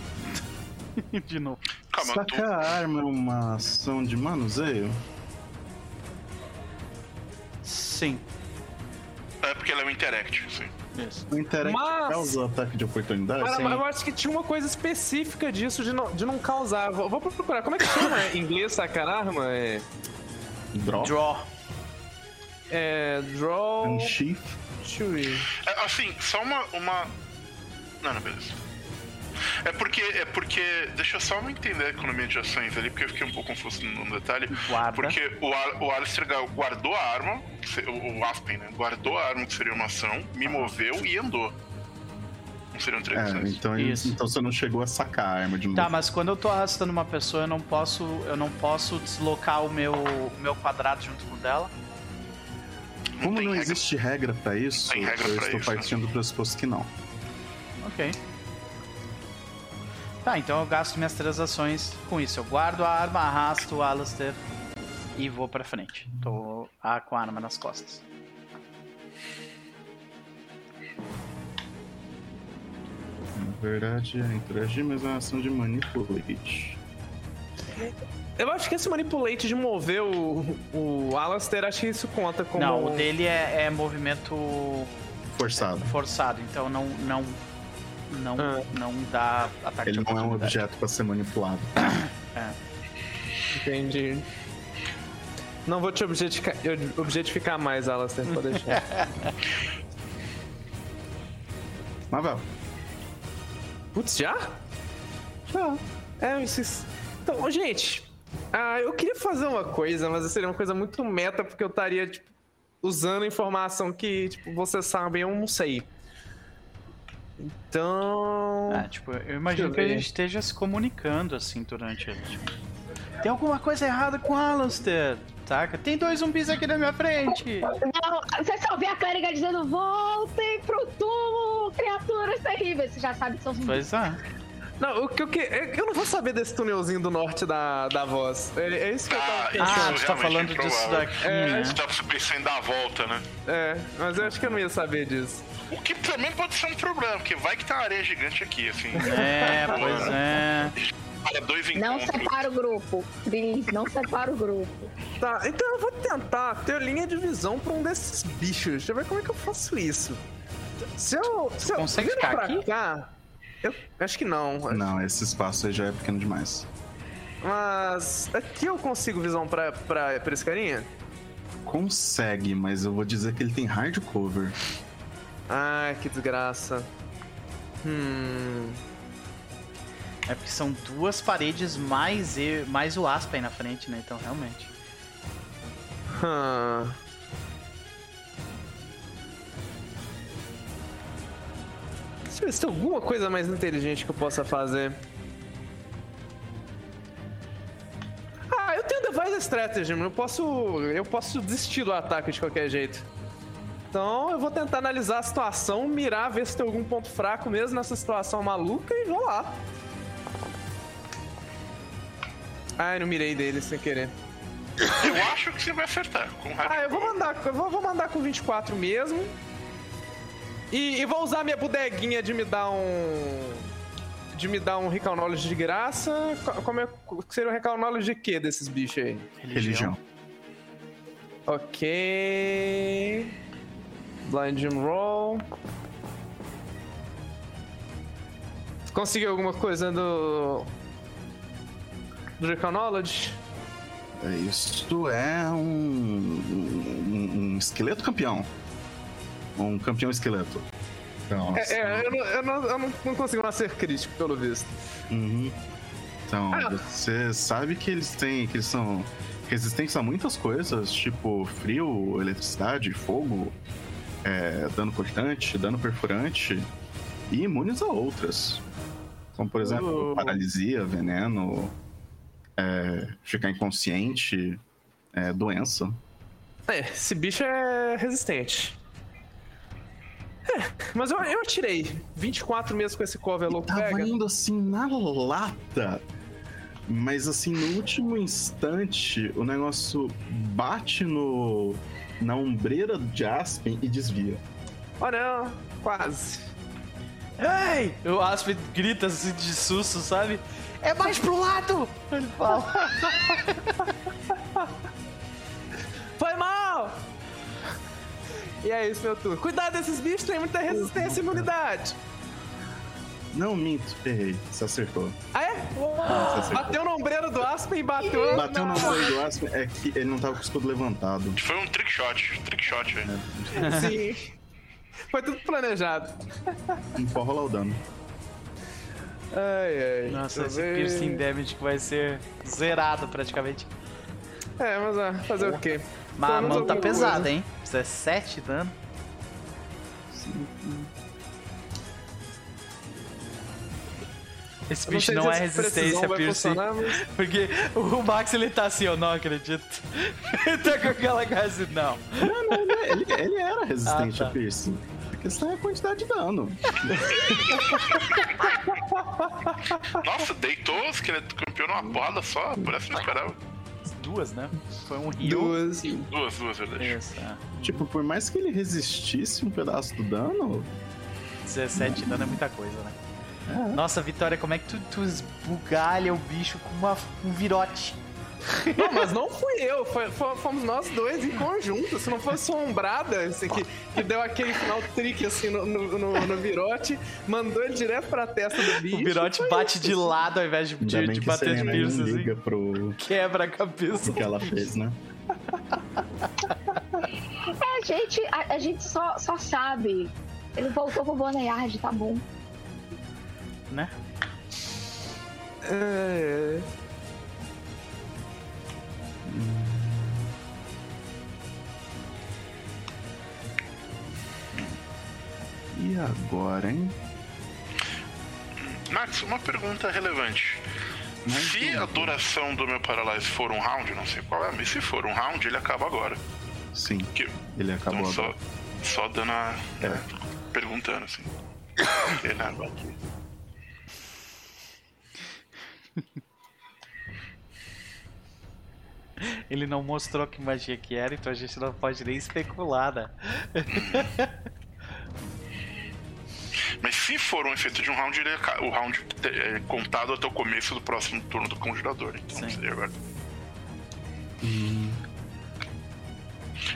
De novo. Calma, tu, Sacar a arma é uma ação de manuseio? Sim. é porque ela é um interact, sim. Isso. O Interact Mas- causa ataque de oportunidade? Mas eu acho que tinha uma coisa específica disso de não, de não causar. Vou, vou procurar. Como é que chama em inglês sacar arma? É, Draw? Draw. é draw. Unsheath? É, assim, só uma, uma. Não, não, beleza. É porque. É porque. Deixa eu só entender a economia de ações ali, porque eu fiquei um pouco confuso no, detalhe. Guarda. Porque o, Al- o Alistair guardou a arma, o, Aspen, né? Guardou a arma, que seria uma ação, me moveu e andou. Não seriam três É, ações. então, Isso. então você não chegou a sacar a arma de novo. Tá, mas quando eu tô arrastando uma pessoa, eu não posso, eu não posso deslocar o meu, o meu quadrado junto com o dela. Como não regra. existe regra pra isso, regra eu pra estou isso, né? partindo do pressuposto que não. Ok. Tá, então eu gasto minhas três ações com isso. Eu guardo a arma, arrasto o Alastair e vou pra frente. Tô ah, com a arma nas costas. Na verdade, é interagir, mas é uma ação de manipulate. Eu acho que esse manipulate de mover o, o Alastair, acho que isso conta como. Não, o dele é, é movimento Forçado. forçado, então não não não, Ah. não dá ataque Ele de não é um objeto pra ser manipulado. Entendi. Não vou te objetificar, objetificar mais, Alastair, pode deixar. Mas vai. Putz, já? Já. É, isso. Então, gente, ah, eu queria fazer uma coisa, mas seria uma coisa muito meta, porque eu estaria, tipo, usando informação que, tipo, vocês sabem, eu não sei. Então. É, tipo, eu imagino eu que a gente esteja se comunicando assim durante a. Tipo, tem alguma coisa errada com o Alastair, saca? Tem dois zumbis aqui na minha frente. Não, você só vê a clériga dizendo: voltem pro túmulo, criaturas terríveis. Você já sabe que são zumbis. Pois é. Não, o que eu que. Eu não vou saber desse túnelzinho do norte da, da voz. É, é isso que eu Ah, tava pensando. Ah, você tá é falando disso daqui, É, né? Você tá pensando em dar a volta, né? É, mas eu acho que eu não ia saber disso. O que também pode ser um problema, porque vai que tem uma areia gigante aqui, assim. É, pois é. Para dois Não separa o grupo. Please, não separa o grupo. Tá, então eu vou tentar ter linha de visão pra um desses bichos. Deixa eu ver como é que eu faço isso. Se eu. Se eu consegue ficar pra aqui? cá, eu acho que não. Não, esse espaço aí já é pequeno demais. Mas aqui eu consigo visão pra, pra, pra esse carinha? Consegue, mas eu vou dizer que ele tem hard cover. Ai, que desgraça. Hum. É porque são duas paredes mais, e- mais o Aspen na frente, né? Então, realmente. Hum. Deixa eu ver se tem alguma coisa mais inteligente que eu possa fazer. Ah, eu tenho device strategy, eu posso, eu posso desistir do ataque de qualquer jeito. Então eu vou tentar analisar a situação, mirar, ver se tem algum ponto fraco mesmo nessa situação maluca e vou lá. Ai, não mirei dele sem querer. Eu acho que você vai acertar com o Ah, eu vou mandar, eu vou, vou mandar com 24 mesmo. E, e vou usar minha bodeguinha de me dar um. De me dar um Recall Knowledge de graça. Co- Como é, seria o Recall Knowledge de quê desses bichos aí? Religião. Ok. Blind Gym Roll. Conseguiu alguma coisa do. Do Recall Knowledge? Isso é um, um, um esqueleto campeão. Um campeão esqueleto. Então, É, é, eu, não, eu, não, eu não- não consigo não ser crítico, pelo visto. uhum. Então, Ah. você sabe que eles têm. que eles são resistentes a muitas coisas, tipo frio, eletricidade, fogo, é, dano cortante, dano perfurante, e imunes a outras. Como, por exemplo, Uh. paralisia, veneno, é, ficar inconsciente, é, doença. É, esse bicho é resistente. É, mas eu, eu atirei. 24 mesmo com esse cover louco Tava pega. indo assim na lata. Mas assim, no último instante, o negócio bate no na ombreira de Aspen e desvia. Oh não, quase. Ei! O Aspen grita assim de susto, sabe? É mais pro lado! Ele fala. Foi mal! E é isso, meu turno. Cuidado desses bichos, tem muita resistência e imunidade. Não, minto, errei. Você acertou. Ah, é? Você acertou. Bateu na ombreira do Aspen e bateu. Bateu na- ombreira do Aspen, é que ele não tava com o escudo levantado. Foi um trick shot, trick shot, velho. Sim. Foi tudo planejado. Não pode rolar o dano. Ai, ai. Nossa, esse ver. piercing damage que vai ser zerado praticamente. É, mas ah, fazer o quê? Mas a mão tá pesada, coisa. hein? 17 dano. Esse não bicho não, se é resistência, funcionar, mas- Porque o Max ele tá assim, eu não acredito. ele tá com aquela cara assim, não. Não, não, ele, ele- ele era resistente Ah, tá. a piercing. A questão é a quantidade de dano. Nossa, deitou o esqueleto campeão numa porrada só, por essa eu não esperava. Duas, né? Foi um heal. Duas. Duas, duas, verdade. Isso, é. Tipo, por mais que ele resistisse um pedaço do dano, 17 dano é muita coisa, né? É. Nossa, Vitória, como é que tu, tu esbugalha o bicho com uma, um virote? Não, mas não fui eu, foi- fo- fomos nós dois em conjunto. Se não fosse sombrada, assim, que, que deu aquele final trick assim no, no, no- no virote, mandou ele direto pra testa do bicho. O virote bate isso. de lado ao invés de, de, de que bater de piercing, assim. liga pro Quebra a cabeça. que ela fez, né? É, a gente, a, a gente só, só sabe. Ele voltou pro Boneyard, tá bom. Né? É, E agora, hein? Max, uma pergunta relevante. Se a duração do meu Paralyze for um round, não sei qual é, mas se for um round, ele acaba agora. Sim, Que- ele acabou então, só, agora. só dando a. É. perguntando assim. Porque, né, Ele não mostrou que magia que era, então a gente não pode nem especular, né? Mas se for um efeito de um round, ele aca- o round é contado até o começo do próximo turno do conjurador. Então Sim. seria agora.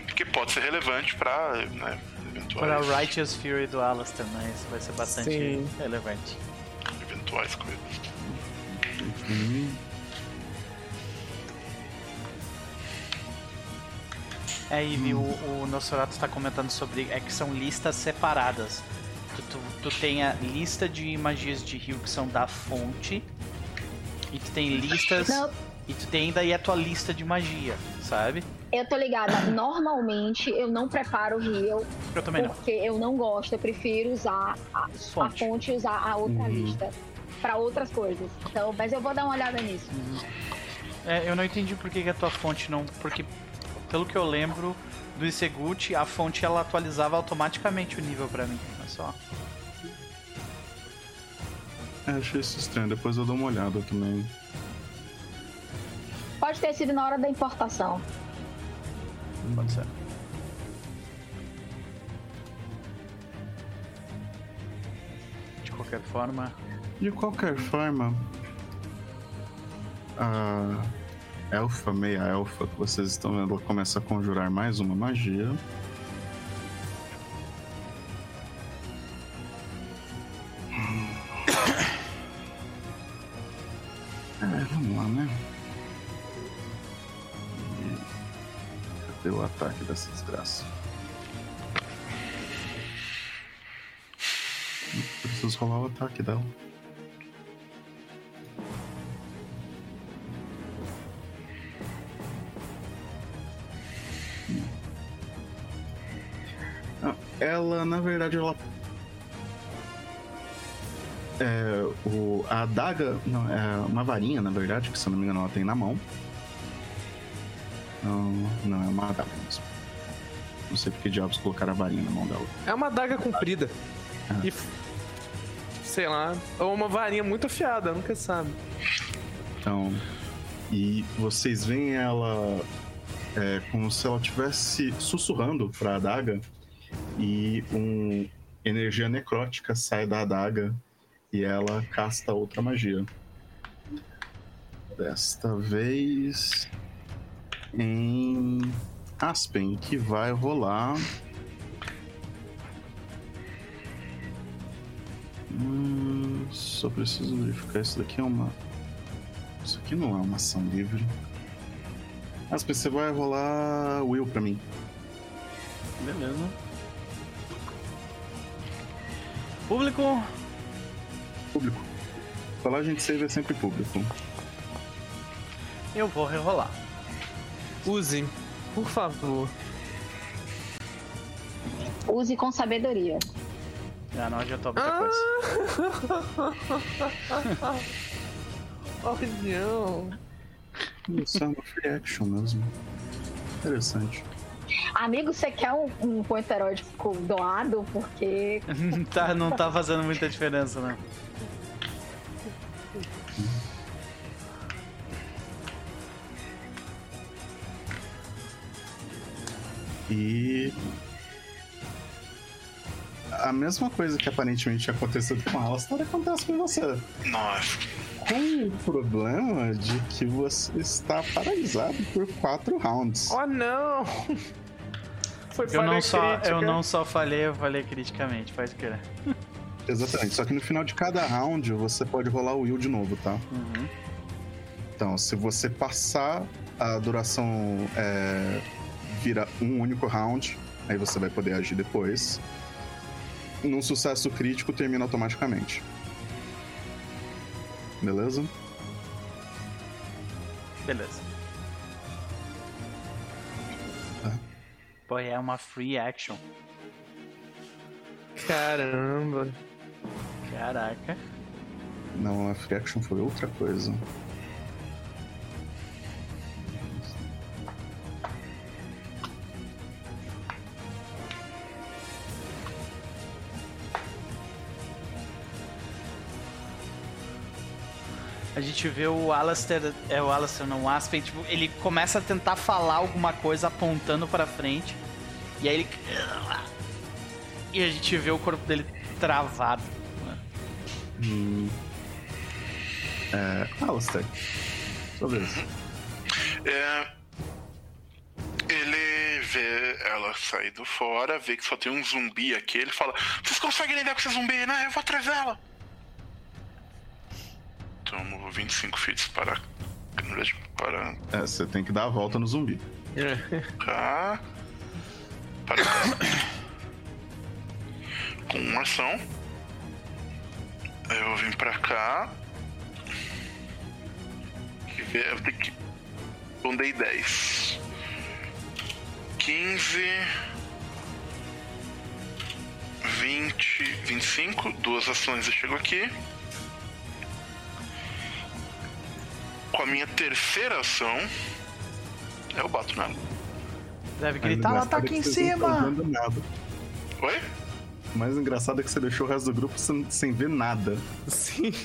Porque pode ser relevante pra né, Para a eventuais, Righteous Fury do Alistair, né? Isso vai ser bastante Sim. relevante. eventuais coisas. Hum, É, e o, o Nosferatu está comentando sobre é que são listas separadas. Tu, tu, tu tem a lista de magias de rio que são da fonte. E tu tem listas. Não. E tu tem ainda aí a tua lista de magia, sabe? Eu tô ligada. Normalmente eu não preparo o Rio Eu também não. porque eu não gosto. Eu prefiro usar a, a Fonte. fonte e usar a outra Uhum. lista pra outras coisas. Então, mas eu vou dar uma olhada nisso. É, eu não entendi por que, que a tua fonte não. Porque, pelo que eu lembro do Isegut, a fonte ela atualizava automaticamente o nível pra mim. Olha só. É, achei isso estranho, depois eu dou uma olhada também. Pode ter sido na hora da importação. Pode ser. De qualquer forma. De qualquer forma, a elfa, meia elfa que vocês estão vendo, ela começa a conjurar mais uma magia. É, vamos lá, né? Cadê o ataque dessa desgraça? Preciso rolar o ataque dela. Na verdade, ela. É, o, a adaga. Não, é uma varinha, na verdade, que se eu não me engano ela tem na mão. Não, não é uma adaga mesmo. Não sei porque diabos colocaram a varinha na mão dela. É uma daga comprida. Ah. E. Sei lá. Ou uma varinha muito afiada, nunca sabe. Então, e vocês veem ela é, como se ela estivesse sussurrando para a adaga e um energia necrótica sai da adaga e ela casta outra magia. Desta vez em Aspen, que vai rolar. Hum, só preciso verificar isso daqui é uma isso aqui não é uma ação livre. Mas você vai rolar Will pra mim. Beleza. Público. Público. Falar gente save é sempre público. Eu vou rerolar. Use, por favor. Use com sabedoria. Ah, não adiantou muita coisa. Oh, não. Isso é uma free action mesmo. Interessante. Amigo, você quer um, um ponto erótico doado? Porque tá, não tá fazendo muita diferença, né? E. A mesma coisa que aparentemente acontecido com a Alastor acontece com você. Nossa. Com o problema de que você está paralisado por quatro rounds. Oh, não. Foi Eu não, só, crítica. eu não só falei, eu falei criticamente, pode crer. Exatamente. Só que no final de cada round você pode rolar o Will de novo, tá? Uhum. Então, se você passar a duração é, vira um único round, aí você vai poder agir depois. Num sucesso crítico, termina automaticamente. Beleza? Beleza. Pô, é uma free action. Caramba. Caraca. Não, a free action foi outra coisa. A gente vê o Alastair, é o Alastair não, o Aspen, tipo, ele começa a tentar falar alguma coisa apontando pra frente. E aí ele. E a gente vê o corpo dele travado. né? Hum. É. Alistair. Sua vez. É, ele vê ela saindo fora, vê que só tem um zumbi aqui. Ele fala: Vocês conseguem lidar com esse zumbi, né? Eu vou atrás dela. Tomo 25 feats para. Para É, você tem que dar a volta no zumbi. cá. Para cá. Com uma ação. Eu vim pra cá. Que ver, eu tenho que. Pondei 10. 15. 20. 25. Duas ações eu chego aqui. Com a minha terceira ação, eu bato nela. Deve Mas gritar, ela tá engraçado aqui é em cima! Oi? O mais engraçado é que você deixou o resto do grupo sem, sem ver nada. Sim.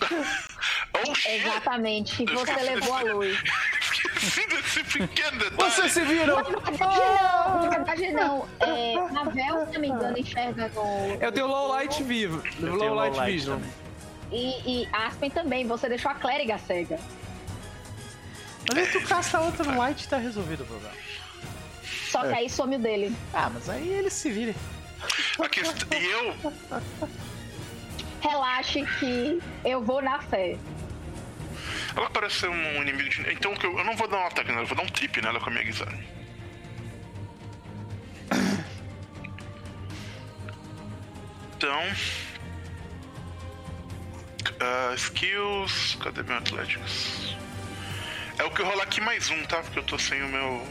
Oh! Exatamente. Você levou a luz. Esqueci desse pequeno detalhe. Vocês se viram? Na verdade, não. Na verdade, não. É, Ravel, se não me engano, enxerga no. Eu tenho low light vivo. Eu Low low light vision. E, e Aspen também. Você deixou a clériga cega. Mas aí tu casta outra no light e tá resolvido o problema. Só que É. aí some o dele. Ah, mas aí ele se vire. A quest- E eu, Relaxe que eu vou na fé. ela parece ser um inimigo de. Então o que eu, eu não vou dar um ataque nela, eu vou dar um trip nela com a minha guisarme. Então. ah, skills. Cadê meu Atléticos? É o que eu rolar aqui mais um, tá? Porque eu tô sem o meu.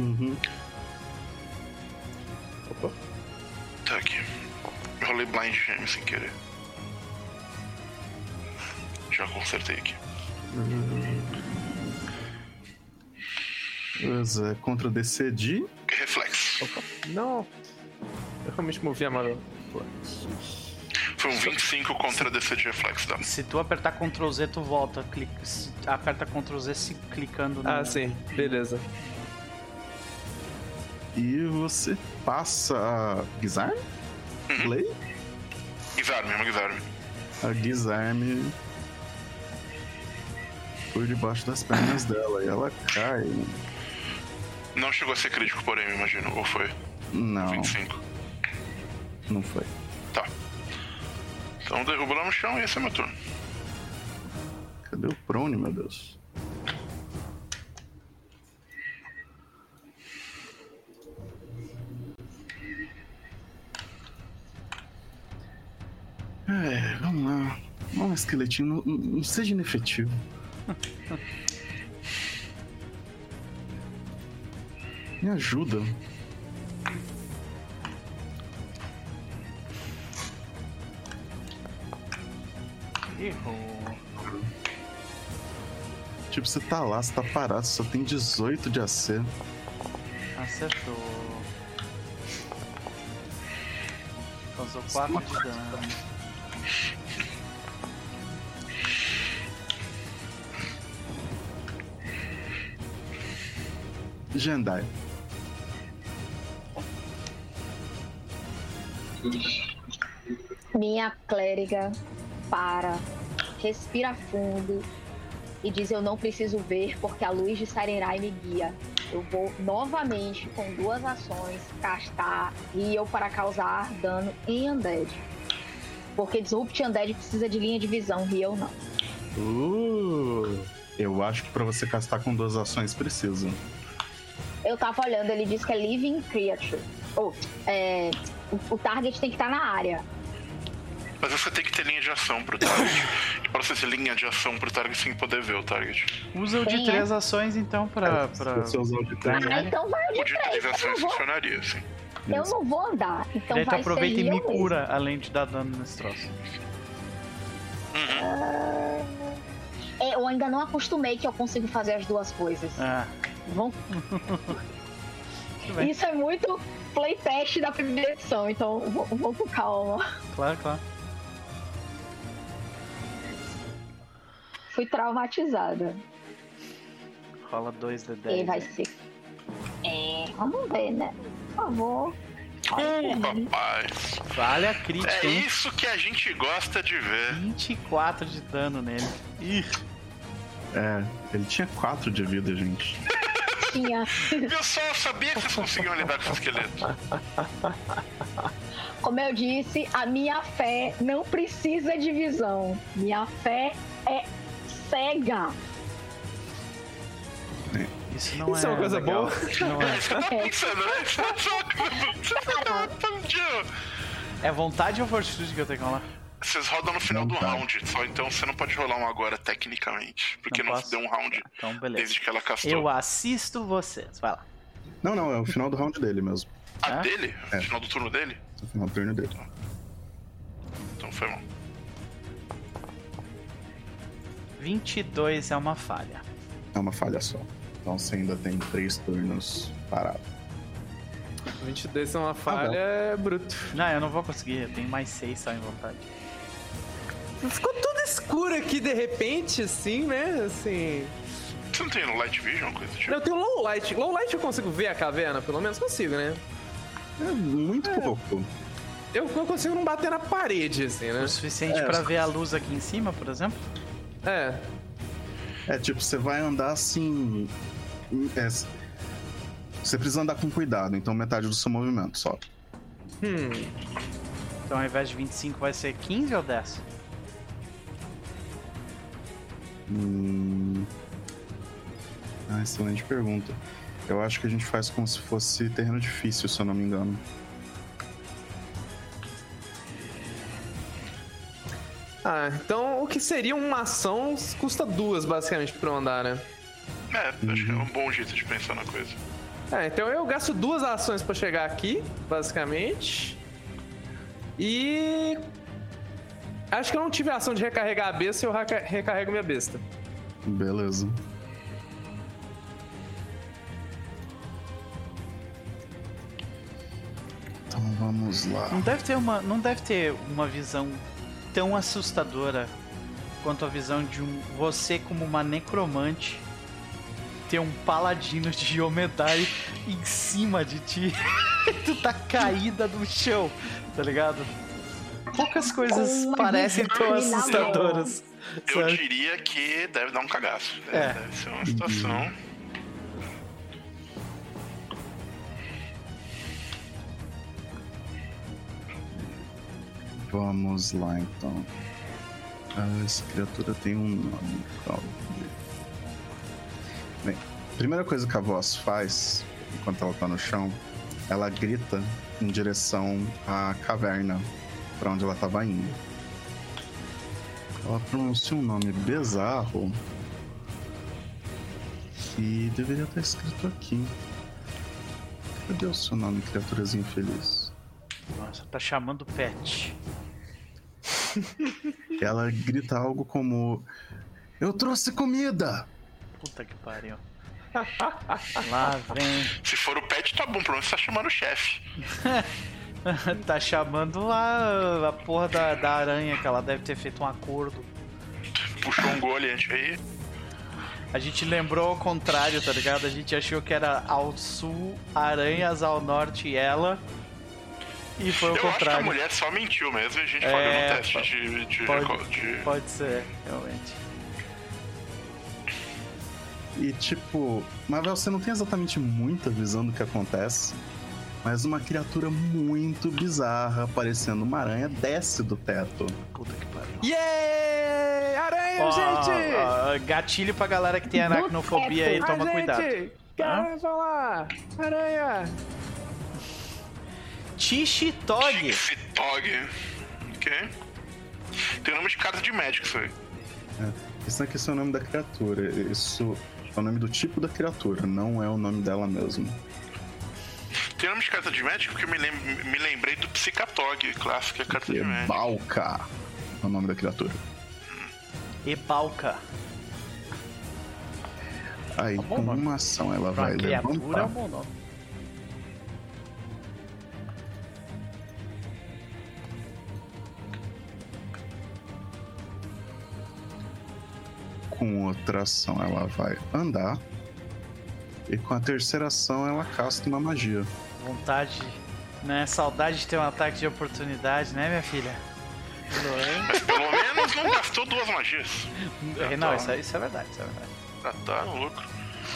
Uhum. Opa. Tá aqui. Eu rolei Blind Gem sem querer. Já consertei aqui. Beleza, contra DC de. Reflexo. Não. Eu realmente movi a mão. Foi um 25 contra DC de reflexo tá? dano. Se tu apertar Ctrl Z, tu volta. Clica, se- aperta Ctrl Z se clicando no. Ah, sim. Beleza. E você passa a Gizarm? Play? Guisarme, é uma Guisarme. A Gizarm por debaixo das pernas dela e ela cai. Não chegou a ser crítico, porém, eu imagino. Ou foi? Não, 25. não foi. Então derruba lá no chão e esse é meu turno. Cadê o Prone, meu Deus? É, vamos lá. Vamos lá, esqueletinho. Não, não seja inefetivo. Me ajuda. Errou. Tipo, você tá lá, você tá parado, você só tem 18 de AC. Acertou. Causou 4 de dano. Jandai. Minha clériga para, respira fundo e diz: Eu não preciso ver porque a luz de Sarenrai me guia. Eu vou novamente, com duas ações, castar Heal para causar dano em Undead. Porque Disrupt Undead precisa de linha de visão, Heal não. Uh, eu acho que pra você castar com duas ações precisa. Eu tava olhando, ele diz que é Living Creature. Ou, é, o, o target tem que estar na área. Mas você tem que ter linha de ação pro target. e pra você ter linha de ação pro target, você tem que poder ver o target. Usa o de Tem, três ações então pra. Se pra... você usar o de três, Ah, então vai o de O de três. ações não vou, funcionaria, assim. eu não vou andar. Então tu vai aproveita ser e me mesmo. cura, além de dar dano nesse troço. É, eu ainda não acostumei que eu consigo fazer as duas coisas. Ah, Vão... Isso é muito playtest da primeira edição, então vou, vou com calma. claro, claro. Fui traumatizada. Rola 2 de E 10. vai ser. É, vamos ver, né? Por favor. Uh, rapaz. Vale a crítica, É hein? isso que a gente gosta de ver. 24 de dano nele. Ih, É, ele tinha 4 de vida, gente. Tinha. Eu sabia que vocês conseguiam lidar com esse esqueleto. Como eu disse, a minha fé não precisa de visão. Minha fé é cega. isso não Isso é uma coisa legal. boa. Isso não é. Você tá pensando, né? Você tá tá. É vontade ou fortitude que eu tenho que rolar? Vocês rodam no final do round, só então você não pode rolar um agora, tecnicamente. Porque Não não, deu um round Então, beleza. desde que ela castou. Eu assisto vocês. Vai lá. Não, não, é o final do round dele mesmo. A Ah? dele? É. Final do turno dele? É o final do turno dele. Então foi mal. 22 é uma falha. É uma falha só. Então você ainda tem três turnos parado. 22 é uma falha, é bruto. Não, eu não vou conseguir, eu tenho mais seis só em vontade. Ficou tudo escuro aqui de repente, assim, né? Assim. Você não tem no Light Vision, coisa do tipo? Eu tenho low light. Low light eu consigo ver a caverna, pelo menos consigo, né? É muito pouco. Eu, eu consigo não bater na parede, assim, né? O suficiente É, pra os- ver a luz aqui em cima, por exemplo? É. É tipo, você vai andar assim. é, você precisa andar com cuidado, então metade do seu movimento só. Hum. Então ao invés de 25 vai ser 15 ou 10? Hum... Ah, excelente pergunta. Eu acho que a gente faz como se fosse terreno difícil, se eu não me engano. Ah, então o que seria uma ação custa duas, basicamente, pra eu andar, né? É, acho que é um bom jeito de pensar na coisa. É, então eu gasto duas ações pra chegar aqui, basicamente. E. Acho que eu não tive a ação de recarregar a besta e eu reca- recarrego minha besta. Beleza. Então vamos lá. Não deve ter uma, não deve ter uma visão tão assustadora quanto a visão de um você como uma necromante ter um paladino de Yomedai em cima de ti. tu tá caída no chão, tá ligado? Poucas coisas uma parecem tão assustadoras. Eu sabe? diria que deve dar um cagaço. É. Deve ser uma situação. Vamos lá então. Ah, essa criatura tem um nome. calma. Bem, primeira coisa que a voz faz, enquanto ela tá no chão, ela grita em direção à caverna para onde ela tava indo. Ela pronuncia um nome bizarro que deveria estar escrito aqui. Cadê o seu nome, criaturazinha feliz? Nossa, tá chamando pet. Ela grita algo como: Eu trouxe comida! Puta que pariu. Lá vem. Se for o pet, tá bom, pelo menos tá chamando o chefe. tá chamando a, a porra da, da aranha que ela deve ter feito um acordo. Puxou um gol ali aí. A gente lembrou ao contrário, tá ligado? A gente achou que era ao sul, aranhas ao norte ela. E foi o Eu acho que a contrário. mulher só mentiu mesmo e a gente É, falhou no teste de, de, pode- de- Pode ser, realmente. E tipo, Marvel, você não tem exatamente muita visão do que acontece, mas uma criatura muito bizarra, parecendo uma aranha, desce do teto. Puta que pariu. Yeah! Aranha, Ó, gente! ó, gatilho pra galera que tem aracnofobia aí, toma Ah, cuidado. gente! Cara, vai lá! Aranha! Tishi Tog. Tog. Ok. Tem nome de carta de médico isso aí. Isso aqui é o nome da criatura. Isso é o nome do tipo da criatura, não é o nome dela mesmo. Tem nome de carta de médico que eu me, lem- me lembrei do Psicatog, clássico, é carta de médico. Balka é o nome da criatura. Ebalca. Aí, Tá bom com nome. uma ação, ela Pra vai criatura é levantar. um bom nome. Com outra ação, ela vai andar. E com a terceira ação, ela casta uma magia. Vontade, né? Saudade de ter um ataque de oportunidade, né, minha filha? Mas pelo menos não gastou duas magias. É, Não, isso é, isso é verdade, isso é verdade. Já tá no lucro.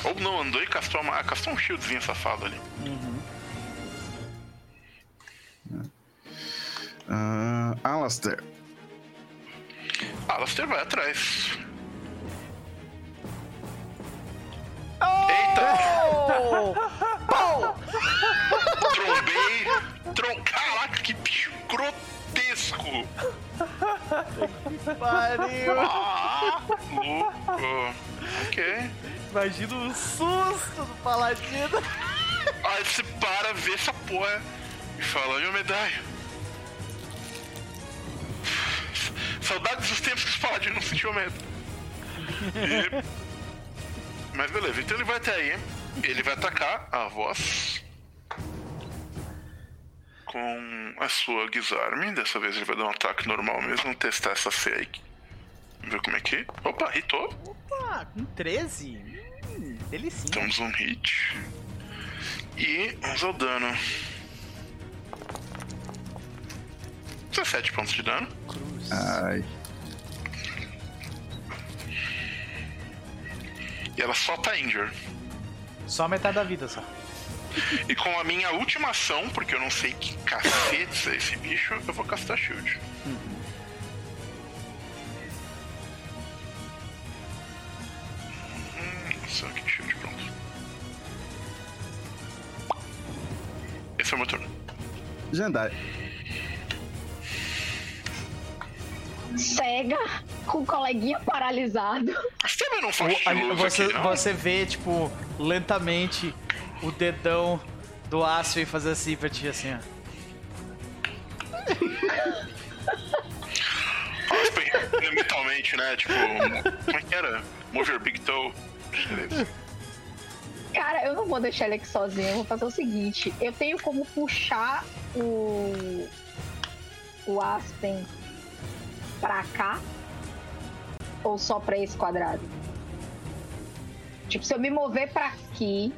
Ou não, andou e castou, uma, castou um shieldzinho safado ali. Ah, Alastair, Alastair vai atrás. Eita! Trombei! Trom... Caraca, que bicho grotesco! Pariu! Ah, louco! Ok. Imagina o susto do paladino. Aí você para, vê essa porra e fala, meu medalha. Saudades dos tempos que os paladinos não sentiam medo. E Mas beleza, então ele vai até aí. Ele vai atacar a voz. Com a sua Gizarme. Dessa vez ele vai dar um ataque normal mesmo. Vamos testar essa C aí. Vamos ver como é que. Opa, hitou. Opa, com 13? Hum, delicinha. Temos um hit. E vamos ao dano. 17 pontos de dano. Cruz. Ai. E ela só tá injured. Só metade da vida só. E com a minha última ação, porque eu não sei que cacete é esse bicho, eu vou castar shield. Hum, só que shield, pronto. Esse é o meu turno. Jandai. Cega, com o coleguinha paralisado. Você não faz você, aqui, não? você vê, tipo, lentamente o dedão do Aspen fazer assim pra ti, assim, ó. Aspen, mentalmente, né? Tipo, como é que era? Move your big toe. Cara, eu não vou deixar ele aqui sozinho. Eu vou fazer o seguinte: eu tenho como puxar o. o Aspen pra cá? Ou só pra esse quadrado? Tipo, se eu me mover pra aqui,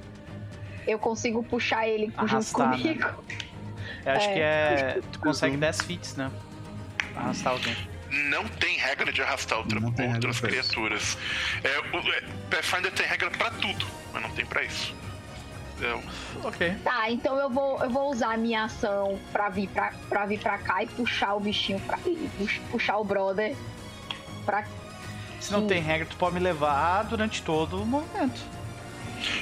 eu consigo puxar ele junto Arrastar, né? comigo. Eu acho É. que é. Tu consegue 10 fits, né? Arrastar alguém. Não tem regra de arrastar outra, outras criaturas. É, o é, Pathfinder tem regra pra tudo, mas não tem pra isso. É, Ok. Tá, então eu vou, eu vou usar a minha ação pra vir pra, pra vir pra cá e puxar o bichinho pra. pux- puxar o brother pra. Se não Sim. tem regra, tu pode me levar durante todo o movimento.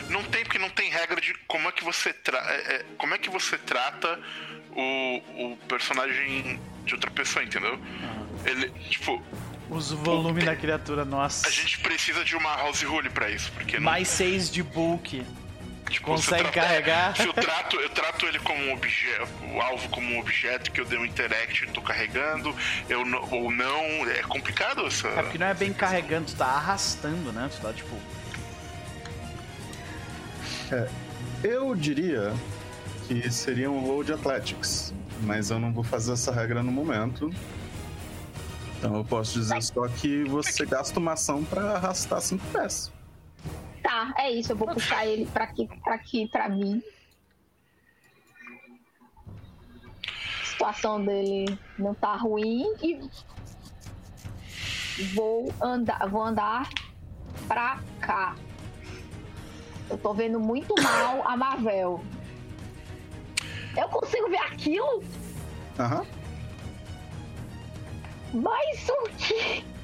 Não tem porque não tem regra de como é que você tra é, é, como é que você trata o, o personagem de outra pessoa, entendeu? Ele, tipo, Usa o volume da criatura, nossa. a gente precisa de uma house rule pra isso, porque não, Mais 6 de bulk. Tipo, consegue se eu tra- carregar. Se eu trato, eu trato ele como um objeto, o alvo como um objeto que eu dei um interact e tô carregando, eu não- ou não, é complicado essa. É porque não é bem carregando, tu tá arrastando, né? Tu tá tipo. Eu diria que seria um de Athletics, mas eu não vou fazer essa regra no momento. Então eu posso dizer só que você gasta uma ação pra arrastar cinco pés. Tá, é isso, eu vou puxar ele pra aqui, pra aqui, pra mim. A situação dele não tá ruim e vou andar, vou andar pra cá. Eu tô vendo muito mal a Marvel. Eu consigo ver aquilo, Aham. mas o que?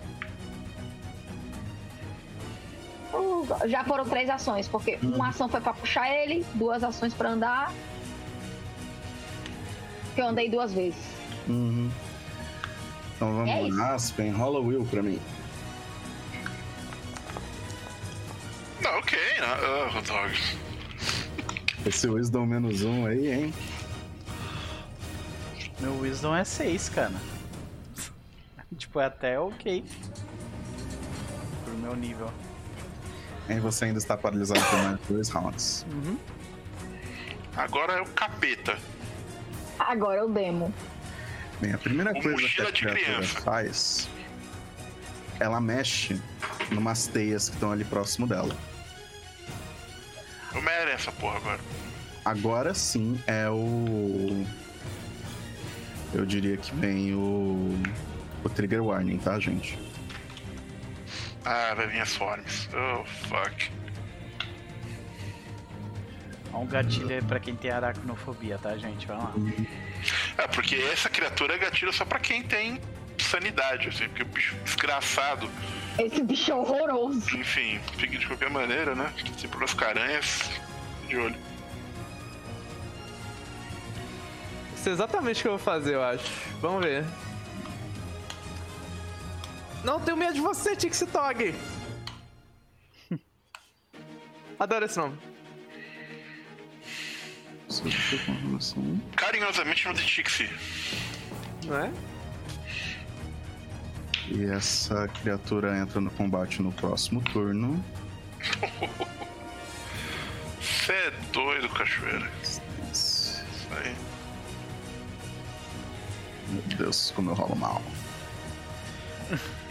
Uh, Já foram três ações, porque uma ação foi pra puxar ele, duas ações pra andar. Que eu andei duas vezes. Uhum. Então vamos É lá, Aspen, rola o Will pra mim. Não, ok, né? Ah, dogs. Esse Wisdom menos um aí, hein? Meu Wisdom é 6, cara. tipo, é até ok. Pro meu nível. E você ainda está paralisado por mais dois rounds. Uhum. Agora é o capeta. Agora eu demo. Bem, a primeira Uma coisa que a criatura criança. faz, ela mexe numas teias que estão ali próximo dela. Eu merece essa porra agora. Agora sim é o. Eu diria que vem o. O trigger warning, tá, gente? Ah, vai vir as formas. Oh, fuck. Ó um gatilho aí pra quem tem aracnofobia, tá, gente? Vai lá. É, porque essa criatura é gatilho só pra quem tem sanidade, assim, porque o bicho desgraçado, Esse bicho é horroroso. enfim, fica de qualquer maneira, né? Sempre nas caranhas, de olho. Isso é exatamente o que eu vou fazer, eu acho. Vamos ver. Não tenho medo de você, Tixi Tog! Adoro esse nome. Carinhosamente chama de Tixie. Não é? E essa criatura entra no combate no próximo turno. Você é doido, cachoeira. Isso aí. Meu Deus, como eu rolo mal.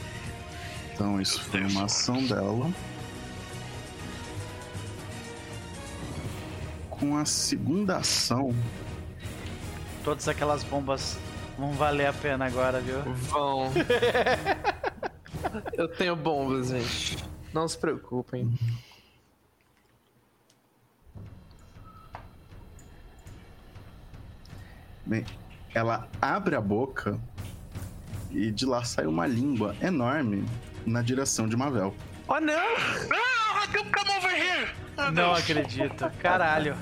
Então isso foi uma ação dela. Com a segunda ação, Todas aquelas bombas vão valer a pena agora, viu? Vão. Eu tenho bombas, gente. Não se preocupem. bem, ela abre a boca e de lá sai uma língua enorme na direção de Mavel. Oh, não! Ah, come over here! Ah, Não Deus. acredito. Caralho.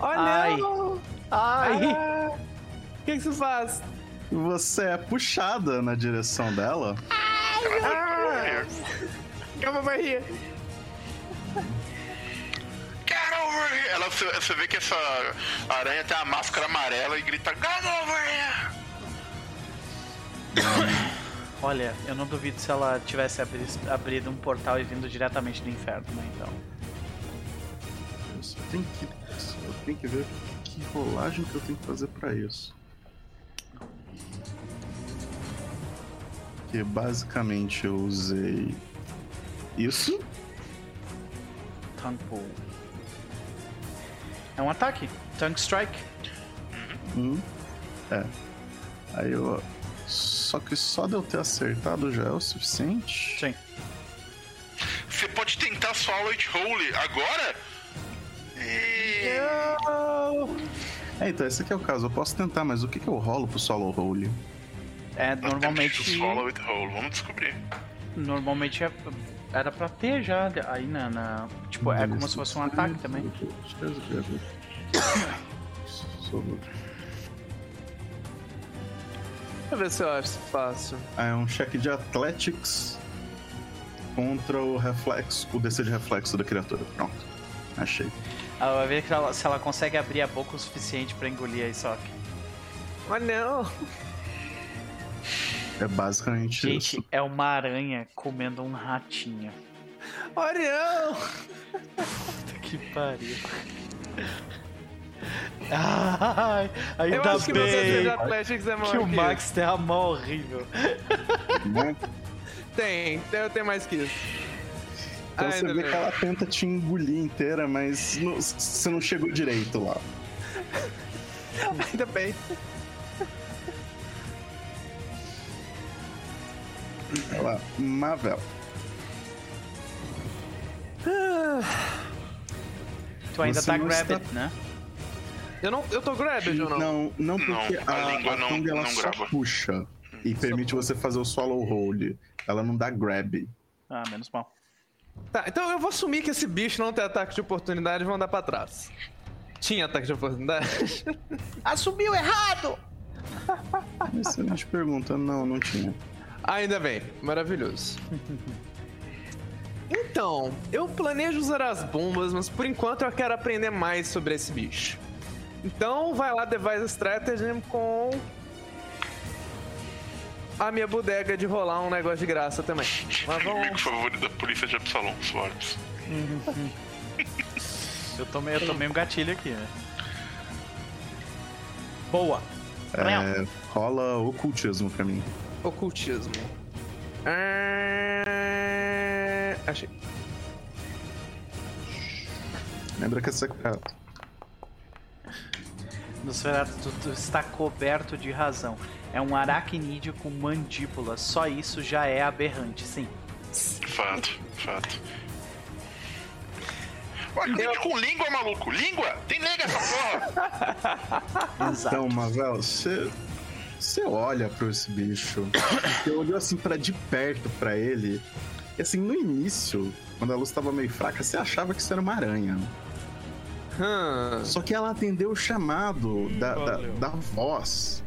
Oh, Ai. não! Ai. Ah, O que, que você faz? Você é puxada na direção dela. Ah, come over here. Get over here! Ela, você, você vê que essa aranha tem a máscara amarela e grita Get over here! Olha, eu não duvido se ela tivesse abri abrido um portal e vindo diretamente do inferno, né? Então. Eu só tenho que, eu tenho que ver que rolagem que eu tenho que fazer pra isso. Que basicamente eu usei isso. Tongue Pull. É um ataque. Tongue Strike. Um. É. Aí eu. Só que só de eu ter acertado já é o suficiente. Sim. Você pode tentar Swallow It Holy agora? E... É, então esse aqui é o caso. Eu posso tentar, mas o que, que eu rolo pro solo roll? É, normalmente. Swallow It Whole, vamos descobrir. Normalmente é- era pra ter já aí na. na- tipo, é como se fosse um ataque também. Deixa eu ver se eu acho isso fácil. Ah, é um cheque de Athletics contra o reflexo, o DC de reflexo da criatura. Pronto. Achei. Ela vai ver que ela- se ela consegue abrir a boca o suficiente pra engolir a Isoc. Oh, não! É basicamente Gente, isso. é uma aranha comendo um ratinho. Oh, não! Puta que pariu. Ai, ainda Eu acho que bem Athletics é maior que o que Max tem a mão horrível. Tem, eu tenho mais que isso. Então você vê que ela tenta te engolir inteira, mas não- você não chegou direito lá. Ainda bem. Olha lá, Mavel. Tu ainda Você tá grabbed, está- né? Eu não, eu tô grabbed ou não? Não, não porque Não, a a, língua a não- tongue ela não só grava. puxa e permite você fazer o swallow hold. Ela não dá grab. Ah, menos mal. Tá, então eu vou assumir que esse bicho não tem ataque de oportunidade e vou andar pra trás. Tinha ataque de oportunidade? Assumiu errado! Excelente pergunta. Não, não tinha. Ainda bem, maravilhoso. Então, eu planejo usar as bombas, mas por enquanto eu quero aprender mais sobre esse bicho. Então, vai lá, Device Strategy com a minha bodega de rolar um negócio de graça também. Mas Inimigo vamos. favorito da polícia de Absalom, Swarms. Eu tomei, eu tomei um gatilho aqui, né? Boa! É, rola ocultismo pra mim. Ocultismo. Ah, Achei. Lembra que é secreto. Nosferatu, tu, tu está coberto de razão. É um aracnídeo com mandíbula. Só isso já é aberrante, sim. Fato, fato. Ó, acredito com língua, maluco! Língua! Tem língua essa porra! Exato. Então, Mavel, você. Você olha pra esse bicho. Você olhou assim pra de perto pra ele. E assim, no início, quando a luz tava meio fraca, você achava que isso era uma aranha. Só que ela atendeu o chamado da, da, da voz.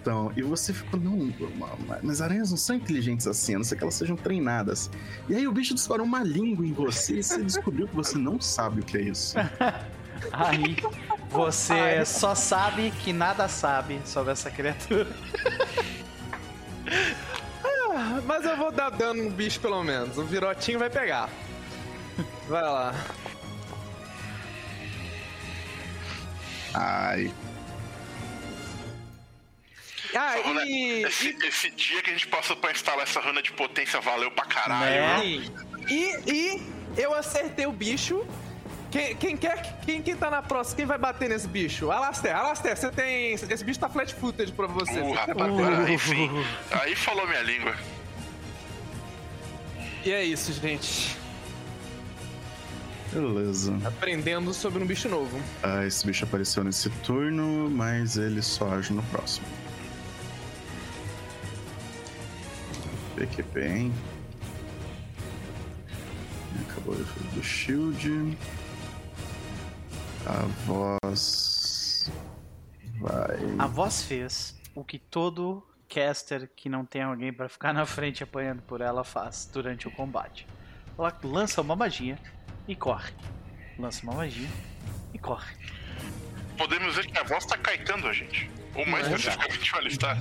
Então, e você ficou, não, ma- mas aranhas não são inteligentes assim, a não ser que elas sejam treinadas. E aí o bicho disparou uma língua em você e você descobriu que você não sabe o que é isso. Aí você Ai. só sabe que nada sabe sobre essa criatura. Mas eu vou dar dano no bicho pelo menos. O virotinho vai pegar. Vai lá. Ai. Ah, Olha, e, esse, esse dia que a gente passou pra instalar essa runa de potência valeu pra caralho. Né? e, e eu acertei o bicho. Quem, quem quer. Quem, quem tá na próxima? Quem vai bater nesse bicho? Alaster, Alaster, você tem. Esse bicho tá flat footage pra você. Uh, rapaz, aí sim. Aí falou minha língua. E é isso, gente. Beleza. Aprendendo sobre um bicho novo. Ah, esse bicho apareceu nesse turno, mas ele só age no próximo. PQP, hein? Acabou do shield. A voz. Vai. A voz fez o que todo caster que não tem alguém pra ficar na frente apanhando por ela faz durante o combate. Ela lança uma magia e corre. Lança uma magia e corre. Podemos dizer que a voz tá caetando a gente. Ou mais É. especificamente o Alistar.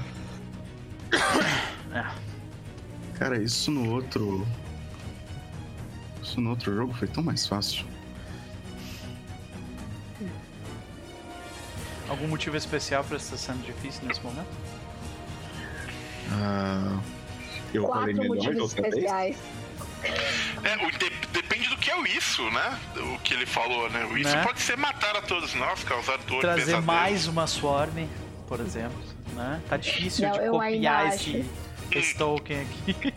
É. Cara, isso no outro. Isso no outro jogo foi tão mais fácil. Algum motivo especial pra estar sendo difícil nesse momento? Ah, eu falei Quatro melhor motivos especiais. É, o de- depende do que é o isso, né? O que ele falou, né? O isso Né? pode ser matar a todos nós, causar dor, Trazer pesadelo. mais uma Swarm, por exemplo. Né? Tá difícil Não, de copiar esse, esse token aqui.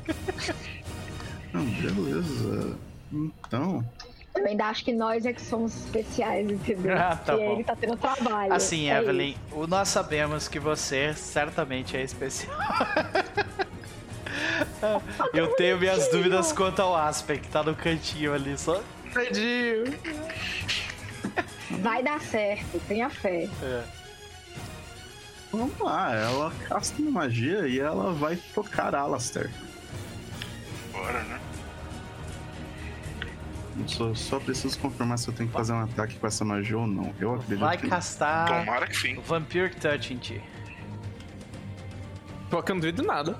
Não, beleza. Então. Eu ainda acho que nós é que somos especiais, entendeu? Ah, tá e bom. ele tá tendo trabalho. Assim, É Evelyn, o- nós sabemos que você certamente é especial. Eu tenho minhas dúvidas quanto ao Aspect, tá no cantinho ali, só. Tadinho. Vai dar certo, tenha fé. É. Vamos lá, ela casta uma magia e ela vai tocar Alastair. Bora, né? Eu Só, só preciso confirmar se eu tenho que fazer um ataque com essa magia ou não. Eu acredito Vai que castar Tomara que sim. Vampiric Touch em ti. Pô, que eu não duvido nada.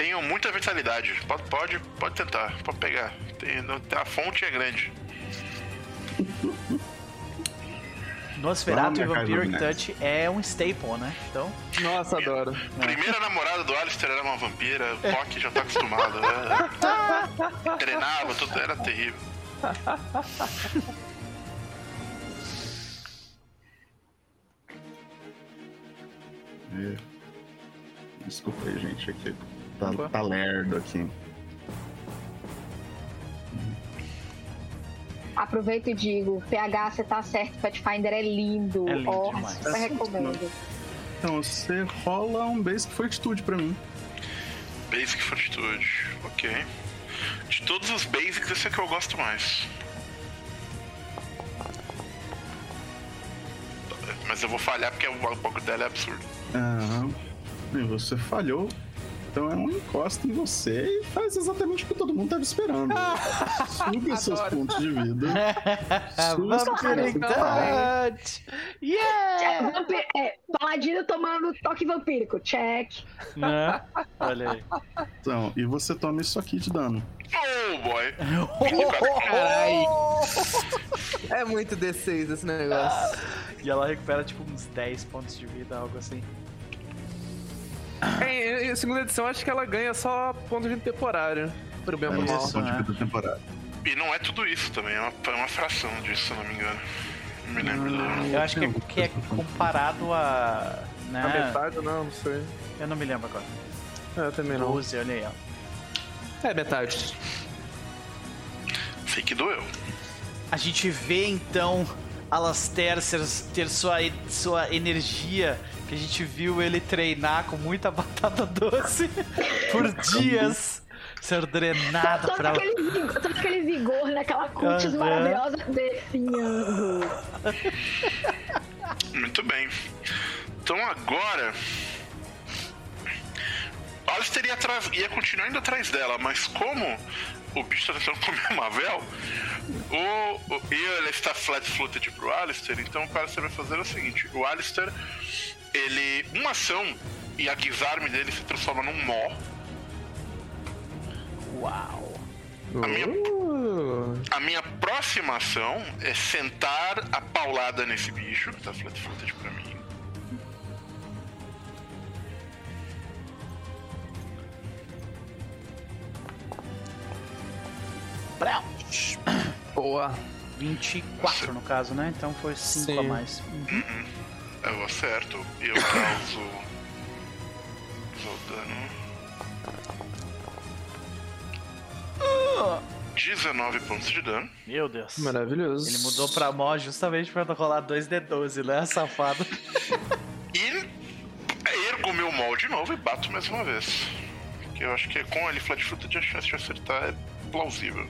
Tenham muita vitalidade. Pode, pode, pode tentar, pode pegar. Tem, a fonte é grande. Nosferatu e Vampiric Touch é um staple, né? Então, Nossa, adoro. Primeira namorada do Alistair era uma vampira, o Pock já tá acostumado. né? Treinava, tudo era terrível. É. Desculpa aí, gente, aqui. Tá, tá lerdo aqui. Aproveito e digo, PH, você tá certo, Pathfinder é lindo. É lindo Ó, demais. super recomendo. Então, você rola um Basic Fortitude pra mim. Basic Fortitude, ok. De todos os basics, esse é que eu gosto mais. Mas eu vou falhar porque o pouco dela é absurdo. Aham. E você falhou. Então é um encosta em você e faz exatamente o que todo mundo tava esperando. Suga os seus pontos de vida. Suga os seus! Yeah! É, vampi- é, paladino tomando toque vampírico, check. Né? Olha aí. Então, e você toma isso aqui de dano. Oh boy! Carai. É muito D6 esse negócio. E ela recupera tipo uns 10 pontos de vida, algo assim. Em, em segunda edição, acho que ela ganha só ponto de temporário. Pro bem ou É mal. isso, né? de vida temporário. E não é tudo isso também, é uma, é uma fração disso, se eu não me engano. Não me lembro. do- Eu acho que é, que é comparado a. Né? A metade, não, não sei. Eu não me lembro agora. É, Eu também não. 12, olha aí, ó. É metade. Sei que doeu. A gente vê então Alastair ser- ter sua, sua energia, que a gente viu ele treinar com muita batata doce por dias, ser drenado Todo pra. aquele, vigor, todo aquele vigor naquela cutis Aham. maravilhosa definhando. Muito bem. Então agora. O Alistair ia, atrás- ia continuar indo atrás dela, mas como o bicho tá tentando comer a Mavel, o, o, e ele está flat footed pro Alistair, então o que o Alistair vai fazer é o seguinte: o Alistair, ele. Uma ação e a Gizarme dele se transforma num nó. Uau! A minha- Uh, A minha próxima ação é sentar a paulada nesse bicho. Tá flat footed pra mim. Brau. Boa. 24 no caso, né? Então foi 5 Sim. a mais. Eu acerto e eu causo. O dano. 19 pontos de dano. Meu Deus. Maravilhoso. Ele mudou pra mó justamente pra rolar 2D12, né, safado? E ergo meu mol de novo e bato mais uma vez. Que eu acho que com ele flat footed a chance de acertar é plausível.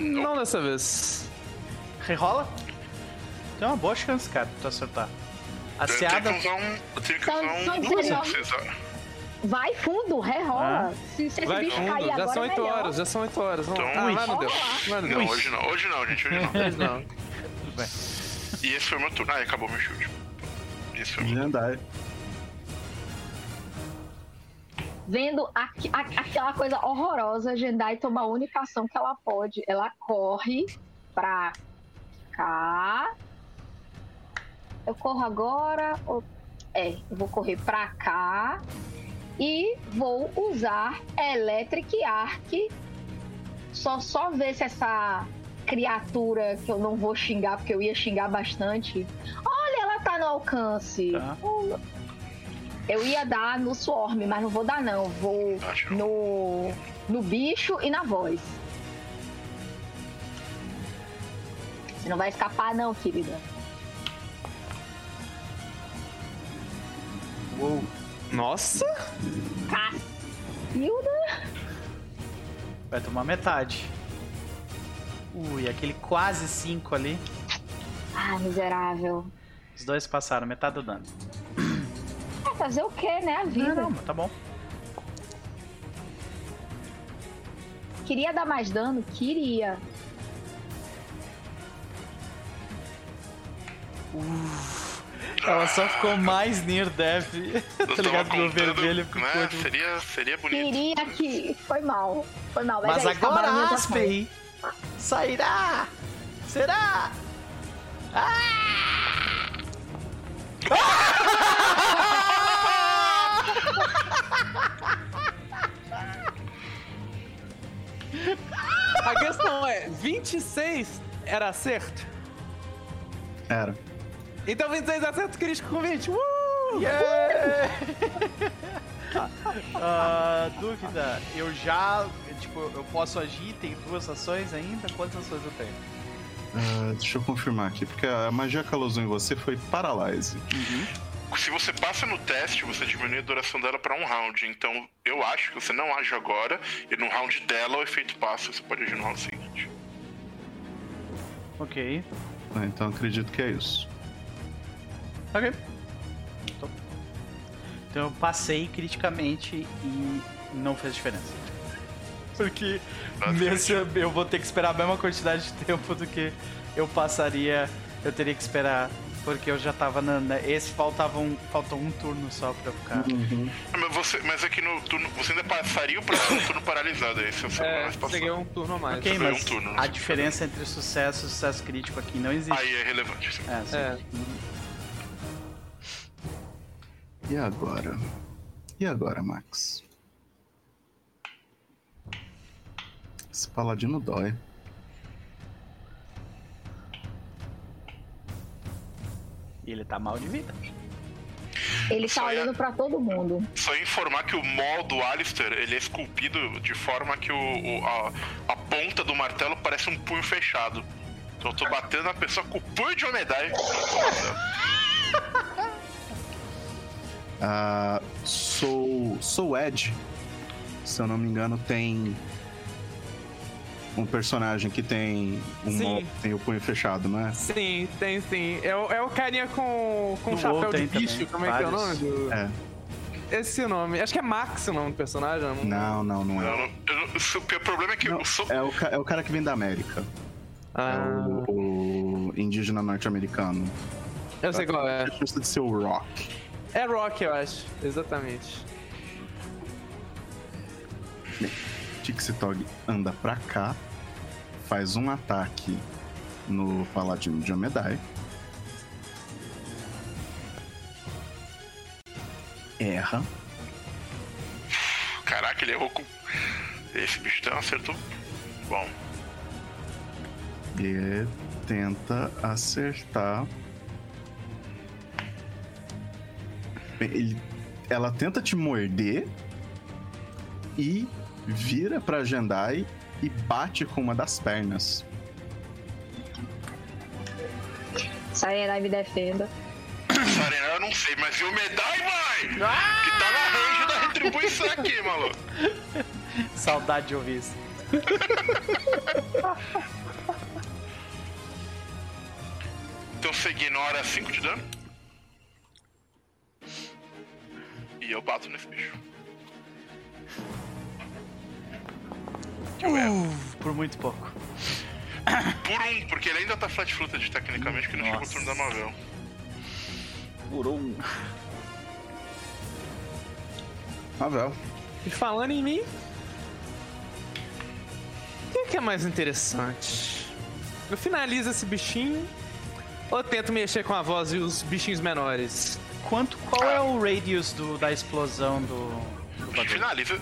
Não dessa vez. Rerola? Tem uma boa chance, cara, de tu acertar. A Eu tenho seada. que usar um. Eu tenho que usar um. Não 19. precisa. Vai fundo, rerola. Ah. Se, se esse bicho fundo, cair já agora, são é 8 melhor. horas, já são 8 horas. Vamos. Então, ah, ui. vai no Deus. Vai no Não, hoje não, hoje não, gente, hoje não. Hoje não. Tudo bem. E esse foi meu turno. Ah, acabou meu chute. Esse foi meu Jandai. Vendo aqui- a- aquela coisa horrorosa, Jendai toma a única ação que ela pode. Ela corre pra cá. Eu corro agora. ou- É, eu vou correr pra cá. E vou usar Electric Arc. Só, só ver se essa criatura que eu não vou xingar, porque eu ia xingar bastante. Olha, ela tá no alcance. Tá. Eu ia dar no Swarm, mas não vou dar não. Vou no, no bicho e na voz. Você não vai escapar não, querida. Uou. Nossa! Cacilda. Vai tomar metade. Ui, aquele quase 5 ali. Ah, miserável. Os dois passaram, metade do dano. É fazer o quê, né? A vida. Não, não, tá bom. Queria dar mais dano? Queria. Ela só ficou mais near death. Tá ligado? Contando, vermelho ficou. né? tipo- Seria, seria bonito. Queria que. Foi mal. Foi mal. Mas, Mas agora Aspen sairá! Será? A questão é: 26 era acerto? Era. Então 26 é acerto crítico com 20. Uh! Yeah! Ah, dúvida, eu já. Tipo, eu posso agir? Tem duas ações ainda? Quantas ações eu tenho? Ah, deixa eu confirmar aqui, porque a magia que ela usou em você foi Paralyze. Se você passa no teste, você diminui a duração dela pra um round. Então, eu acho que você não age agora, e no round dela o efeito passa, você pode agir no round seguinte. Ok. Ah, então acredito que é isso. Ok. Então, então eu passei criticamente e não fez diferença. Porque nesse eu vou ter que esperar a mesma quantidade de tempo do que eu passaria. Eu teria que esperar. Porque eu já tava na. na- esse faltava um, faltou um turno só pra eu ficar. Mas, você, mas aqui no turno, você ainda passaria o próximo turno paralisado aí, se você não É, mais passar. peguei um turno a mais. Ok, ganhou mas um turno, né? a diferença entre sucesso e sucesso crítico aqui não existe. Aí é relevante. sim. É, sim. É. E agora? E agora, Max? Esse paladino dói. E ele tá mal de vida. Ele tá Só ia- olhando pra todo mundo. Só informar que o mol do Alistair, ele é esculpido de forma que o, o- a, a ponta do martelo parece um punho fechado. Então eu tô batendo na pessoa com o punho de Omedai. Ah, sou, sou Ed. Se eu não me engano, tem um personagem que tem um tem o punho fechado, não é? Sim, tem sim. É, o- é o carinha com, com chapéu de bicho. Como é que é o nome? Do... É. Esse é nome. Acho que é Max o nome do personagem. não- Não, não, não Eu é. não- não- o problema é que Não, eu sou. é, o, é o cara que vem da América. Ah, É o, o indígena norte-americano. eu sei qual é. É justo de ser o Rock. É Rock, eu acho. Exatamente. Tixitog anda pra cá, faz um ataque no Paladino de Amedai. Erra. Caraca, ele errou com. Esse bicho tem um acerto bom. E tenta acertar. Ele, ela tenta te morder e vira pra Jendai e bate com uma das pernas. Sarenai me defenda. Sarena, eu não sei, mas o Medai, vai! Que tá na range da retribuição aqui, maluco. Saudade de ouvir isso. Então você ignora 5 de dano. E eu bato nesse bicho. Eu erro. Uh, por muito pouco. Por um, porque ele ainda tá flat-footed tecnicamente, que não chegou o turno da Mavel. Por um. Ravel. E falando em mim. O que é mais interessante? Eu finalizo esse bichinho ou tento mexer com a voz e os bichinhos menores? Quanto, qual é o radius do, da explosão do, do bagulho? Finaliza.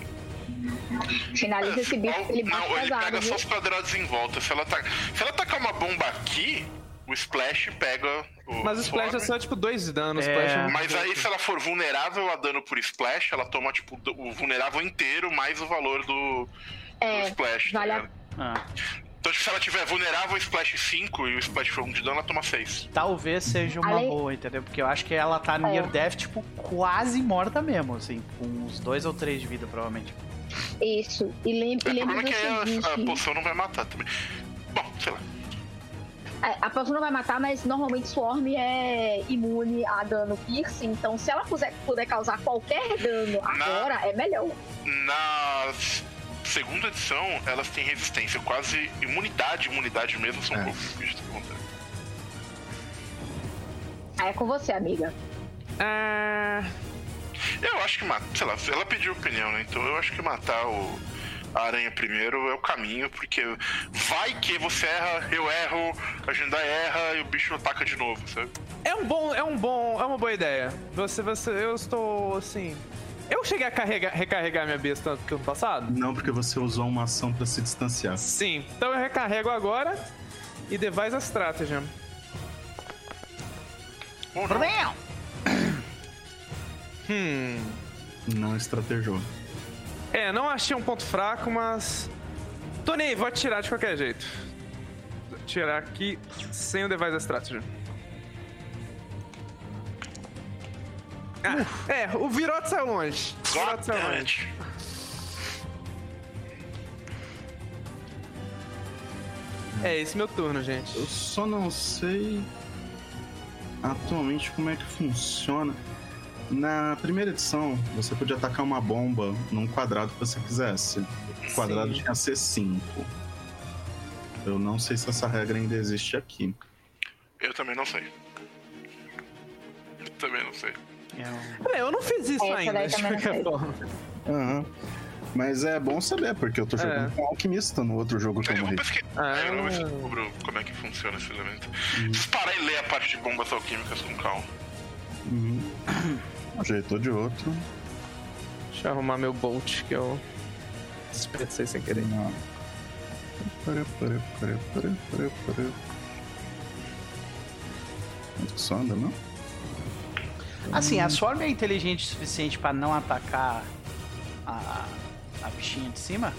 Finaliza esse bicho, ele bate Não, ele pesado, pega viu? só os quadrados em volta. Se ela, tá, se ela tacar uma bomba aqui, o Splash pega o. Mas o Splash é só tipo 2 de dano. o É. É Mas aí, se ela for vulnerável a dano por Splash, ela toma, tipo, o vulnerável inteiro mais o valor do, do É, Splash. tá vale a- ligado? Ah, Então, tipo, se ela tiver vulnerável Splash 5 e o Splash for 1 de dano, ela toma 6. talvez seja uma Além- boa, entendeu? Porque eu acho que ela tá near death, tipo, quase morta mesmo, assim, com uns dois ou três de vida, provavelmente. Isso. E, lem e O lembra é que a, a poção não vai matar também. Bom, sei lá. É, a poção não vai matar, mas normalmente Swarm é imune a dano piercing. Então, se ela puder, puder causar qualquer dano agora, é melhor. Na segunda edição, elas têm resistência. Quase imunidade, imunidade mesmo, são É. poucos bichos que acontecem. Aí é com você, amiga. Ah, Eu acho que matar, sei lá, ela pediu opinião, né? Então eu acho que matar o a aranha primeiro é o caminho, porque vai que você erra, eu erro, a gente erra e o bicho ataca de novo, sabe? é um bom, é um bom, é uma boa ideia. Você, você, eu estou assim. Eu cheguei a carregar, recarregar minha besta tanto que ano passado? Não, porque você usou uma ação pra se distanciar. Sim. Então eu recarrego agora e devise a não. Hum. Não estrategou. É, não achei um ponto fraco, mas. Tony, vou atirar de qualquer jeito. Vou atirar aqui sem o Device Strategy. Ah, é, o Virote saiu longe. O Virote saiu longe. É esse meu turno, gente. Eu só não sei atualmente como é que funciona. Na primeira edição, você podia atacar uma bomba num quadrado que você quisesse. O quadrado Sim. tinha C5. Eu não sei se essa regra ainda existe aqui. Eu também não sei. Eu também não sei. Eu- É, eu não fiz isso Essa ainda, de não qualquer forma. Aham. Mas é bom saber, porque eu tô jogando É. com alquimista no outro jogo que eu Eu morri. pesquisar. Ah. Eu vou descubro como é que funciona esse elemento. Parar e ler a parte de bombas alquímicas com calma. Uhum. Ajeitou de outro. Deixa eu arrumar meu Bolt, que eu desperdicei sem querer. Não. Parê, parê, parê, parê. Quanto que só anda, não? Assim, a Swarm é inteligente o suficiente pra não atacar a, a bichinha de cima?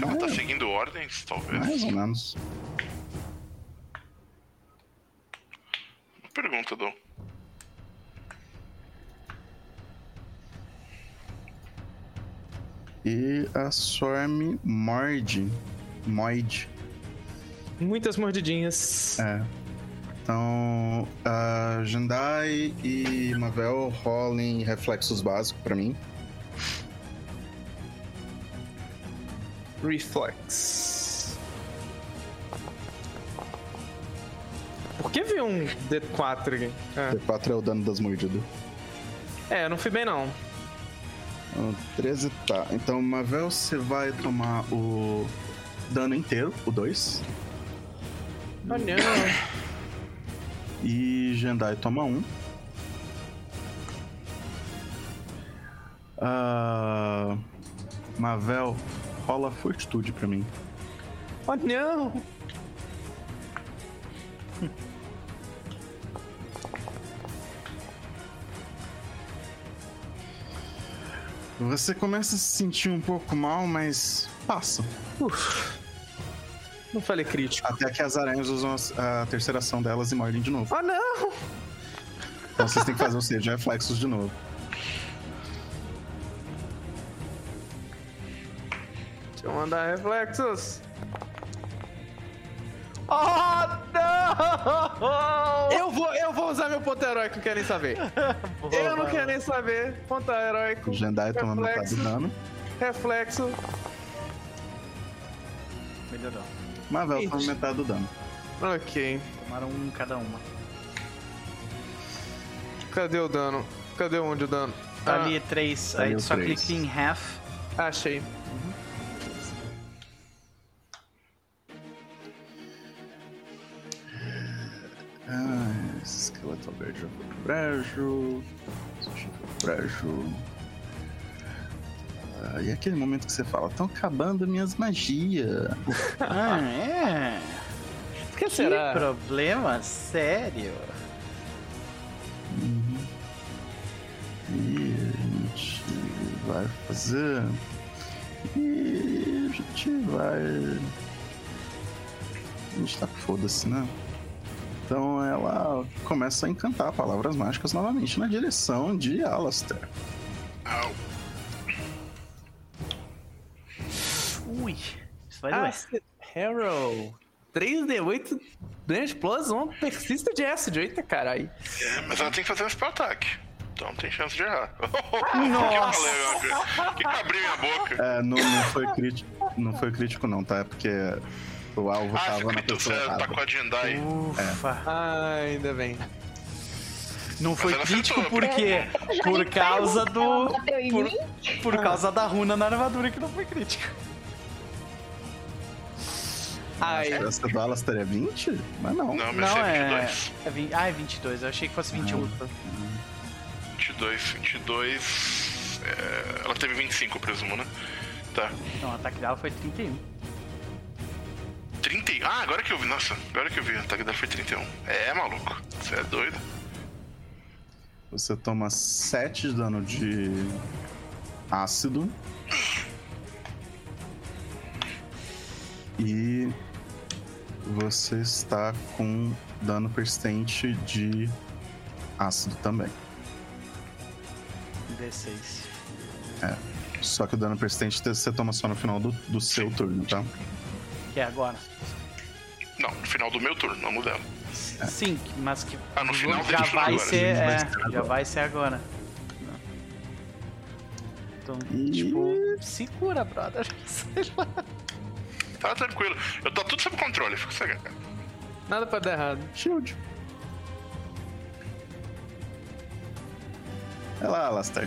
Ela tá seguindo ordens, talvez. mais ou menos. Pergunta, Dom. E a Swarm morde. Moid. Muitas mordidinhas. É. Então, a Jandai e Mavel rolem reflexos básicos pra mim. Reflex. Por que veio um D4 aqui? D4 é o dano das mordidas. É, é, eu não fui bem não. O 13 tá. Então, Mavel, você vai tomar o dano inteiro, o 2. Oh, não. E Jendai toma 1. Ah, Mavel, rola fortitude pra mim. Oh, não. Você começa a se sentir um pouco mal, mas passa. Não falei crítico. Até que as aranhas usam a, a terceira ação delas e mordem de novo. Oh, não. Então vocês têm que fazer o de reflexos de novo. Deixa eu mandar reflexos. Oh, não! Eu vou, eu vou usar meu ponto heróico, não quero nem saber. eu não quero nem saber. Ponto heróico. O Jendai toma metade Reflexo. do dano. Reflexo. Melhorou. Mavel toma Ixi. metade do dano. Ok. Tomaram um cada uma. Cadê o dano? Cadê onde o dano? Tá Ah, ali três, tá ali aí só três. clica em half. Achei. Ah, esse esqueleto verde já foi pro brejo. Esse já foi pro brejo. E aquele momento que você fala, estão acabando minhas magias. Ah, é? Por que Que será? problema sério. E a gente vai fazer. E a gente vai. A gente tá foda-se, né? Então ela começa a encantar palavras mágicas novamente na direção de Alastair. Au. Ui, isso vai Ah, doer. Harrow. 3D8 Damage Plus 1 persista de acid. Eita, caralho. É, mas ela tem que fazer um spell attack. Então não tem chance de errar. Nossa. Que cabrinho minha boca. É, não, não foi crítico. Não foi crítico não, tá? É porque o alvo Ah, tava na pessoa tá errada. com a Jendai. Ufa. Ah, ainda bem. Não foi crítico acertou. por quê? Por causa do. Por, por causa da runa na armadura que não foi crítico. Ai, Essa do Alastair é 20? Mas não. Não, mas Não, é é. 22. é 20, ah, é 22. Eu achei que fosse 21. 22, 22. É, ela teve 25, eu presumo, né? Tá. Não, o ataque dela foi 31. 30. Ah, agora que eu vi. Nossa, agora que eu vi. O ataque dela foi 31. É, maluco. Você é doido. Você toma 7 de dano de ácido. E você está com dano persistente de ácido também. D6. Só que o dano persistente você toma só no final do, do seu turno, tá? Que é agora. Não, no final do meu turno, não dela. Sim, mas que Ah, no final já dele, vai ser. É, já vai ser agora. Então, E- tipo, segura, brother. Sei lá. Tá tranquilo. Eu tô tudo sob controle, fica cegado. nada pode dar errado. Shield. Vai lá, Alastair.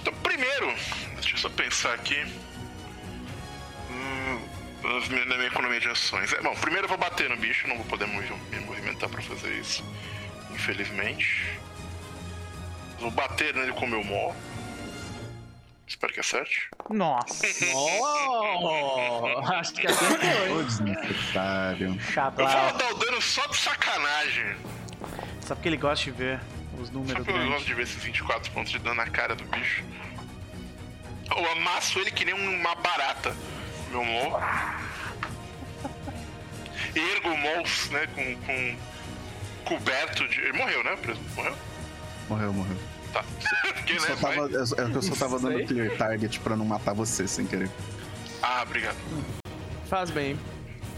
Então, primeiro, deixa eu só pensar aqui. Hum, na minha economia de ações. É, bom, primeiro eu vou bater no bicho, não vou poder me movimentar pra fazer isso. Infelizmente. Vou bater nele com o meu mó. Espero que acerte. Nossa, Oh, acho que acertou, Ô, hein? desnecessário. Eu vou Chablau. dar o dano só de sacanagem. Só porque ele gosta de ver os Só números porque eu gosto de ver esses 24 pontos de dano na cara do bicho. Eu amasso ele que nem uma barata. Meu mó. Ergo o né, com, com coberto de... Ele morreu, né? preso? Morreu? Morreu, morreu. Tá. Porque, Eu né, só tava, eu, é que eu só tava dando clear target pra não matar você sem querer. Ah, obrigado. Faz bem.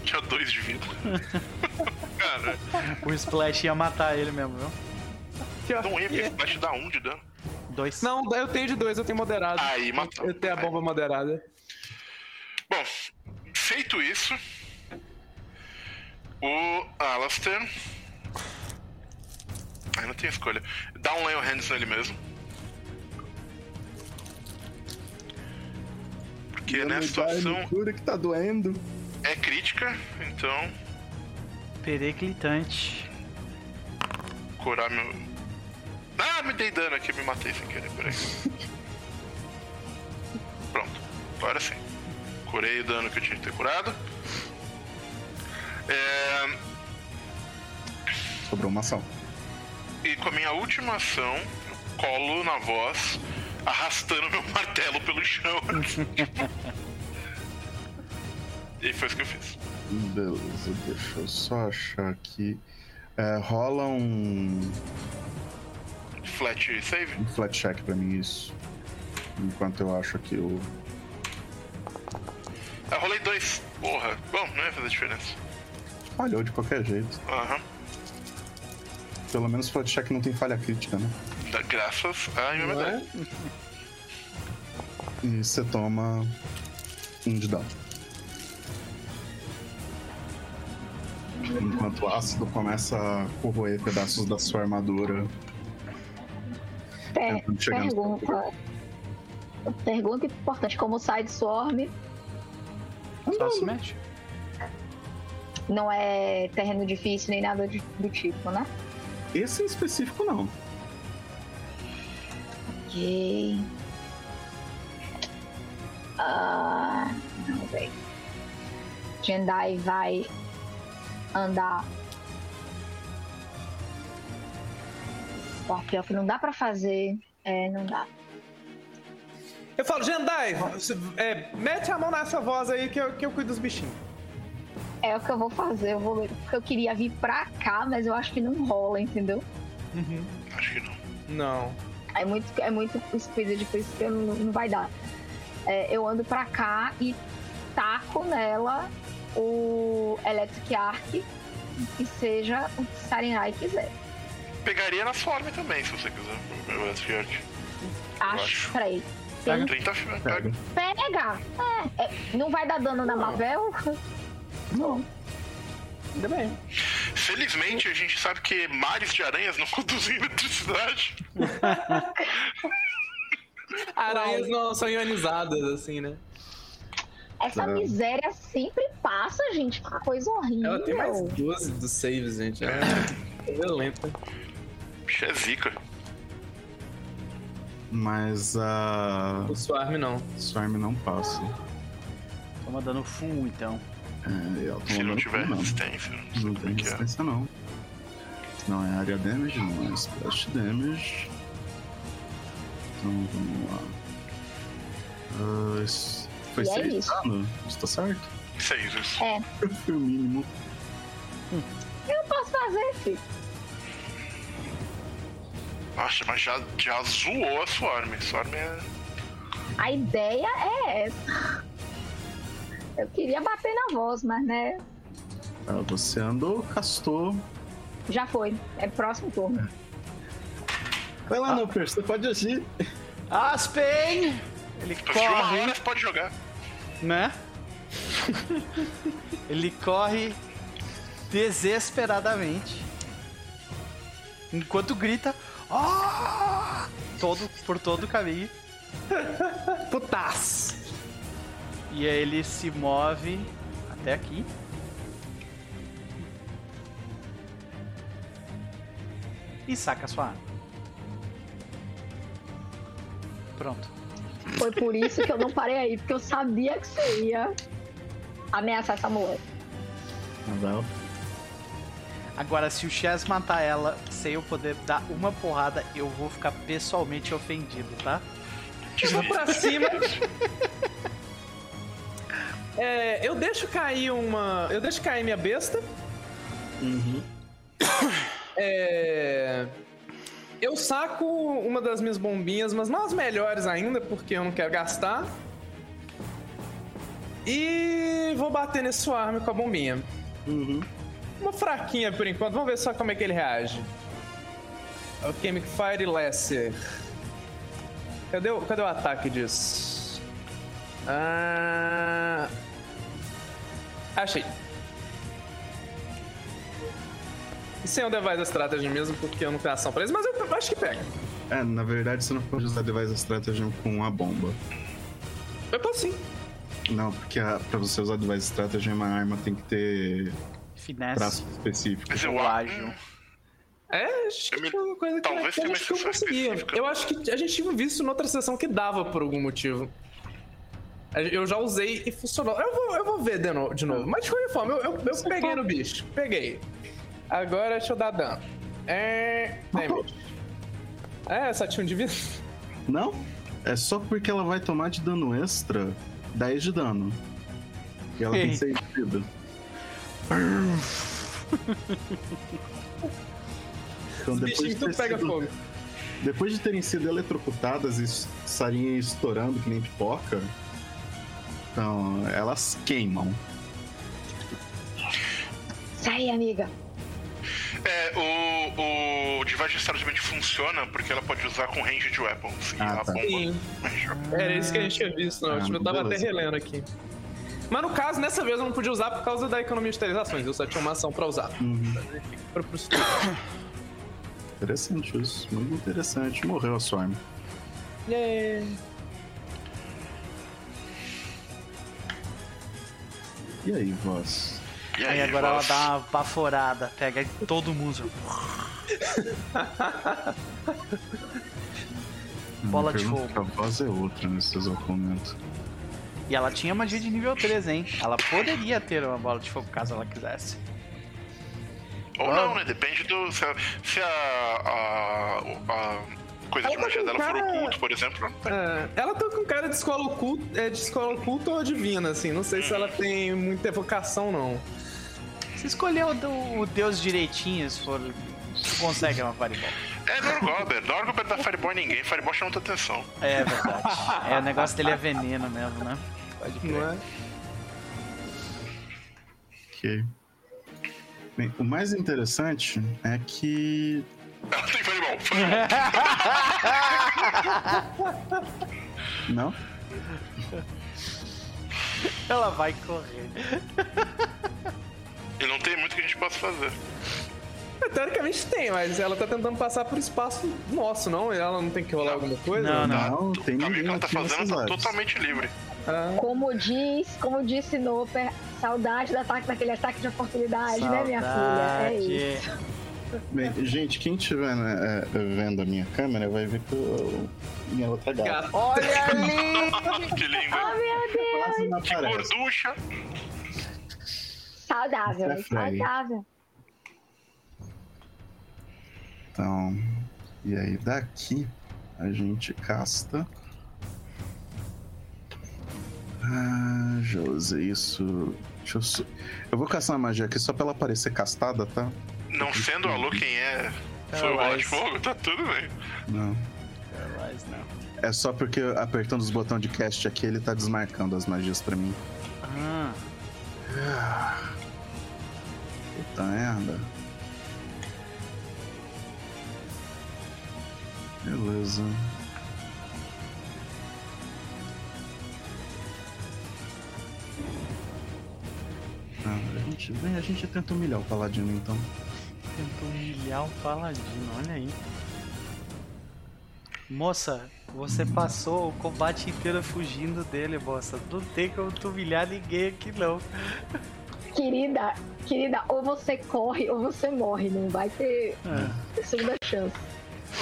Tinha dois de vida. Cara, O Splash ia matar ele mesmo, viu? não ia, porque splash dá um de dano. Dois. Não, eu tenho de dois, eu tenho moderado. Aí, matou. Eu tenho a bomba moderada. Bom, feito isso, o Alastair. Ai, não tem escolha. Dá um on Hands nele mesmo. Porque nessa dá, situação cura que tá doendo. é crítica, então Periclitante. curar meu. Ah, me dei dano aqui, me matei sem querer, peraí. Pronto, agora sim. Curei o dano que eu tinha que ter curado. É, Sobrou uma ação. E com a minha última ação, eu colo na voz, arrastando meu martelo pelo chão. e foi isso que eu fiz. Beleza, deixa eu só achar aqui. É, rola um, Flat save? um flat check pra mim, isso. Enquanto eu acho aqui o. Eu rolei dois. Porra, bom, não ia fazer diferença. Falhou de qualquer jeito. Aham. Pelo menos flat check não tem falha crítica, né? Da- Graças a MMD. é? E você toma um de dano. Enquanto o ácido começa a corroer pedaços da sua armadura. Per- pergunta. Pergunta importante: como sai de Swarm? Só se mexe. Não é terreno difícil nem nada de- do tipo, né? Esse em específico não. Ok. Ah, vamos ver. Jendai vai andar. Ó, pior que não dá pra fazer. É, não dá. Eu falo, Jendai, é, mete a mão nessa voz aí que eu, que eu cuido dos bichinhos. É o que eu vou fazer. Eu vou. Porque eu queria vir pra cá, mas eu acho que não rola, entendeu? Acho que não. Não. É muito, é muito speed, por isso que eu não, não vai dar. É, eu ando pra cá e taco nela o Electric Arc, que seja o que Sarenai quiser. Pegaria na forma também, se você quiser. Meu Electric Arc. Acho. acho. Peraí. Tem 30 Pega. pega. pega! É, é, não vai dar dano na Marvel? Não. Ainda bem. Felizmente, a gente sabe que mares de aranhas não conduzem eletricidade. Aranhas não são ionizadas, assim, né? Essa É. miséria sempre passa, gente. Que coisa horrível. Ela tem mais 12 dos saves, gente. É violenta. Bicho é zica. Mas a. O Swarm não. Swarm não passa. Toma dano full, então. É, Se não tiver não. resistência. Não sei Não como tem é que é. resistência não. Não é área damage, não é splash damage. Então vamos lá. Isso- foi E é 6 isso. dano? Isso tá certo? Isso aí, isso. É. Foi o mínimo. Eu posso fazer, filho. Nossa, mas já, já zoou a Swarm. Swarm é. A ideia é essa. Eu queria bater na voz, mas né? Ah, você andou, castou. Já foi. É próximo turno. Vai lá, não, Percy, você pode agir. Aspen! Ele De uma corre, hora pode jogar. né? Ele corre desesperadamente. Enquanto grita. "Ah!" Todo, por todo o caminho. Putaz! E aí ele se move até aqui. E saca a sua arma. Pronto. Foi por isso que eu não parei aí, porque eu sabia que você ia ameaçar essa mulher. Não. Agora, se o Chess matar ela sem eu poder dar uma porrada, eu vou ficar pessoalmente ofendido, tá? Eu vou pra cima. É, eu deixo cair uma. Eu deixo cair minha besta. É, eu saco uma das minhas bombinhas, mas não as melhores ainda, porque eu não quero gastar. E vou bater nesse Swarm com a bombinha. Uma fraquinha por enquanto, vamos ver só como é que ele reage. O Chemic Fire Lesser. Cadê o, cadê o ataque disso? Ah... Achei. Isso é um device strategy mesmo, porque eu não tenho ação pra isso, mas eu acho que pega. É, na verdade você não pode usar device strategy com a bomba. Eu posso sim. Não, porque a, pra você usar device strategy, uma arma tem que ter Finesse traço específico. Mas eu ágil. É, acho que Eu me- foi uma coisa que, talvez que não exceção conseguia. específica. Eu acho que a gente tinha visto noutra sessão que dava por algum motivo. Eu já usei e funcionou. Eu vou, eu vou ver de novo, de novo. Mas de qualquer forma, eu, eu, eu peguei no bicho. Peguei. Agora deixa eu dar dano. É. Damage. É, 7 de vida. Não? É só porque ela vai tomar de dano extra 10 de dano. E ela tem Ei. 6 de vida. Então, Os depois de, bichinhos ter pega sido- fogo. depois de terem sido eletrocutadas e estarem estourando que nem pipoca, então elas queimam. Sai, amiga. É, o, o Device Strategy funciona porque ela pode usar com range de weapons. E Ah, a tá. bomba. Sim. Era isso que a gente tinha visto na Ah, última. Eu tava até beleza. relendo aqui. Mas no caso, nessa vez eu não podia usar por causa da economia de sterilizações. Eu só tinha uma ação pra usar. Uhum. Interessante isso, muito interessante. Morreu a sua arma. Yeah. E aí, voz? E Aí agora ela Voss? dá uma baforada, pega todo mundo. Bola de fogo. A voz é outra nesse exato momento. E ela tinha magia de nível 13, hein? Ela poderia ter uma bola de fogo caso ela quisesse. Ou não, né? Depende do. Se a, se a, a, a coisa de Ela tá magia com dela for cara- oculto, por exemplo. É, ela tá com cara de escola oculta, é, de escola oculta ou divina, assim. Não sei se ela tem muita evocação, não. Se escolher o, o deus direitinho, se for. Consegue uma fireball. É Norgober. Norgober dá Fireball em ninguém. Fireball chama muita atenção. É verdade. É, o negócio dele é veneno mesmo, né? Pode crer. Não é? Ok. Bem, o mais interessante é que. Ela tem Fireball. Não? Ela vai correr. E não tem muito que a gente possa fazer. É, Teoricamente tem, mas ela tá tentando passar por espaço nosso, não? Ela não tem que rolar alguma coisa? Não, Não, tem O caminho que ela tá fazendo tá totalmente livre. Ah, Como diz, como disse Noper, saudade do ataque, daquele ataque de oportunidade, né, minha filha? É isso. Bem, gente, quem estiver né, é, vendo a minha câmera vai ver que eu, minha outra gata. Olha ali! que lindo. Oh, meu Deus! quase não Que aparece. gorducha. Saudável, é saudável. Então, e aí daqui a gente casta. Ah, usei isso. Deixa eu, eu vou castar uma magia aqui só pra ela parecer castada, tá? Não sendo a Lu quem é. Foi o bola de fogo, tá tudo bem. Não. Paralyze, não. É só porque apertando os botões de cast aqui ele tá desmarcando as magias pra mim. Ah, Puta merda. Beleza. Ah, a gente, vem, a gente tenta humilhar o paladino então. Tentou humilhar o paladino, olha aí. Moça, você passou o combate inteiro fugindo dele, moça. Não tem como tu humilhar ninguém aqui, não. Querida, querida, ou você corre ou você morre, não vai ter É. segunda chance.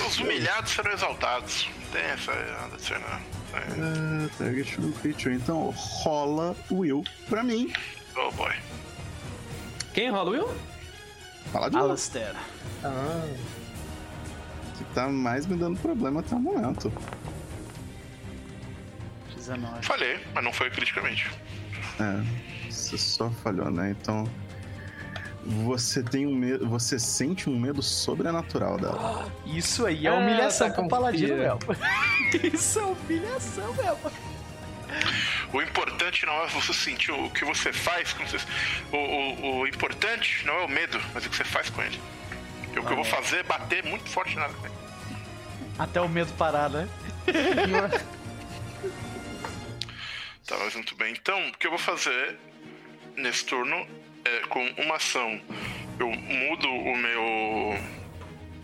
Os humilhados serão exaltados. Não tem essa. É. Ah, target no creature. Então rola o Will pra mim. Oh boy. Quem rola, Will? Paladino. Alastair. Ah. Que tá mais me dando problema até o momento. 19. Falhei, mas não foi criticamente. É, você só falhou, né? Então. Você tem um medo. Você sente um medo sobrenatural dela. Isso aí é Ah, humilhação tá pro com paladino fia. mesmo. Isso é humilhação mesmo. O importante não é você sentir o que você faz com você. O, o, o importante não é o medo, mas o que você faz com ele. E o que eu vou fazer é bater muito forte nela. Até o medo parar, né? Tá, mas muito bem. Então, o que eu vou fazer nesse turno é com uma ação. Eu mudo o meu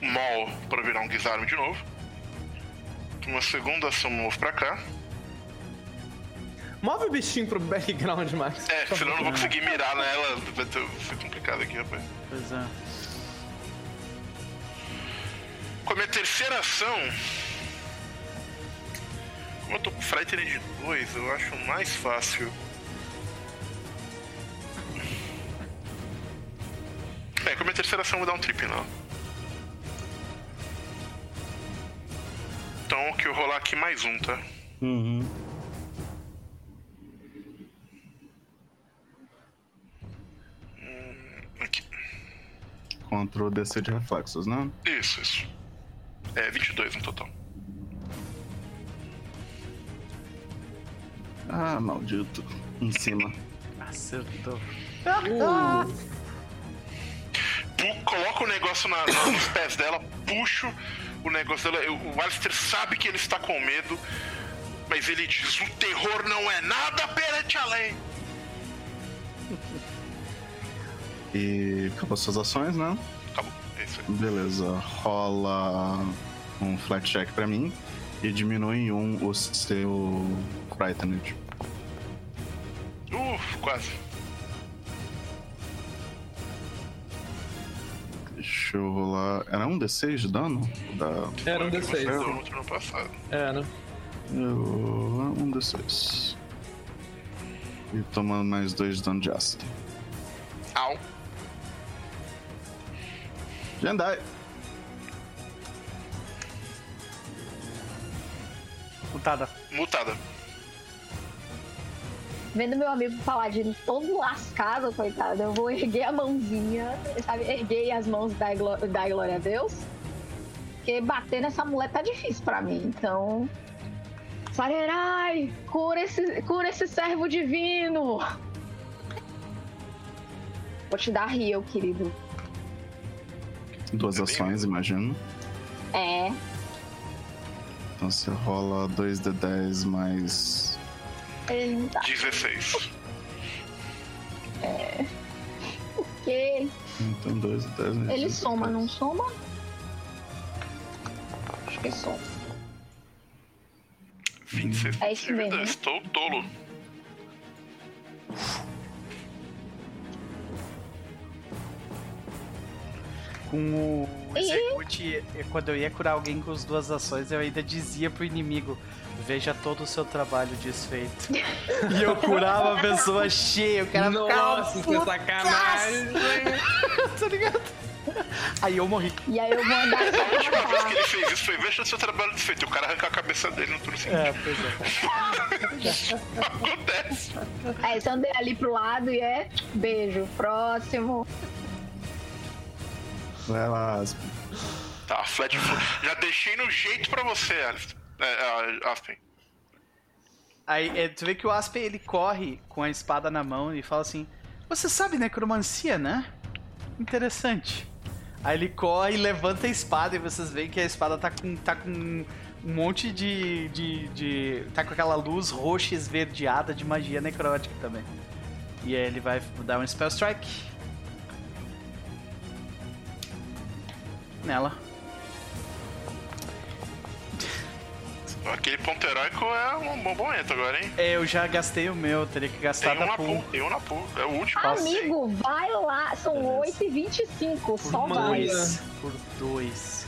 Mol para virar um Gizarme de novo. Uma segunda ação eu movo pra cá. Move o bichinho pro background, Max. É, senão eu não vou conseguir mirar nela. Vai ter- vai complicado aqui, rapaz. Pois é. Com a minha terceira ação. Como eu tô com Frightening de 2, eu acho mais fácil. É, com a minha terceira ação eu vou dar um trip não. Então que eu rolar aqui mais um, tá? Uhum. Contra o DC de reflexos, né? Isso, isso. É, 22 no total. Ah, maldito. Em cima. Acertou. Pu- coloca o negócio na- na- nos pés dela, puxo o negócio dela. Eu- O Alistair sabe que ele está com medo, mas ele diz: o terror não é nada perante a lei. E acabou suas ações, né? Acabou, é isso aí. Beleza. Rola um flat check pra mim e diminui em um o seu Frightened. Uf, quase. Deixa eu rolar. Era um D6 de dano? Da... Era um Foi o que você D6. deu no turno passado. É, né? Eu... Um D6. E tomando mais dois de dano de ácido. Au. Jandai! Putada. Mutada. Vendo meu amigo paladino todo lascado, coitado, eu vou erguer a mãozinha, sabe? Erguei as mãos da, da glória a Deus. Porque bater nessa mulher tá difícil pra mim, então. Sarerai, cura esse, cura esse servo divino! Vou te dar heal, querido. Duas É ações, imagino. É, Então você rola 2D10 mais. eita, 16. porque Então 2D10 mais ele 2D10. soma, não soma? Acho que soma. 26 É isso de mesmo. Estou tolo. Com o Execute, quando eu ia curar alguém com as duas ações, eu ainda dizia pro inimigo: Veja todo o seu trabalho desfeito. e eu curava a pessoa cheia, o cara Nossa, ficava que sacanagem. tá ligado? Aí eu morri. E aí eu vou andar A última vez que ele fez isso foi veja seu trabalho desfeito. E o cara arranca a cabeça dele no turno seguinte. É, pois é. Acontece. Aí você andei ali pro lado e é beijo. Próximo. Vai lá, Aspen. Tá, flat foot. Já deixei no jeito pra você, Alistair. É, é, Aspen. Aí é, tu vê que o Aspen ele corre com a espada na mão e fala assim: Você sabe necromancia, né? Interessante. Aí ele corre e levanta a espada e vocês veem que a espada tá com, tá com um monte de, de, de. tá com aquela luz roxa esverdeada de magia necrótica também. E aí ele vai dar um Spell Strike. Nela. Aquele ponto heróico é um bom momento agora, hein? É, eu já gastei o meu, teria que gastar Tem um da na pool. pool, tem um na pool. É o último. Amigo, vai lá. São 8h25. Só Por vai. dois. Por dois.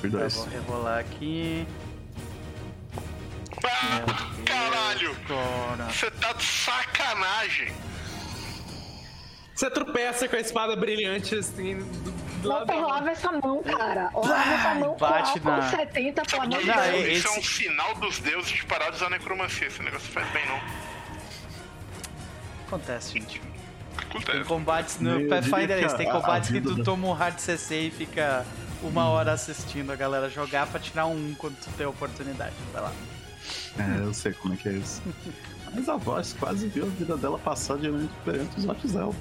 Por Tá, dois. vou rerolar aqui. Ah, caralho! Agora. Você tá de sacanagem. Você tropeça com a espada brilhante assim. Walter, lava essa mão, cara. Lava essa mão com bate álcool na- 70, pelo amor de Deus. é- Isso é esse- um sinal dos deuses de parar de usar necromancia. Esse negócio faz bem, não. Acontece, gente. Tem Acontece. combates no Eu diria Pathfinder, que é tem a- a combates que tu da- toma um hard CC e fica uma hora assistindo a galera jogar pra tirar um quando tu tem a oportunidade. Vai lá. É, eu sei como é que é isso. Mas a voz quase viu a vida dela passar diante perante os olhos dela.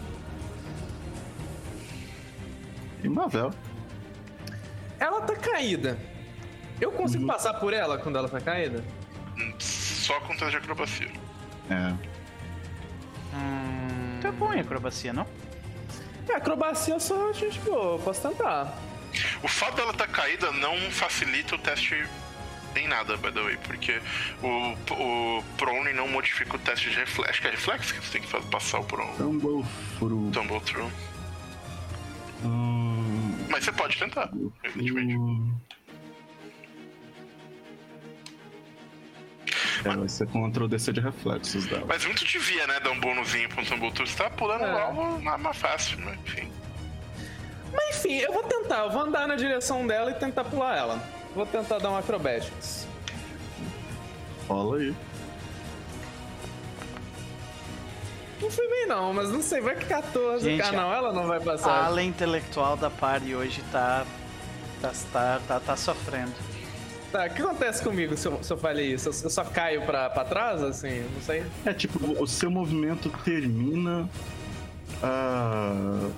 E Mavel. Ela tá caída. Eu consigo passar por ela quando ela tá caída? Só com teste de acrobacia. É. Hum... É bom em acrobacia, não? É, acrobacia eu sou gente boa, eu posso tentar. O fato dela estar caída não facilita o teste em nada, by the way, porque o, o Prone não modifica o teste de reflexo. Acho que é reflexo que você tem que fazer, passar o Prone. Tumble through. Tumble through. Hum, Mas você pode tentar, evidentemente. hum. É, vai ser contra o DC de reflexos dela. Mas muito devia, né, dar um bônusinho pra um Tumble through. Você tá pulando É. algo na, na fácil, mas enfim. Mas enfim, eu vou tentar, eu vou andar na direção dela e tentar pular ela. Vou tentar dar um acrobatics. Rola aí. Não fui bem não, mas não sei, vai que 14. Gente, ah não, ela não vai A passar. ala intelectual da party hoje tá. tá, tá, tá, tá sofrendo. Tá, o que acontece comigo se eu, se eu falei isso? Eu, eu só caio pra, pra trás, assim? Não sei. É tipo, o seu movimento termina. ah,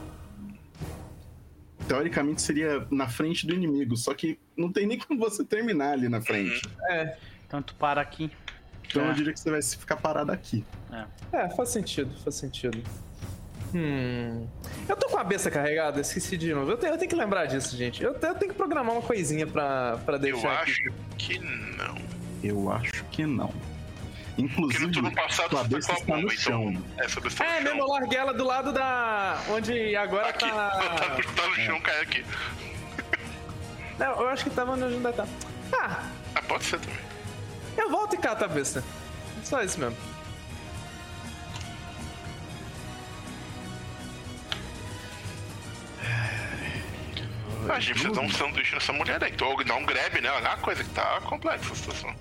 Teoricamente seria na frente do inimigo, só que não tem nem como você terminar ali na frente. É, Então tu para aqui. Então É. eu diria que você vai ficar parado aqui. é, faz sentido, faz sentido. Hum. Eu tô com a cabeça carregada, esqueci de novo. Eu tenho, eu tenho que lembrar disso, gente. Eu, eu tenho que programar uma coisinha pra, pra Eu deixar aqui. acho que não. Eu acho que não. Porque Inclusive, no turno passado tua você cabeça tá com a está no bomba, chão. então. É, está É, no mesmo, eu larguei ela do lado da. onde agora Aqui, tá. tá, no- tá no chão, cai aqui. Não, eu acho que tava onde ainda tá. Ah, Ah, pode ser também. Eu volto e cato a besta. Só isso mesmo. Ah, gente, precisa dar um sanduíche nessa mulher aí. Então, dá um grab nela. É uma coisa que tá complexa a situação.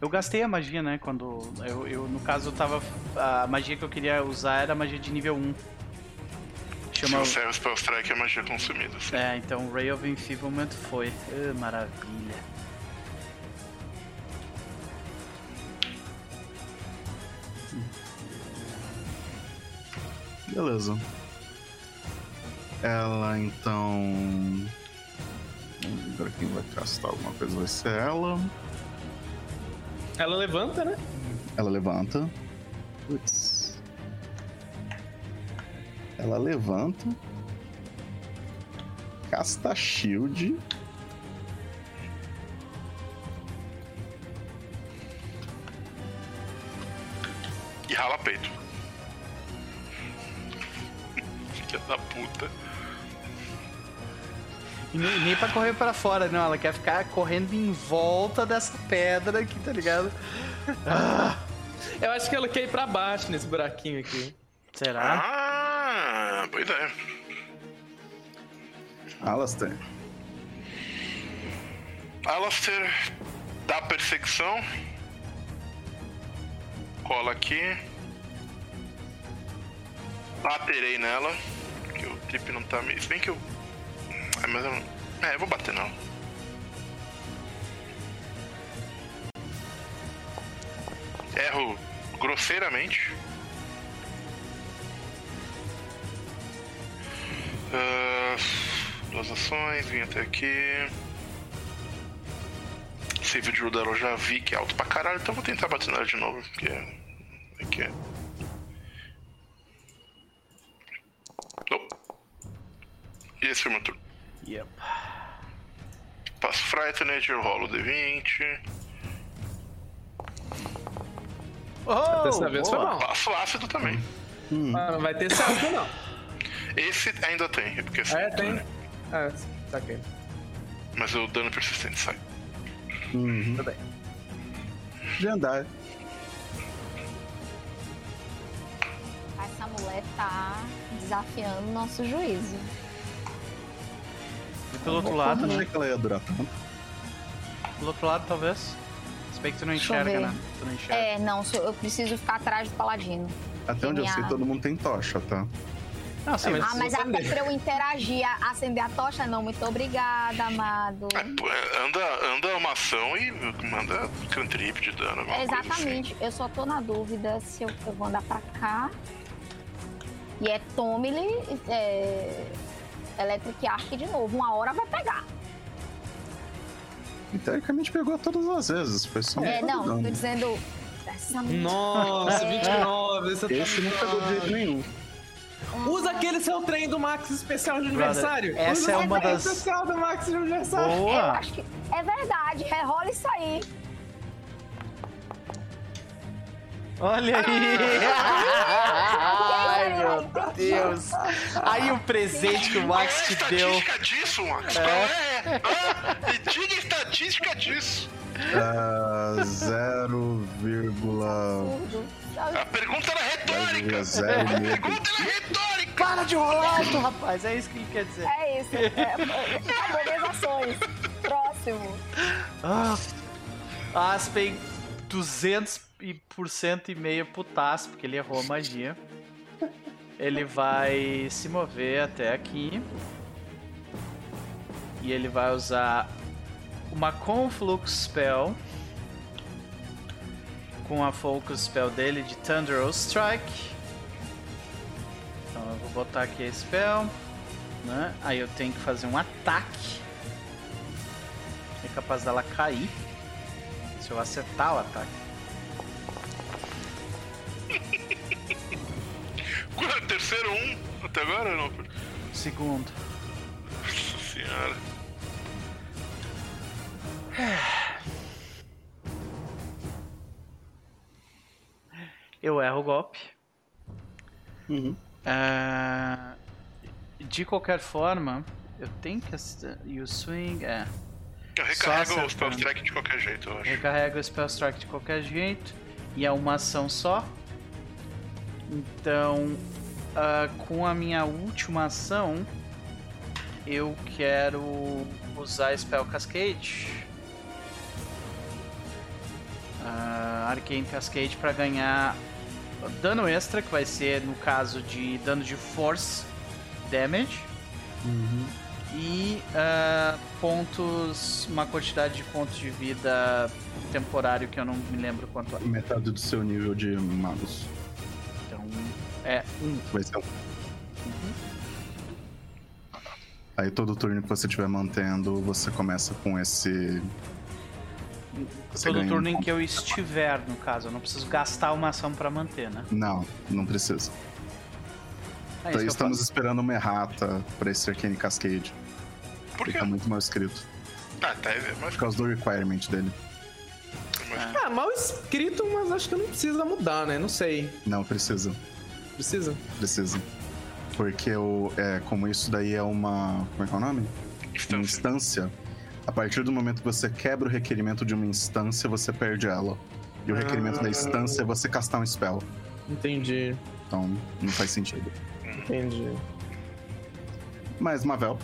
Eu gastei a magia, né? Quando. Eu, eu, no caso, eu tava. A magia que eu queria usar era a magia de nível 1. Chama. Se você é o Spell Strike, é magia consumida. assim. É, então Ray of Enfeeblement foi. Ah, maravilha. Beleza. Ela então. Agora quem vai castar alguma coisa vai ser ela. Ela levanta, né? Ela levanta. Putz. Ela levanta. Casta shield. E rala peito. Filha da puta. E nem, nem pra correr pra fora, não. Ela quer ficar correndo em volta dessa pedra aqui, tá ligado? Eu acho que ela quer ir pra baixo nesse buraquinho aqui. Será? Ah, boa ideia. Alastair. Alastair dá perseguição. Cola aqui. Baterei nela. Que o trip não tá meio. Se bem que eu. É, mas eu não. É, eu vou bater nela. Erro grosseiramente. Ah, duas ações, vim até aqui. Save drill dela eu já vi que é alto pra caralho, então eu vou tentar bater nela de novo, porque é. Aqui é. Não. E esse foi meu turno. Yep. Passo Frightened, eu rolo o D20. Oh, Dessa vez foi boa. bom. Passo ácido também. Ah, não vai ter salto, não. Esse ainda tem, é porque assim. É, tem. Ah, saquei. Mas o dano persistente sai. Uhum. Tudo bem. De andar. Essa mulher tá desafiando o nosso juízo. E pelo outro lado, Não né? achei que ela ia durar tanto. Pelo outro lado, talvez. Se bem que tu não eu enxerga, né? Tu não enxerga. É, não, eu preciso ficar atrás do paladino. Até onde eu Minha- sei, todo mundo tem tocha, tá? Não, sim, É, mas- Ah, mas até pra eu interagir, acender a tocha, não. Muito obrigada, amado. É, é, anda, anda uma ação e manda cantrip de dano. É, assim. exatamente. Eu só tô na dúvida se eu, eu vou andar pra cá. E é Tommy, é, Electric Arc de novo. Uma hora vai pegar. E teoricamente pegou todas as vezes. Foi só um É, não, dano. tô dizendo. Nossa, É. 29, você tá Esse não pegou de jeito nenhum. Usa aquele seu trem do Max especial de Brother, aniversário. essa Usa é uma trem das- especial do Max de aniversário. Eu Boa! acho que é verdade, rerola isso aí. Olha aí! Ai, meu Deus! Aí o presente que o Qual é a Max te deu. estatística disso, Max? É? Ah, me diga a estatística disso. Ah, 0,06. A pergunta era retórica. A zero pergunta era retórica. Para de rolar alto, rapaz! É isso que ele quer dizer. É isso. É, harmonizações. Próximo. Ah, Aspen, 200% e meio putaço, porque ele errou a magia. Ele vai se mover até aqui. E ele vai usar uma Conflux Spell. Com a Focus Spell dele de Thunderous Strike. Então eu vou botar aqui a Spell. Né? Aí eu tenho que fazer um ataque. É capaz dela cair. Se eu acertar o ataque. Qual é o terceiro um até agora ou não? Segundo. Nossa senhora. Eu erro o golpe. Uhum. Ah, de qualquer forma, eu tenho que. E o swing. É. Eu recarrego o spell strike de qualquer jeito, eu acho. Recarrega o Spell Strike de qualquer jeito. E é uma ação só. Então, ah, com a minha última ação, eu quero usar Spell Cascade. Ah, Arcane Cascade para ganhar dano extra, que vai ser no caso de dano de Force Damage. E ah, pontos, uma quantidade de pontos de vida temporário que eu não me lembro quanto é. Metade do seu nível de magos. Então, é um. Vai ser um. Aí todo turno que você estiver mantendo, você começa com esse. Você Todo ganha um turno em que eu estiver, no caso. Eu não preciso gastar uma ação pra manter, né? Não, não precisa. É Então, estamos esperando uma errata pra esse Arcane Cascade. Por quê? tá muito mal escrito. Ah, tá. é, Mas, Por causa do requirement dele. mas Ah, mal escrito, mas acho que não precisa mudar, né? Não sei. Não, precisa. Precisa? Precisa. Porque o, é, como isso daí é uma. Como é que é o nome? Uma instância. instância. A partir do momento que você quebra o requerimento de uma instância, você perde ela. E o requerimento da instância é você castar um spell. Entendi. Então, não faz sentido. Entendi. Mas, Mavel,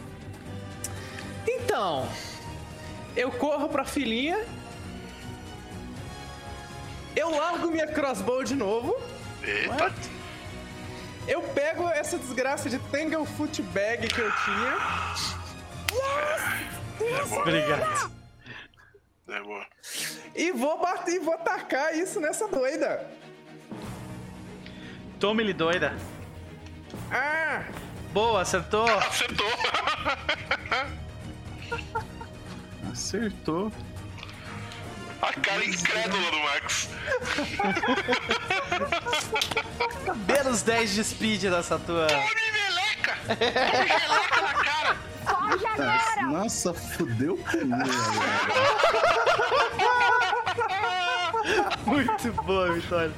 Então, eu corro pra filhinha. Eu largo minha crossbow de novo. Eita. Eu pego essa desgraça de Tanglefoot Bag que eu tinha. É Obrigado. É boa. E vou bater e vou atacar isso nessa doida. Tome-lhe doida. Ah! Boa, acertou. Acertou. acertou. A cara incrédula do Max. Menos 10 de speed nessa tua. Tome meleca! Tome meleca na cara! Agora! Nossa, fudeu. Muito boa, Vitória.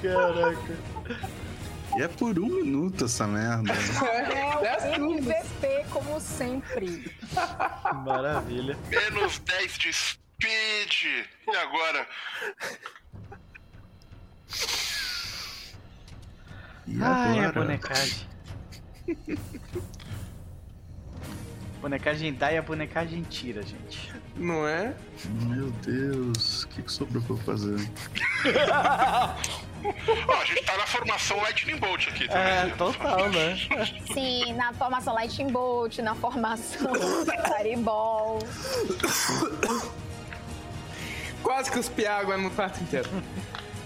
Caraca. E é por um minuto essa merda. Dez turnos. MVP como sempre. Maravilha. Menos 10 de speed. E agora? E Ai, a bonecagem. Bonecagem dá e a bonecagem tira, gente. Não é? Meu Deus, o que, que sobrou pra eu fazer? Ó, a gente tá na formação Lightning Bolt aqui também. É, né? total, né? Sim, na formação Lightning Bolt, na formação Fireball. Quase que cuspi água no prato inteiro.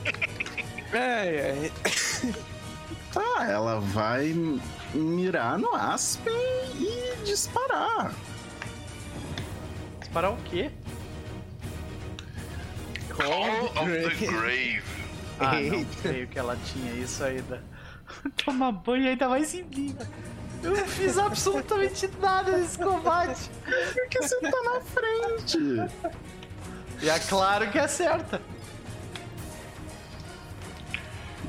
Ai, ai. Tá, ela vai mirar no Aspen e disparar. Disparar o quê? Call of the Grave. Ah, não creio que ela tinha isso ainda. Tomar banho ainda mais em mim. Eu não fiz absolutamente nada nesse combate. Porque você tá na frente. E é claro que acerta.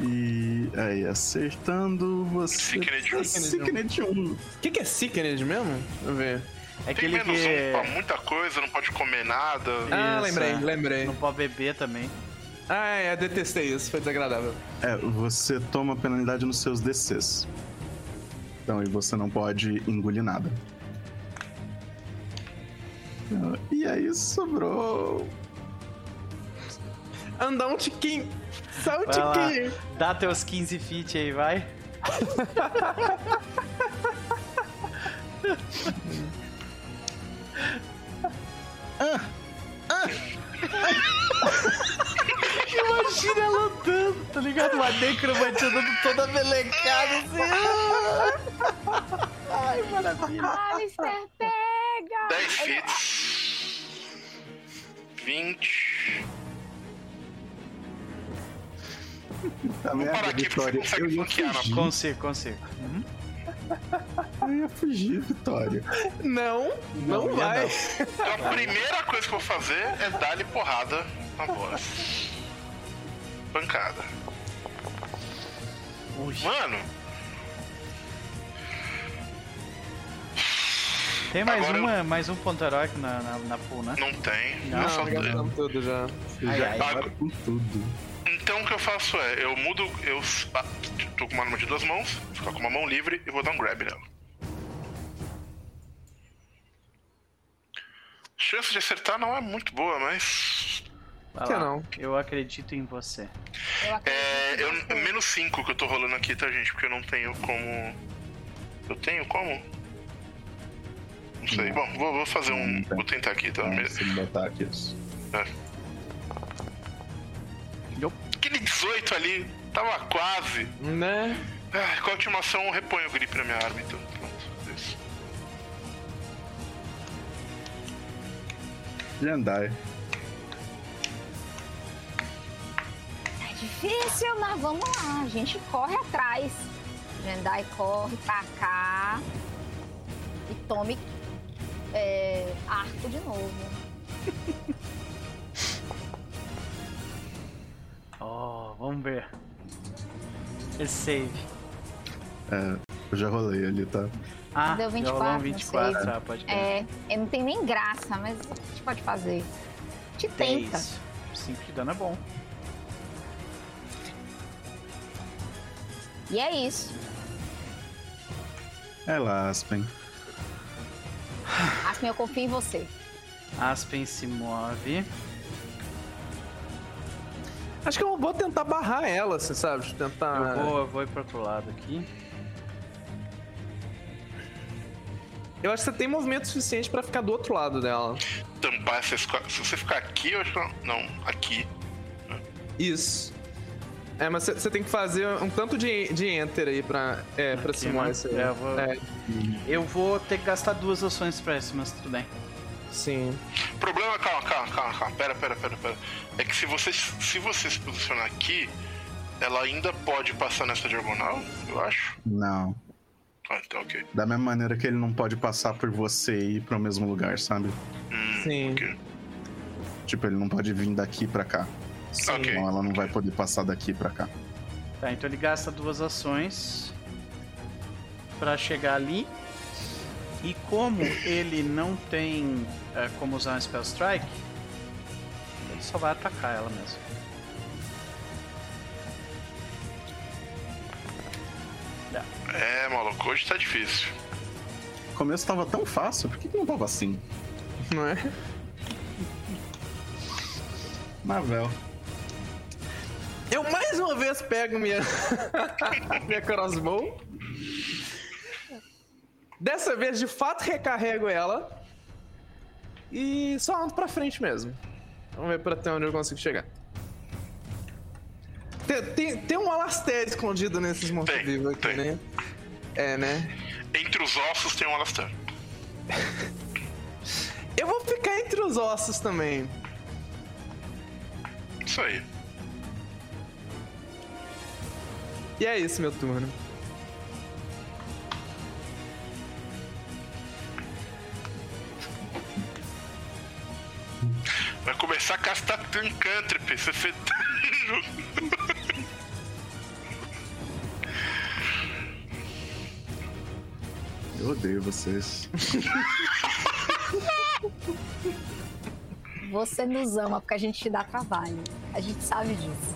E aí, acertando você. Sickened um. Sickened um. O que, que é Sickened mesmo? Deixa eu ver. É Tem aquele menos um pra que muita coisa, não pode comer nada. Ah, Isso, lembrei, é. lembrei. não pode beber também. Ah, é, detestei isso, foi desagradável. É, você toma penalidade nos seus DCs. Então, e você não pode engolir nada. E aí sobrou. Andar um tiquinho. Só um Vai lá. tiquinho. Dá teus 15 feet aí, vai. Imagina ela andando, tá ligado? Uma necromante andando toda melecada assim. Ai, maravilha. Ah, Mister, pega! 10 fits. 20. A merda, parar aqui, Vitória. você consegue Eu ia fugir. Consigo, consigo. Eu ia fugir, Vitória. Não, não, Não, vai. Então a primeira coisa que eu vou fazer é dar-lhe porrada na voz. Pancada. Ui. Mano, Tem mais, Agora eu- uma, mais um ponto heróico na, na, na pool, né? não tem. Não, eu só Não, gastamos tudo já. Ai, já ai. para com tudo. Então o que eu faço é, eu mudo, eu ah, tô com uma arma de duas mãos, vou ficar com uma mão livre e vou dar um grab nela. Chance de acertar não é muito boa, mas. Vai Que lá. não. Eu acredito em você. Eu acredito É. em Eu, você. é menos 5 que eu tô rolando aqui, tá, gente? Porque eu não tenho como. Eu tenho como? Não sei. Bom, vou, vou fazer um. Não tem. Vou tentar aqui, tá? Botar aqui isso. Aquele 18 ali, tava quase. Né? Ah, com a ultimação eu reponho o grip na minha arma, então. Pronto. Isso. Jandai. É difícil, mas vamos lá. A gente corre atrás. Jendai corre pra cá. E tome é, arco de novo. Oh, vamos ver. Esse save. É, eu já rolei ali, tá? Ah, Deu já 24 rolou um no 24, save. ah, pode. É, é, não tem nem graça, mas a gente pode fazer. Te tenta. 10. 5 de dano é bom. E é isso. É lá, Aspen. Asmin, eu confio em você. Aspen se move. Acho que eu vou tentar barrar ela, você sabe? Tentar. Eu vou, eu vou ir pro outro lado aqui. Eu acho que você tem movimento suficiente pra ficar do outro lado dela. Tampar essa Se você ficar aqui, eu acho que. não- Não, aqui. Isso. É, mas você- tem que fazer um tanto de, de enter aí pra, é, pra simular né? isso aí. É, eu vou- É, Eu vou ter que gastar duas ações pra isso, mas tudo bem. Sim. Problema, calma, calma, calma, calma. Pera, pera, pera, pera. É que se você, se você se posicionar aqui, ela ainda pode passar nessa diagonal, eu acho. Não. Ah, então ok. Da mesma maneira que ele não pode passar por você e ir pro mesmo lugar, sabe? Hum, Sim. ok. Tipo, ele não pode vir daqui pra cá. sim. Ok. Então ela não vai poder passar daqui pra cá. Tá, então ele gasta duas ações pra chegar ali. E como ele não tem é, como usar um Spell Strike, ele só vai atacar ela mesmo. É, maluco, hoje tá difícil. O começo tava tão fácil, por que, que não tava assim? Não é? Marvel. Eu mais uma vez pego minha, minha crossbow. Dessa vez, de fato, recarrego ela. E só ando pra frente mesmo. Vamos ver pra até onde eu consigo chegar. Tem, tem, tem um Alastair escondido nesses mortos-vivos aqui, tem. né? É, né? Entre os ossos tem um Alastair. Eu vou ficar entre os ossos também. Isso aí. E é isso, meu turno. Vai começar a castar Cantrip. Você fez. Eu odeio vocês. Você nos ama porque a gente te dá trabalho. A gente sabe disso.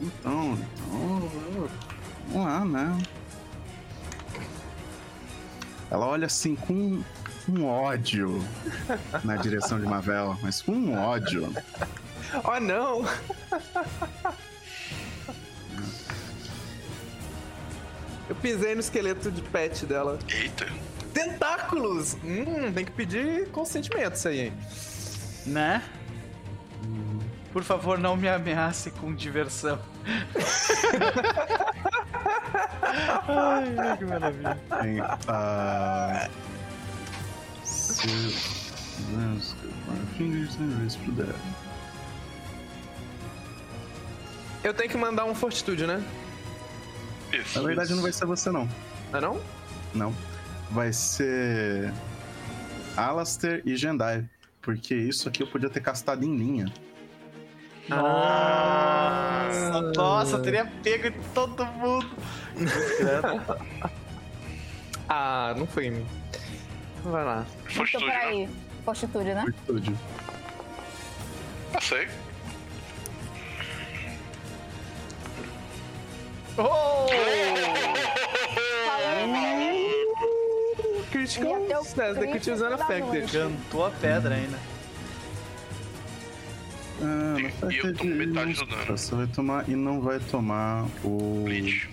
Então, então, vamos lá, né? Ela olha assim com um ódio na direção de Mavel, mas com um ódio. Oh, não! Eu pisei no esqueleto de pet dela. Eita. Tentáculos! Hum, tem que pedir consentimento isso aí, hein? Né? Por favor, não me ameace com diversão. ai, que maravilha. Tem, ah, fingers and that. Eu tenho que mandar um fortitude, né? Isso. Na verdade, não vai ser você, não. Não é não? Não. Vai ser. Alastair e Jendai. Porque isso aqui eu podia ter castado em linha. Nossa, nossa, eu teria pego em todo mundo. Ah, não foi em mim. Vai lá. Então, Fortitude, né? peraí. Fortitude, né? Fortitude. Passei. Oh! Critical success, the critical da unaffected. Cantou a pedra ainda. Ah, não vai e eu tomo de- metade do dano. Você vai tomar e não vai tomar o. Bleach.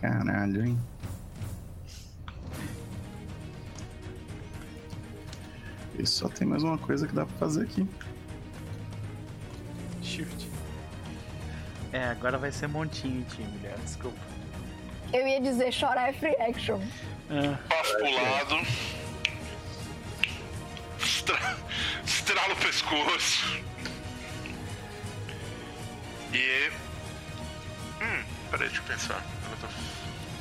Caralho, hein? E só tem mais uma coisa que dá pra fazer aqui. Shift. É, agora vai ser montinho time, mulher. Desculpa. Eu ia dizer chorar é free action. Ah, Passo pro lado. Estra... Estrala o pescoço. E. Hum, peraí, deixa eu pensar. Ela tá-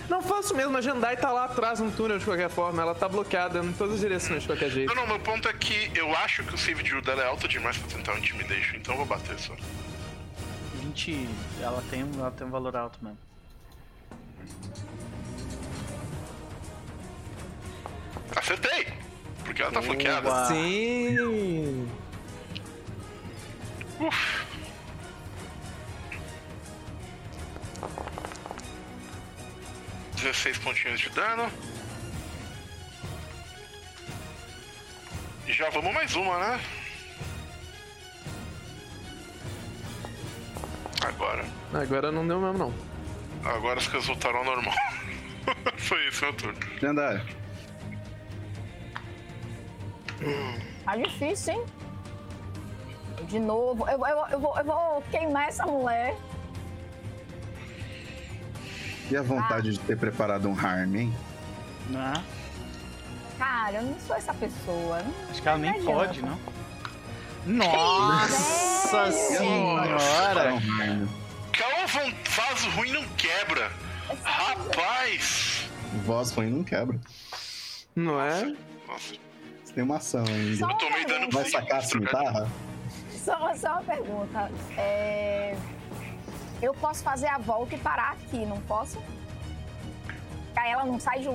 Não faço mesmo, a Jandai tá lá atrás no túnel de qualquer forma. Ela tá bloqueada em todas as direções de qualquer jeito. Não, não, meu ponto é que eu acho que o save de dela é alto demais pra tentar um intimidation, então eu vou bater só. 20. Ela tem, um- ela tem um valor alto mesmo. Acertei! Porque ela tá flanqueada. Boa. Sim! 16 pontinhos de dano. E já vamos mais uma, né? Agora. Agora não deu mesmo, não. Agora as coisas voltaram ao normal. Foi isso, meu turno. Jendai, Tá difícil, hein? De novo. Eu, eu, eu, vou, eu vou queimar essa mulher. E a vontade de ter preparado um harm, hein? Né? Cara, eu não sou essa pessoa. Não Acho que ela nem adianta. pode, não. Nossa Para senhora! von- vaso ruim não quebra. Rapaz! Voz ruim não quebra. Não é? Nossa, Você tem uma ação ainda. Só eu tomei dano Vai sacar a cimitarra? Só, só uma pergunta. É, Eu posso fazer a volta e parar aqui, não posso? Aí ela não sai de,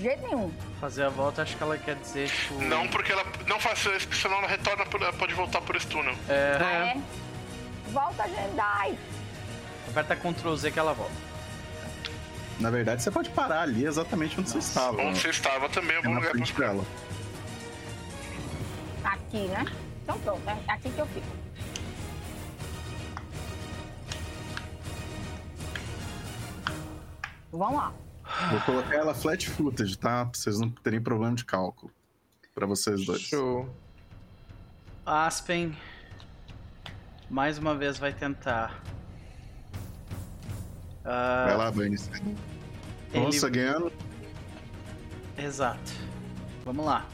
jeito nenhum. Fazer a volta, acho que ela quer dizer, tipo. Não, porque ela não faz isso, senão ela retorna, por- ela pode voltar por esse túnel. É, É. Volta, Jedi. aperta Ctrl Z que ela volta. Na verdade, você pode parar ali exatamente onde você estava. Onde você estava também é um bom lugar pra dela. Aqui, né? Então pronto, é aqui que eu fico. Vamos lá. Vou colocar ela flat footage, tá? Pra vocês não terem problema de cálculo. Pra vocês dois. Show. Aspen mais uma vez vai tentar. Ah, Vai lá, Banis. ele- Nossa, ganhando. Exato. Vamos lá.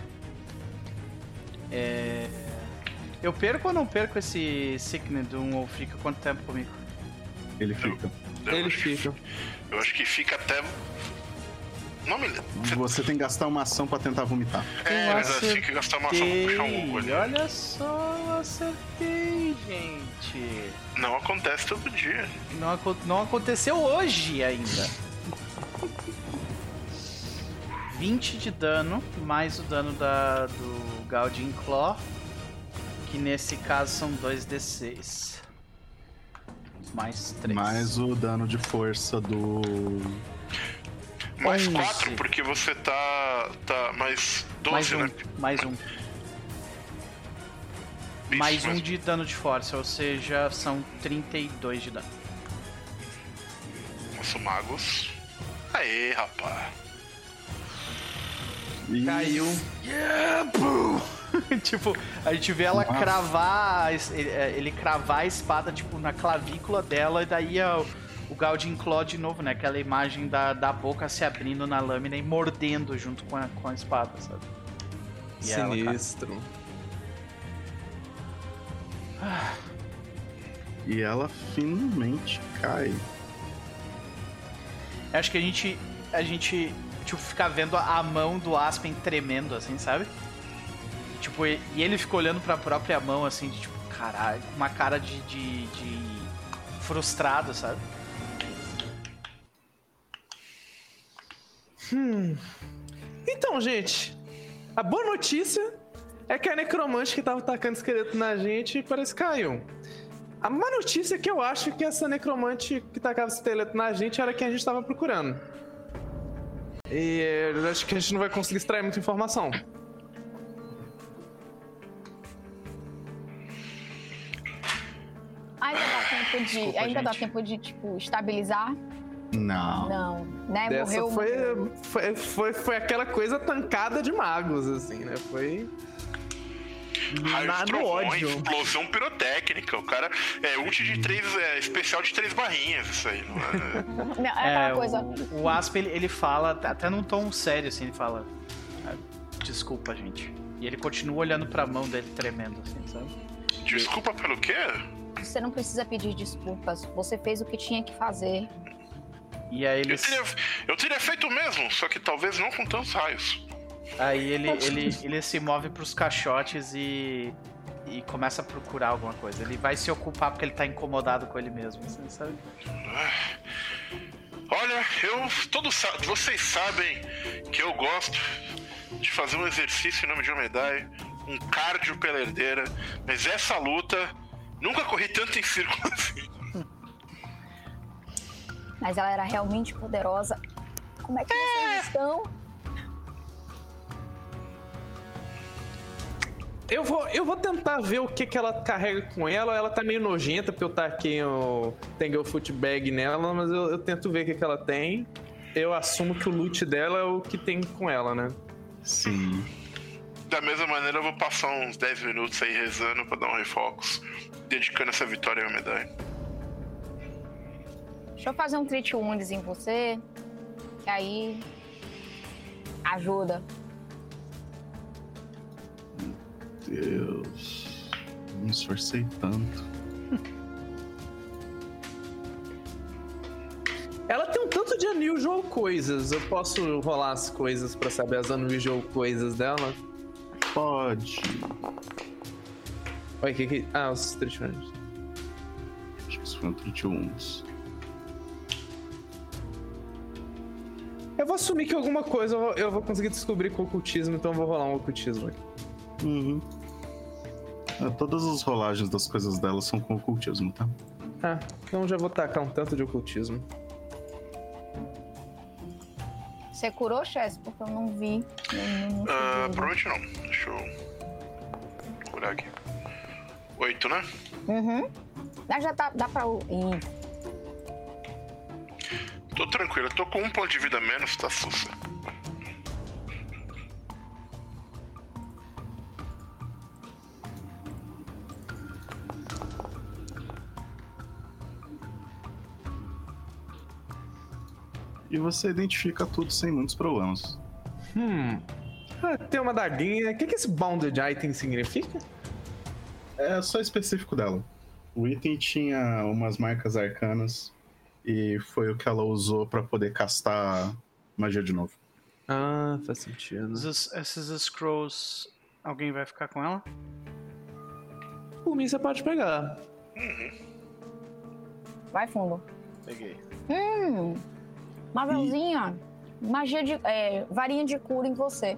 É... Eu perco ou não perco esse Sickness Doom ou fica quanto tempo comigo? Ele fica. Eu Ele acho que- fica. Eu acho que fica até. Não me lembro. Você tem que gastar uma ação pra tentar vomitar. É, Eu mas eu tinha que gastar uma ação pra puxar um ovo ali. Olha só, eu acertei, gente. Não acontece todo dia. Não, acon- não aconteceu hoje ainda. 20 de dano, mais o dano da, do Gaudin Claw, que nesse caso são 2d6. Mais 3. Mais o dano de força do. Mais Onze. 4, porque você tá. tá mais 12, mais um, né? mais um. Isso, mais um mas- de dano de força, ou seja, são 32 de dano. Nossa, magos. Aê, rapaz. E... Caiu. tipo, a gente vê ela Nossa. cravar, ele, é, ele cravar a espada, tipo, na clavícula dela, e daí o Gaudin Claw de novo, né? Aquela imagem da, da boca se abrindo na lâmina e mordendo junto com a, com a espada, sabe? E ela. Sinistro. e ela finalmente cai. Acho que a gente. A gente. Tipo, fica vendo a mão do Aspen tremendo, assim, sabe? Tipo, e, ele fica olhando pra própria mão, assim, de tipo, caralho, uma cara de, de, de frustrado, sabe? Então, gente, a boa notícia é que a necromante que tava atacando esqueleto na gente parece que caiu. A má notícia é que eu acho que essa necromante que tacava esqueleto na gente era quem a gente tava procurando. E eu acho que a gente não vai conseguir extrair muita informação. Ainda dá tempo de. Desculpa, ainda dá tempo de, tipo, estabilizar? Não. Não. Né? Dessa Morreu. foi, foi, foi, foi aquela coisa tancada de magos, assim, né? Foi. Raios, Na, no trovões, ódio. explosão pirotécnica. O cara é ult de três. É, especial de três barrinhas, isso aí, não é? Não, é aquela coisa. O, o Aspen, ele, ele fala, até num tom sério, assim, ele fala. "Ah, Desculpa, gente. E ele continua olhando pra mão dele tremendo, assim, sabe? Desculpa pelo quê? Você não precisa pedir desculpas. Você fez o que tinha que fazer. E aí Eu ele, teria, eu teria feito o mesmo, só que talvez não com tantos raios. aí ele, ele, ele se move pros caixotes e, e começa a procurar alguma coisa. Ele vai se ocupar porque ele tá incomodado com ele mesmo, assim, sabe? Olha, eu. Todos sa- vocês sabem que eu gosto de fazer um exercício em nome de uma medalha, um cardio pela herdeira, mas essa luta nunca corri tanto em círculo assim. Mas ela era realmente poderosa. Como é que vocês estão? Eu vou, eu vou tentar ver o que, que ela carrega com ela. Ela tá meio nojenta, porque eu taquei o Tangle Foot Bag nela, mas eu, eu tento ver o que, que ela tem. Eu assumo que o loot dela é o que tem com ela, né? Sim. Da mesma maneira, eu vou passar uns 10 minutos aí rezando pra dar um refocus, dedicando essa vitória à minha medalha. Deixa eu fazer um treat wounds em você. Que aí. Ajuda. Deus. Me esforcei tanto. Ela tem um tanto de unusual coisas. Eu posso rolar as coisas pra saber as unusual coisas dela? Pode. Oi, que que. Ah, os wounds. Acho que isso foi um 31. Eu vou assumir que alguma coisa eu vou, eu vou conseguir descobrir com o ocultismo, então eu vou rolar um ocultismo aqui. Uhum. É, todas as rolagens das coisas dela são com ocultismo, tá? Ah, então já vou tacar um tanto de ocultismo. Você curou, Chess? Porque eu não vi. Ah, segundo. provavelmente não. Deixa eu. curar aqui. 8, né? Uhum. Mas já tá, dá pra. Ih, Tô tranquilo, eu tô com um ponto de vida menos, tá sussa. E você identifica tudo sem muitos problemas. Hum. Ah, tem uma daguinha. O que, que esse bounded item significa? É só específico dela. O item tinha umas marcas arcanas e foi o que ela usou pra poder castar magia de novo. Ah, faz sentido. Esses, esses scrolls, alguém vai ficar com ela? Por mim, você pode pegar. Vai fundo. Peguei. Hum. Marvelzinha. Magia de. É, varinha de cura em você.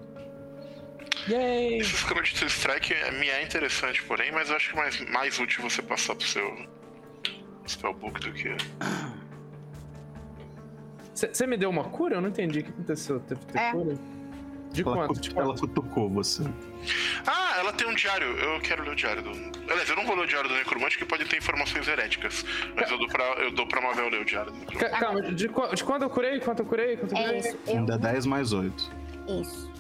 Yay! Esse scroll de strike me é interessante, porém, mas eu acho que é mais, mais útil você passar pro seu spellbook do que. Você me deu uma cura? Eu não entendi o que aconteceu. Teve ter É. cura? De Ela, quanto? ela cutucou você. Ah, ela tem um diário. Eu quero ler o diário do. Aliás, eu não vou ler o diário do Necromante, que pode ter informações heréticas. Mas eu dou pra, eu dou pra Mavel ler o diário do Necromante. Ca- Calma, de, de quando eu curei? Quanto eu curei? Quanto eu É curei? isso. Um Eu, D10 mais 8. isso.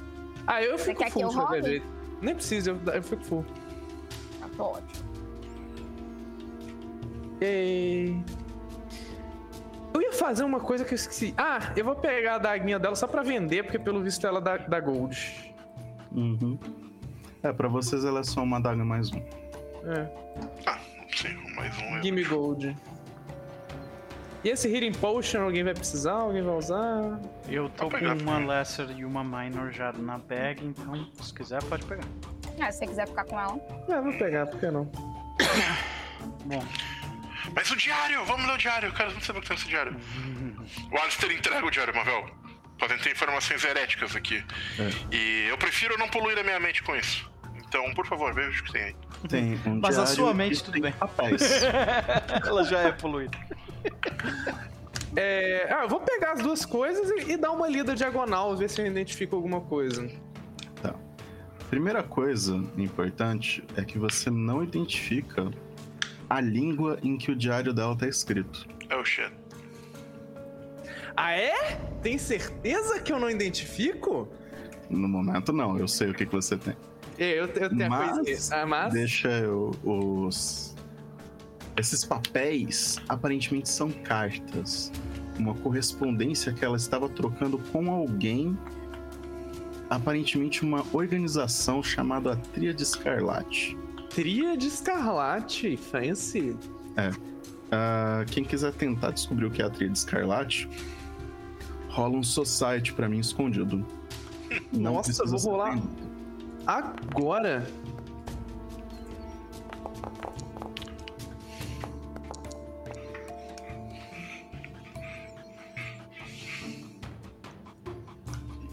Ah, eu fico full de qualquer jeito. Nem precisa, eu, eu fico full. Tá ótimo. Yay. Eu ia fazer uma coisa que eu esqueci. Ah, eu vou pegar a daguinha dela só pra vender, porque pelo visto ela dá, dá gold. Uhum. É, pra vocês ela é só uma daga mais um. É. Ah, sim, mais um. eu- Gimme gold. E esse Healing Potion, alguém vai precisar? Alguém vai usar? Eu tô com uma também. Lesser e uma Minor já na bag, então se quiser pode pegar. Ah, se você quiser ficar com ela. É, vou pegar, por que não? Bom, Mas o diário! Vamos ler o diário! Eu quero saber o que tem nesse diário. O Alistair entrega o diário, Mavel. Podem ter informações heréticas aqui. E eu prefiro não poluir a minha mente com isso. Então, por favor, veja o que tem aí. Tem um Mas a sua mente, tudo bem. Papéis. ela já é poluída. É, ah, eu vou pegar as duas coisas e, e dar uma lida diagonal, ver se eu identifico alguma coisa. Tá. Primeira coisa importante é que você não identifica a língua em que o diário dela tá escrito. Oh shit. Ah, é? Tem certeza que eu não identifico? No momento, não. Eu sei o que, que você tem. É, eu, eu tenho a Mas, coisinha. Ah, mas... Deixa eu, os. Esses papéis aparentemente são cartas. Uma correspondência que ela estava trocando com alguém. Aparentemente uma organização chamada Tríade Escarlate. Tríade Escarlate, fancy. Ah, quem quiser tentar descobrir o que é a Tríade Escarlate, rola um Society pra mim escondido. Não Nossa, vou rolar. Agora?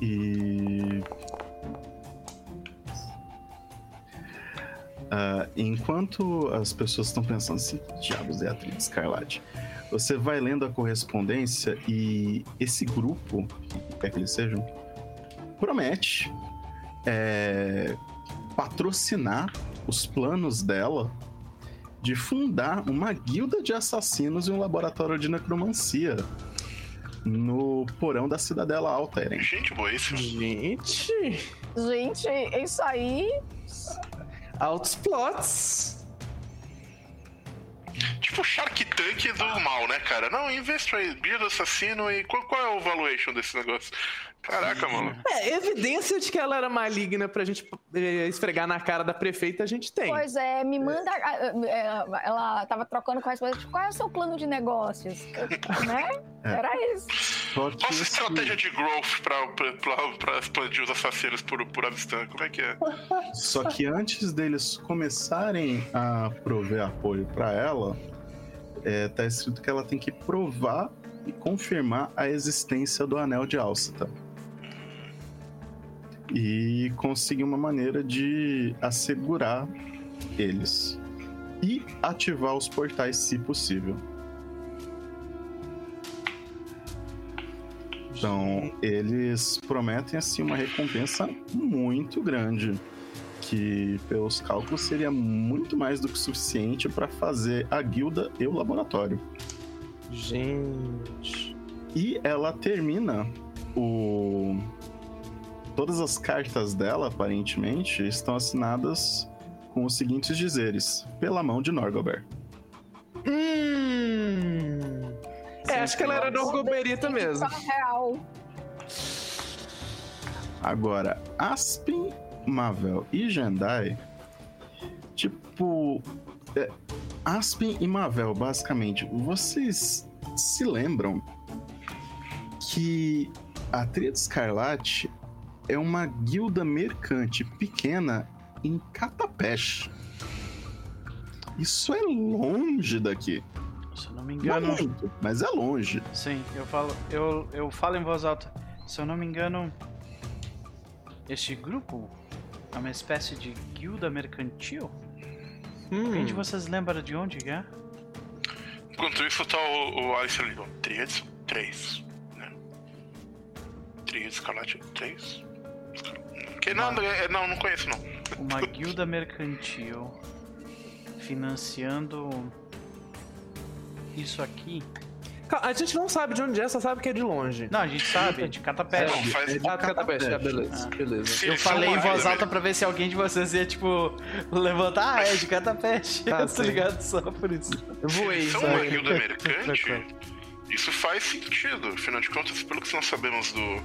E. Ah, enquanto as pessoas estão pensando assim, diabos é a Tríade Escarlate? Você vai lendo a correspondência e esse grupo, que quer que eles sejam, promete é, patrocinar os planos dela de fundar uma guilda de assassinos e um laboratório de necromancia no porão da Cidadela Alta, Eren. Gente, boíssimo. Gente, Gente, isso aí. altos plots. Tipo Shark Tank do mal, né, cara? Não, investe aí, guia do assassino e qual, qual é o valuation desse negócio? Caraca, mano. É, evidência de que ela era maligna pra gente eh, esfregar na cara da prefeita, a gente tem. Pois é, me manda. ah, ah, é, Ela tava trocando com as pessoas. Qual é o seu plano de negócios? né? É. Era isso. Qual a esse- estratégia de growth pra, pra, pra, pra expandir os assassinos por, por Avistan? Como é que é? Só que antes deles começarem a prover apoio pra ela, é, tá escrito que ela tem que provar e confirmar a existência do Anel de Alcita. E conseguir uma maneira de assegurar eles. E ativar os portais, se possível. Então, eles prometem assim uma recompensa muito grande, que pelos cálculos seria muito mais do que suficiente para fazer a guilda e o laboratório. Gente. E ela termina o todas as cartas dela, aparentemente, estão assinadas com os seguintes dizeres: pela mão de Norgobert. Hum. É, acho que ela era Norgoberita mesmo. Real. Agora, Aspen, Mavel e Jendai, tipo, é, Aspen e Mavel, basicamente, vocês se lembram que a Tríade Escarlate é uma guilda mercante pequena em Catapeste. Isso é longe daqui. Se eu não me Não engano. muito, mas é longe. Sim, eu falo, eu, eu falo em voz alta. Se eu não me engano, este grupo é uma espécie de guilda mercantil. Quem Hum. de vocês lembra de onde é? Enquanto isso, tá o, o Alice ali, ó. Tríades, três. Né? Tríades, Escarlate, três. Que, não, é- não, não conheço, não. Uma guilda mercantil financiando isso aqui. A gente não sabe de onde é, só sabe que é de longe. Não, a gente sabe, é de Catapeste. faz... Ah, Catapeste, é, beleza. Ah. Beleza. Eu são falei em uma voz alta pra ver se alguém de vocês ia, tipo, levantar. Ah, é de Catapeste. Tá, sim. ligado só por isso. Eu voei, São uma sabe? guilda mercante. Isso faz sentido. Afinal de contas, pelo que nós sabemos do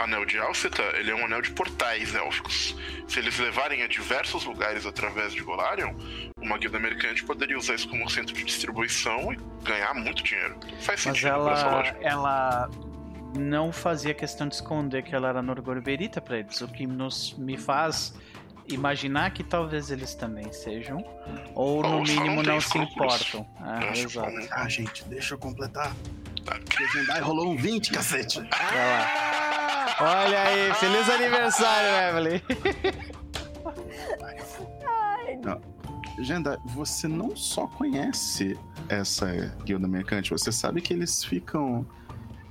Anel de Alceta, ele é um anel de portais élficos. Se eles levarem a diversos lugares através de Golarion, uma guilda mercante poderia usar isso como centro de distribuição e ganhar muito dinheiro. Faz Mas sentido essa ela, lógica. ela não fazia questão de esconder que ela era Norgorberita pra eles, o que nos, me faz imaginar que talvez eles também sejam, ou no Ou não mínimo tem não se importam. Ah, exato. Ah, gente, deixa eu completar. O Jendai rolou um 20, cacete. Vai lá. Olha aí, feliz aniversário, Evelyn. Jendai, você não só conhece essa guilda mercante, você sabe que eles ficam.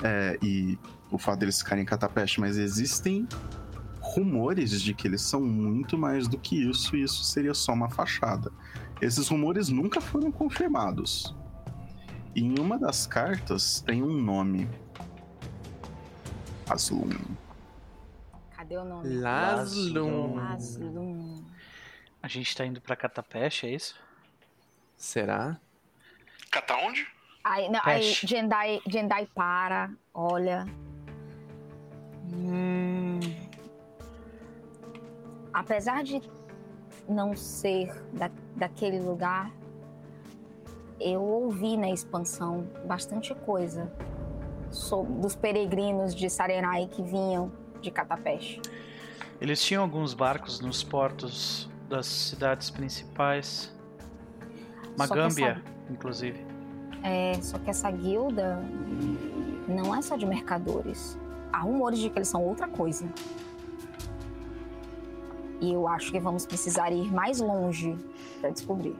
é, e o fato deles ficarem em Catapeste, mas existem rumores de que eles são muito mais do que isso e isso seria só uma fachada. Esses rumores nunca foram confirmados. E em uma das cartas tem um nome. Aslum. Cadê o nome? Laslum. Laslum. A gente tá indo pra Catapeste, é isso? Será? Catar onde? Aí, não, aí. Jendai, Jendai para, olha. Hum. Apesar de não ser da, daquele lugar, eu ouvi na expansão bastante coisa sobre, dos peregrinos de Sarenai que vinham de Catapeste. Eles tinham alguns barcos nos portos das cidades principais. Magâmbia, essa- inclusive. É, só que essa guilda não é só de mercadores. Há rumores de que eles são outra coisa. E eu acho que vamos precisar ir mais longe para descobrir.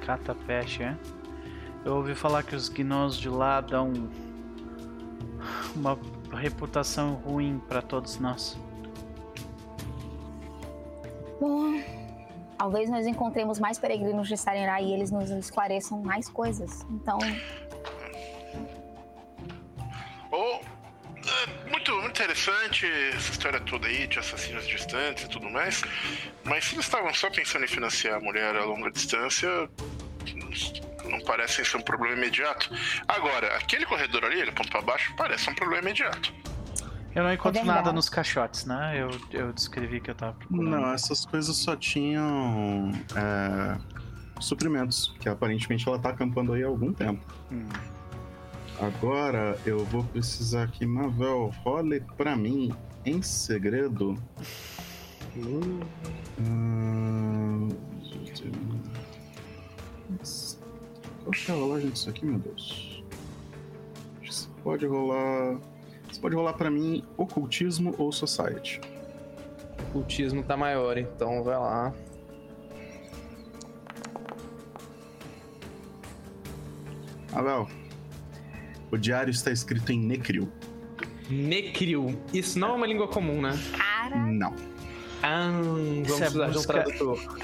Catapeste, é? Eu ouvi falar que os gnós de lá dão uma reputação ruim pra todos nós. Bom, talvez nós encontremos mais peregrinos de Sarenai e eles nos esclareçam mais coisas. Então, Ou. É, Muito, muito interessante essa história toda aí de assassinos distantes e tudo mais. Mas se eles estavam só pensando em financiar a mulher a longa distância, não parece ser um problema imediato. Agora, aquele corredor ali, ele ponto pra baixo, parece um problema imediato. Eu não encontro verdade. nada nos caixotes, né? Eu, eu descrevi que eu tava procurando. Não, essas coisas só tinham é, suprimentos, que aparentemente ela tá acampando aí há algum tempo. Hum. Agora eu vou precisar que Mavel role pra mim em segredo. Hum... Qual que é a rolagem disso aqui, meu Deus? Você pode rolar. Você pode rolar pra mim ocultismo ou society. O cultismo tá maior, então vai lá. Mavel, o diário está escrito em Necril. Necril. Isso não é uma língua comum, né? cara, Não. Ah, vamos Isso é precisar de um tradutor.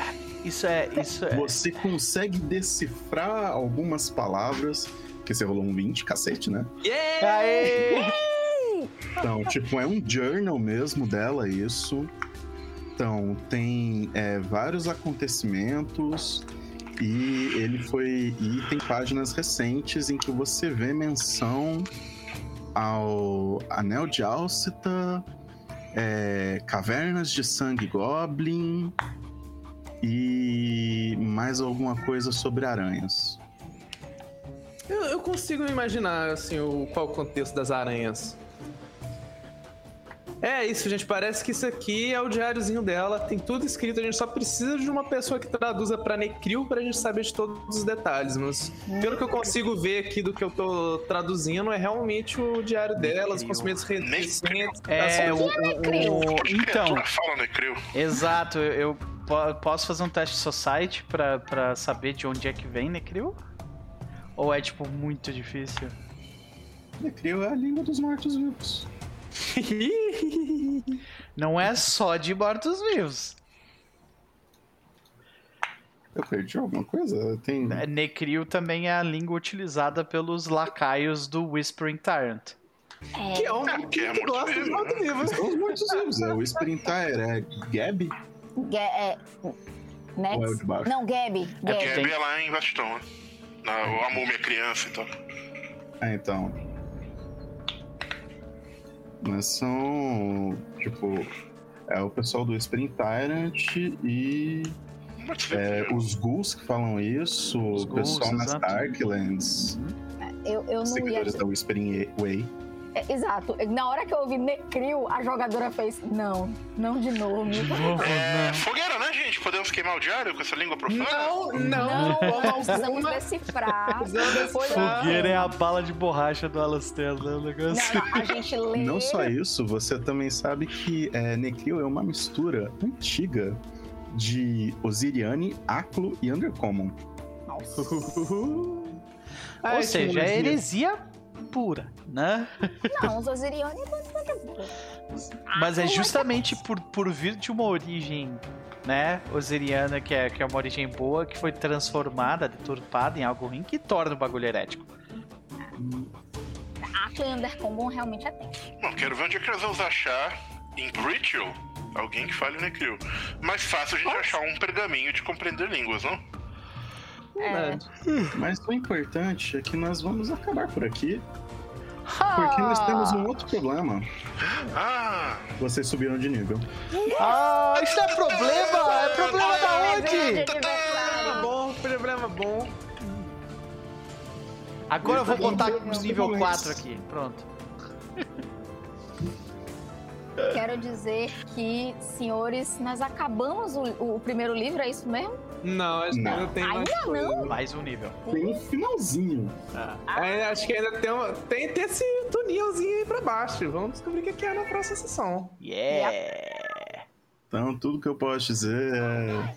Isso é. Isso é. Você consegue decifrar algumas palavras. Que você rolou um 20, cacete, né? Yeah! Aê! Então, tipo, é um journal mesmo dela, isso. Então, tem é, vários acontecimentos E ele foi. E tem páginas recentes em que você vê menção ao Anel de Alcita, é, Cavernas de Sangue Goblin e mais alguma coisa sobre aranhas. Eu, eu consigo imaginar, assim, o, qual o contexto das aranhas. É isso, gente. Parece que isso aqui é o diáriozinho dela. Tem tudo escrito. A gente só precisa de uma pessoa que traduza pra Necril pra gente saber de todos os detalhes. Mas pelo que eu consigo ver aqui do que eu tô traduzindo, é realmente o diário dela, os consumimentos recentes. É, o, o- o- a então, fala Necril? exato, eu, eu po- posso fazer um teste society pra, pra saber de onde é que vem Necril? Ou é, tipo, muito difícil? Necril é a língua dos mortos-vivos. Não é só de mortos-vivos. Eu perdi alguma coisa? Tem. É, Necril também é a língua utilizada pelos lacaios do Whispering Tyrant. que é um É, que é que muito gosta dos vivo, mortos-vivos. São os mortos-vivos. É o Whispering Tire, é Gab? Ga- é, Nex? Ou é o de baixo? Não, Gabi. É Gabi. É lá em Vaston, né? Na, a múmia criança então. É, então. Mas são. Tipo. É o pessoal do Whispering Tyrant e é, os ghouls que falam isso, Os o pessoal ghouls, nas exato. Darklands, Eu, eu não ia. seguidores da Whispering Way. É, exato. Na hora que eu ouvi Necril, a jogadora fez. Não, não de novo. É, fogueira, né, gente? Podemos queimar o diário com essa língua profana? Não, não, Não, de precisamos decifrar. Fogueira é a bala de borracha do Alastair, né? O negócio. Não, não, a gente lê. Não só isso, você também sabe que é, Necril é uma mistura antiga de Osiriane, Aclo e Undercommon. Nossa. Ou seja, é heresia pura, né? Não, os Osirione Mas Ah, é justamente por, por vir de uma origem, né, osiriana, que é, que é uma origem boa, que foi transformada, deturpada em algo ruim, que torna o bagulho herético. A Cleander Common realmente é tempo. Bom, quero ver onde é que nós vamos achar em Ritual alguém que fale Necril. Mais fácil a gente achar um pergaminho de compreender línguas, não? É. Mas o importante é que nós vamos acabar por aqui, porque nós temos um outro problema. Ah! Vocês subiram de nível. Ah, isso é problema! É problema da Presente de onde? aniversário. Bom, problema bom. Agora eu vou botar não, nível não, 4 aqui, pronto. Quero dizer que, senhores, nós acabamos o, o primeiro livro, é isso mesmo? Não, acho que Não. ainda tem mais Ainda coisa. Mais um nível. Tem um finalzinho. É, acho que ainda tem, um- tem, tem esse tunilzinho aí pra baixo. Vamos descobrir o que que é na próxima sessão. Yeah! Então, tudo que eu posso dizer é.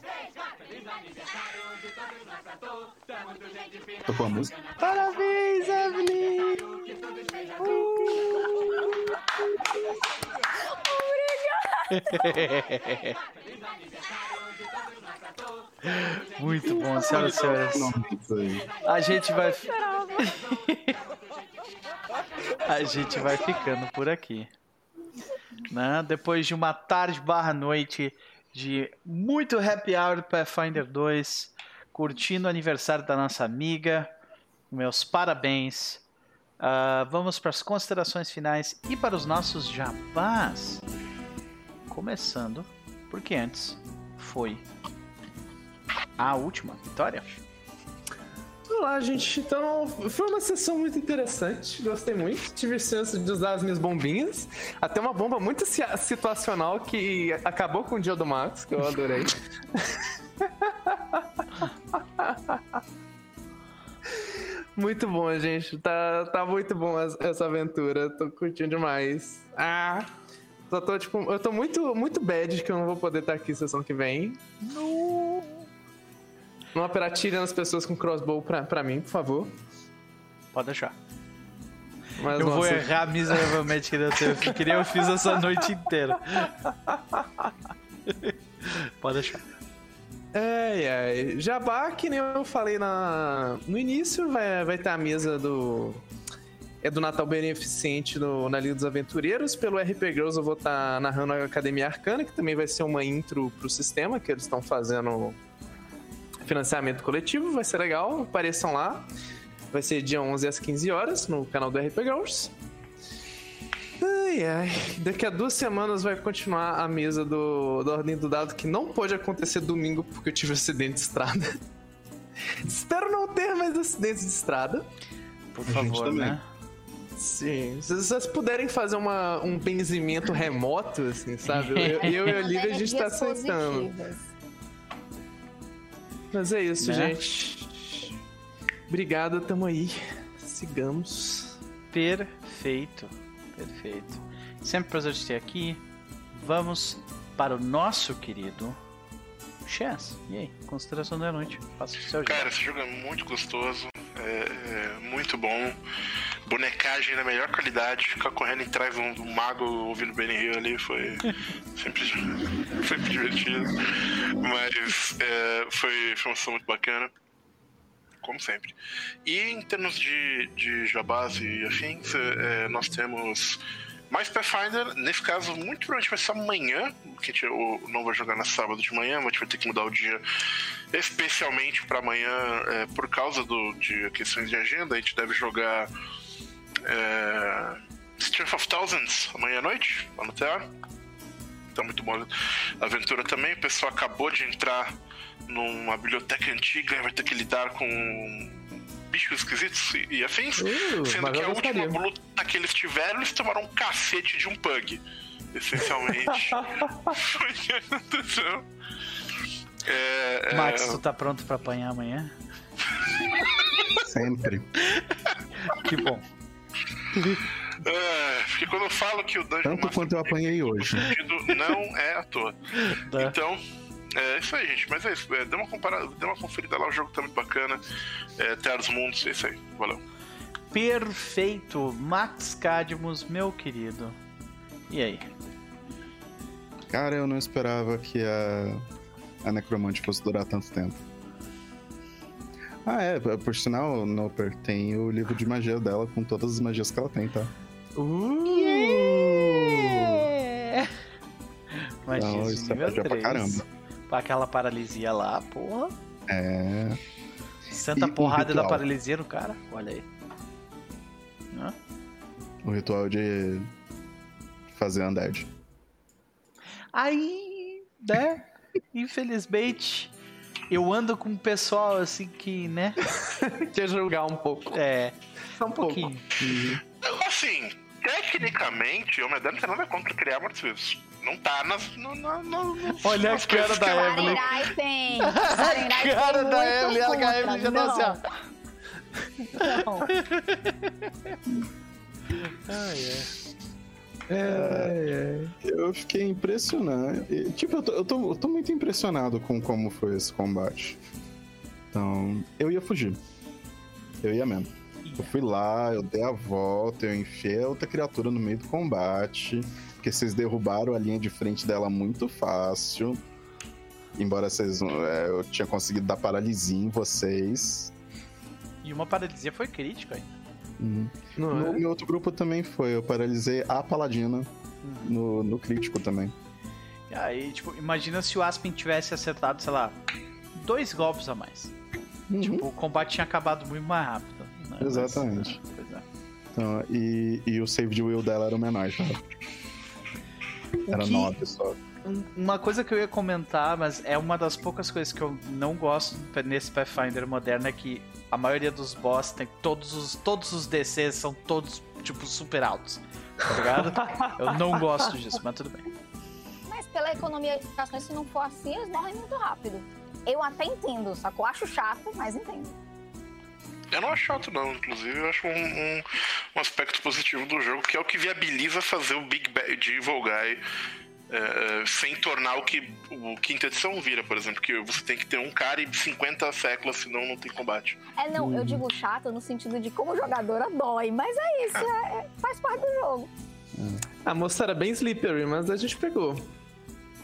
Tocou a música? Parabéns, Evelyn! Muito bom, senhoras e senhores. A gente vai. A gente vai ficando por aqui. Né? Depois de uma tarde barra noite de muito happy hour do Pathfinder 2, curtindo o aniversário da nossa amiga, meus parabéns. Ah, vamos para as considerações finais e para os nossos jabás. Começando, porque antes foi a última vitória. Olá, gente. Então, foi uma sessão muito interessante. Gostei muito. Tive chance de usar as minhas bombinhas. Até uma bomba muito si- situacional que acabou com o dia do Max, que eu adorei. muito bom, gente. Tá, tá muito bom es- essa aventura. Tô curtindo demais. Ah! Só tô, tipo, eu tô muito, muito bad que eu não vou poder estar aqui sessão que vem. Não aperatilha nas pessoas com crossbow pra, pra mim, por favor. Pode deixar. Mas, Eu vou nossa, errar miseravelmente que, eu, que nem eu fiz essa noite inteira. Pode deixar. Ai, ai. Jabá, que nem eu falei na... no início, vai, vai ter a mesa do. É do Natal Beneficente no, na Liga dos Aventureiros. Pelo RP Girls eu vou estar narrando a Academia Arcana, que também vai ser uma intro pro sistema que eles estão fazendo financiamento coletivo, vai ser legal, apareçam lá. Vai ser dia 11 às 15 horas no canal do RP Girls. Ai, ai. Daqui a duas semanas vai continuar a mesa do, da Ordem do Dado, que não pode acontecer domingo porque eu tive um acidente de estrada. Espero não ter mais acidentes de estrada. Por favor, né? Sim. Se vocês puderem fazer uma, um benzimento remoto, assim, sabe? Eu, eu e a Olivia, a gente tá aceitando. positivas. Mas é isso, Né? gente. Obrigado, tamo aí. Sigamos. Perfeito. Perfeito. Sempre um prazer te ter aqui. Vamos para o nosso querido Chess. E aí, consideração da noite. Faça o seu. Cara, esse jogo é muito gostoso, é, é muito bom. Bonecagem na melhor qualidade, ficar correndo em trás um, do mago ouvindo Benny Hill ali foi sempre, sempre divertido. Mas é, foi, foi uma sessão muito bacana. Como sempre. E em termos de, de jabás e afins, é, nós temos mais Pathfinder. Nesse caso, muito provavelmente vai ser amanhã, que a gente o- não vai jogar na sábado de manhã, mas a gente vai ter que mudar o dia especialmente para amanhã é, por causa do, de questões de agenda. A gente deve jogar é, Strength of Thousands amanhã à noite, lá no TR. Tá muito bom a aventura também. O pessoal acabou de entrar numa biblioteca antiga e vai ter que lidar com bichos esquisitos e, e afins. Uh, Sendo que a última gostaria. luta que eles tiveram, eles tomaram um cacete de um pug. Essencialmente. Foi o que aconteceu. É, é, Max, tu tá pronto pra apanhar amanhã? Sempre. Que bom. É, porque quando eu falo que o Dungeon Tanto Master quanto eu apanhei hoje. Sentido não é à toa. Tá. Então, é isso aí, gente. Mas é isso. É, dê, uma comparada, dê uma conferida lá, o jogo tá muito bacana. É, Terra dos Mundos, é isso aí. Valeu. Perfeito. Max Cadmus, meu querido. E aí? Cara, eu não esperava que a, a Necromante fosse durar tanto tempo. Ah, é, por sinal, Noper tem o livro de magia dela com todas as magias que ela tem, tá? Uh! Magia Então, isso é nível pra 3. caramba. Pra aquela paralisia lá, porra. É. Santa E porrada da paralisia no cara. Olha aí. Hã? O ritual de fazer undead. Aí, né? Infelizmente, eu ando com um pessoal assim que, né? Quer julgar um pouco. É. Só um pouquinho. Assim, tecnicamente, o Homem-Aranha não tem nada contra criar mortos-vivos. Não tá nas. No, no, no, nas- Olha a cara da Evelyn. Tem cara da Evelyn, a contra. Evelyn já tá assim, ó. Não. É, Eu fiquei impressionado. E, Tipo, eu tô, eu, tô, eu tô muito impressionado com como foi esse combate. Então, eu ia fugir. Eu ia mesmo. Eu fui lá, eu dei a volta, eu enfiei a outra criatura no meio do combate. Porque vocês derrubaram a linha de frente dela muito fácil. Embora vocês. é, eu tinha conseguido dar paralisia em vocês. E uma paralisia foi crítica ainda. Uhum. Não No é? meu outro grupo também foi. Eu paralisei a paladina Uhum. no, no crítico também. E aí, tipo, imagina se o Aspen tivesse acertado, sei lá, dois golpes a mais. Uhum. Tipo, o combate tinha acabado muito mais rápido. né? Mas, Exatamente. é, pois é. Então, e, e o save de will dela era o menor, tá? O Era que- 9 só. Um- Uma coisa que eu ia comentar, mas é uma das poucas coisas que eu não gosto nesse Pathfinder moderno é que a maioria dos boss tem todos os todos os DCs são todos tipo super altos. Tá ligado? eu não gosto disso, mas tudo bem. Mas pela economia de ações, se não for assim, eles morrem muito rápido. Eu até entendo, sacou? Acho chato, mas entendo. Eu não acho chato, não. Inclusive, eu acho um, um, um aspecto positivo do jogo, que é o que viabiliza fazer o Big Bad de Evil Guy é, sem tornar o que o quinta edição vira, por exemplo, que você tem que ter um cara e 50 séculos, senão não tem combate. É, não, eu digo chato no sentido de como jogadora dói, mas é isso, é- é- faz parte do jogo. A moça era bem slippery, mas a gente pegou.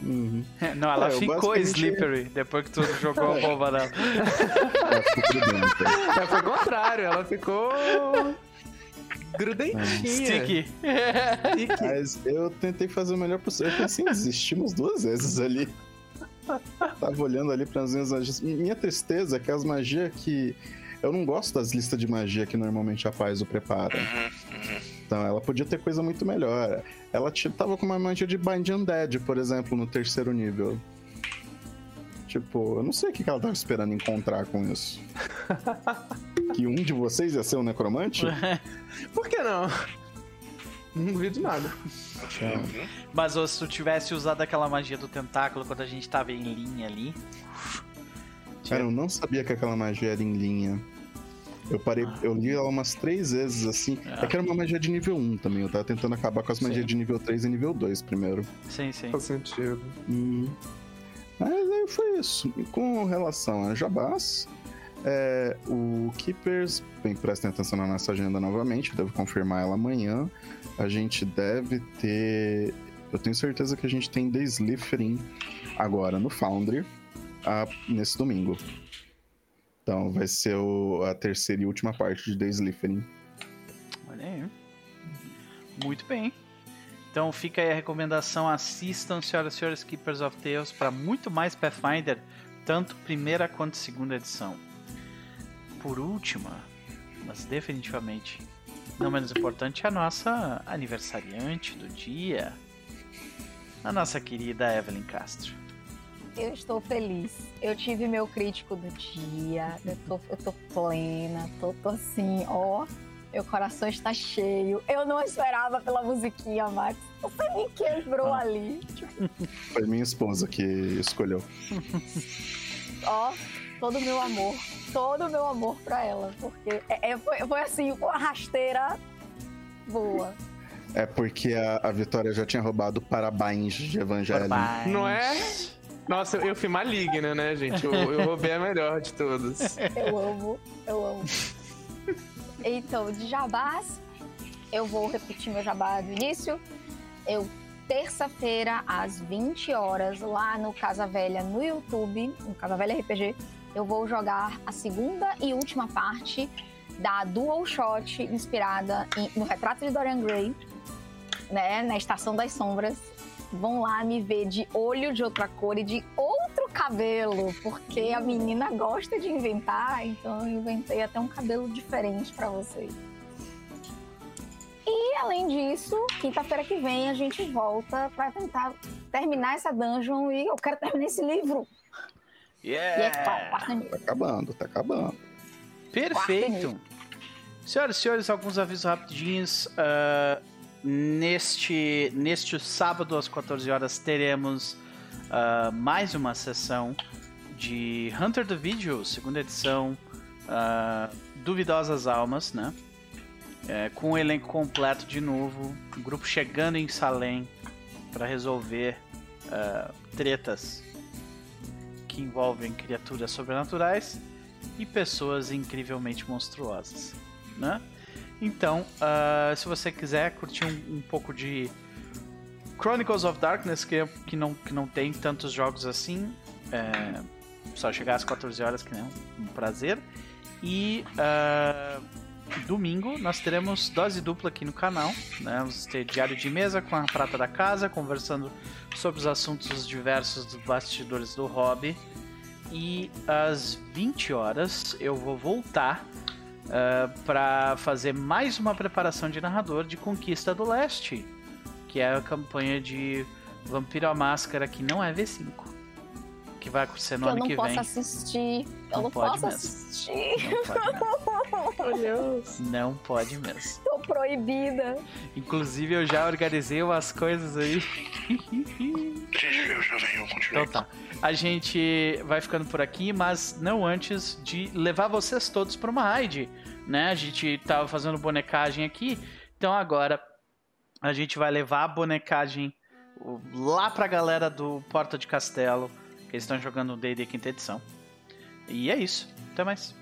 Uhum. Não, ela É, ficou basicamente- slippery depois que tu jogou a bomba nela. Ela ficou. É, foi o contrário, ela ficou. Grudentinha. Sticky. Sticky. Mas eu tentei fazer o melhor possível. Eu pensei em desistir umas duas vezes ali. Tava olhando ali para as minhas magias. Minha tristeza é que as magias que. Eu não gosto das listas de magia que normalmente a Paizo prepara. Então ela podia ter coisa muito melhor. Ela tava com uma magia de Bind Undead, por exemplo, no terceiro nível. Tipo, eu não sei o que ela tava esperando encontrar com isso. que um de vocês ia ser um necromante? Por que não? Não duvido nada. Mas ô, se tu tivesse usado aquela magia do tentáculo quando a gente tava em linha ali. Cara, eu não sabia que aquela magia era em linha. Eu parei, eu li ela umas três vezes assim. É que era uma magia de nível 1 também. Eu tava tentando acabar com as magias de nível 3 e nível 2 primeiro. Sim, sim. Faz sentido. Hum. Mas aí foi isso. Com relação a Jabás, é, o Keepers, bem, prestem atenção na nossa agenda novamente, devo confirmar ela amanhã. A gente deve ter. Eu tenho certeza que a gente tem The Slytherin agora no Foundry a- nesse domingo. Então vai ser o- a terceira e última parte de The Slytherin. Olha aí. Muito bem. Então fica aí a recomendação: assistam, senhoras e senhores, Keepers of Tales, para muito mais Pathfinder, tanto primeira quanto segunda edição. Por última, mas definitivamente não menos importante, a nossa aniversariante do dia, a nossa querida Evelyn Castro. Eu estou feliz. Eu tive meu crítico do dia. Eu tô, eu tô plena. Tô, tô assim, ó. Meu coração está cheio. Eu não esperava pela musiquinha, Max. Você me quebrou Ah. ali. Foi minha esposa que escolheu. Ó, todo o meu amor. Todo o meu amor pra ela. Porque é, é- foi, foi assim, uma rasteira boa. É porque a, a Vitória já tinha roubado parabéns de Evangelho. Parabéns. Não é? Nossa, eu, eu fui maligna, né, gente? Eu, eu roubei a melhor de todas. Eu amo, eu amo. Então, de jabás, eu vou repetir meu jabá do início. Eu, terça-feira, às 20 horas, lá no Casa Velha, no YouTube, no Casa Velha RPG, eu vou jogar a segunda e última parte da Dual Shot, inspirada em- no retrato de Dorian Gray, né, na Estação das Sombras. Vão lá me ver de olho de outra cor e de outro cabelo, porque a menina gosta de inventar, então eu inventei até um cabelo diferente pra vocês. E além disso, quinta-feira que vem a gente volta pra tentar terminar essa dungeon e eu quero terminar esse livro. E é qual? Quarto nível. Tá acabando, tá acabando. Perfeito. Senhoras e senhores, alguns avisos rapidinhos. Ah, neste, neste sábado, às 14 horas, teremos ah, mais uma sessão de Hunter the Video, segunda edição, ah, Duvidosas Almas, né? É, com o elenco completo de novo, o grupo chegando em Salem para resolver ah, tretas que envolvem criaturas sobrenaturais e pessoas incrivelmente monstruosas, né? Então, ah, se você quiser curtir um, um pouco de Chronicles of Darkness, que, que, não, que não tem tantos jogos assim, é, só chegar às 14 horas, que é um, um prazer. E ah, domingo nós teremos dose dupla aqui no canal, né? Vamos ter diário de mesa com a prata da casa, conversando sobre os assuntos diversos dos bastidores do hobby. E às 20 horas eu vou voltar para fazer mais uma preparação de narrador de Conquista do Leste, que é a campanha de Vampiro à Máscara que não é V5, que vai acontecer no Que eu ano não que posso vem. assistir. Eu Não não, pode posso mesmo. assistir. Não pode mesmo. Não pode mesmo. Tô proibida. Inclusive eu já organizei umas coisas aí. Eu já venho, continue. Então tá. A gente vai ficando por aqui, mas não antes de levar vocês todos para uma raid, né? A gente tava fazendo bonecagem aqui, então agora a gente vai levar a bonecagem lá pra galera do Porta de Castelo, que estão jogando o D&D quinta edição. E é isso. Até mais.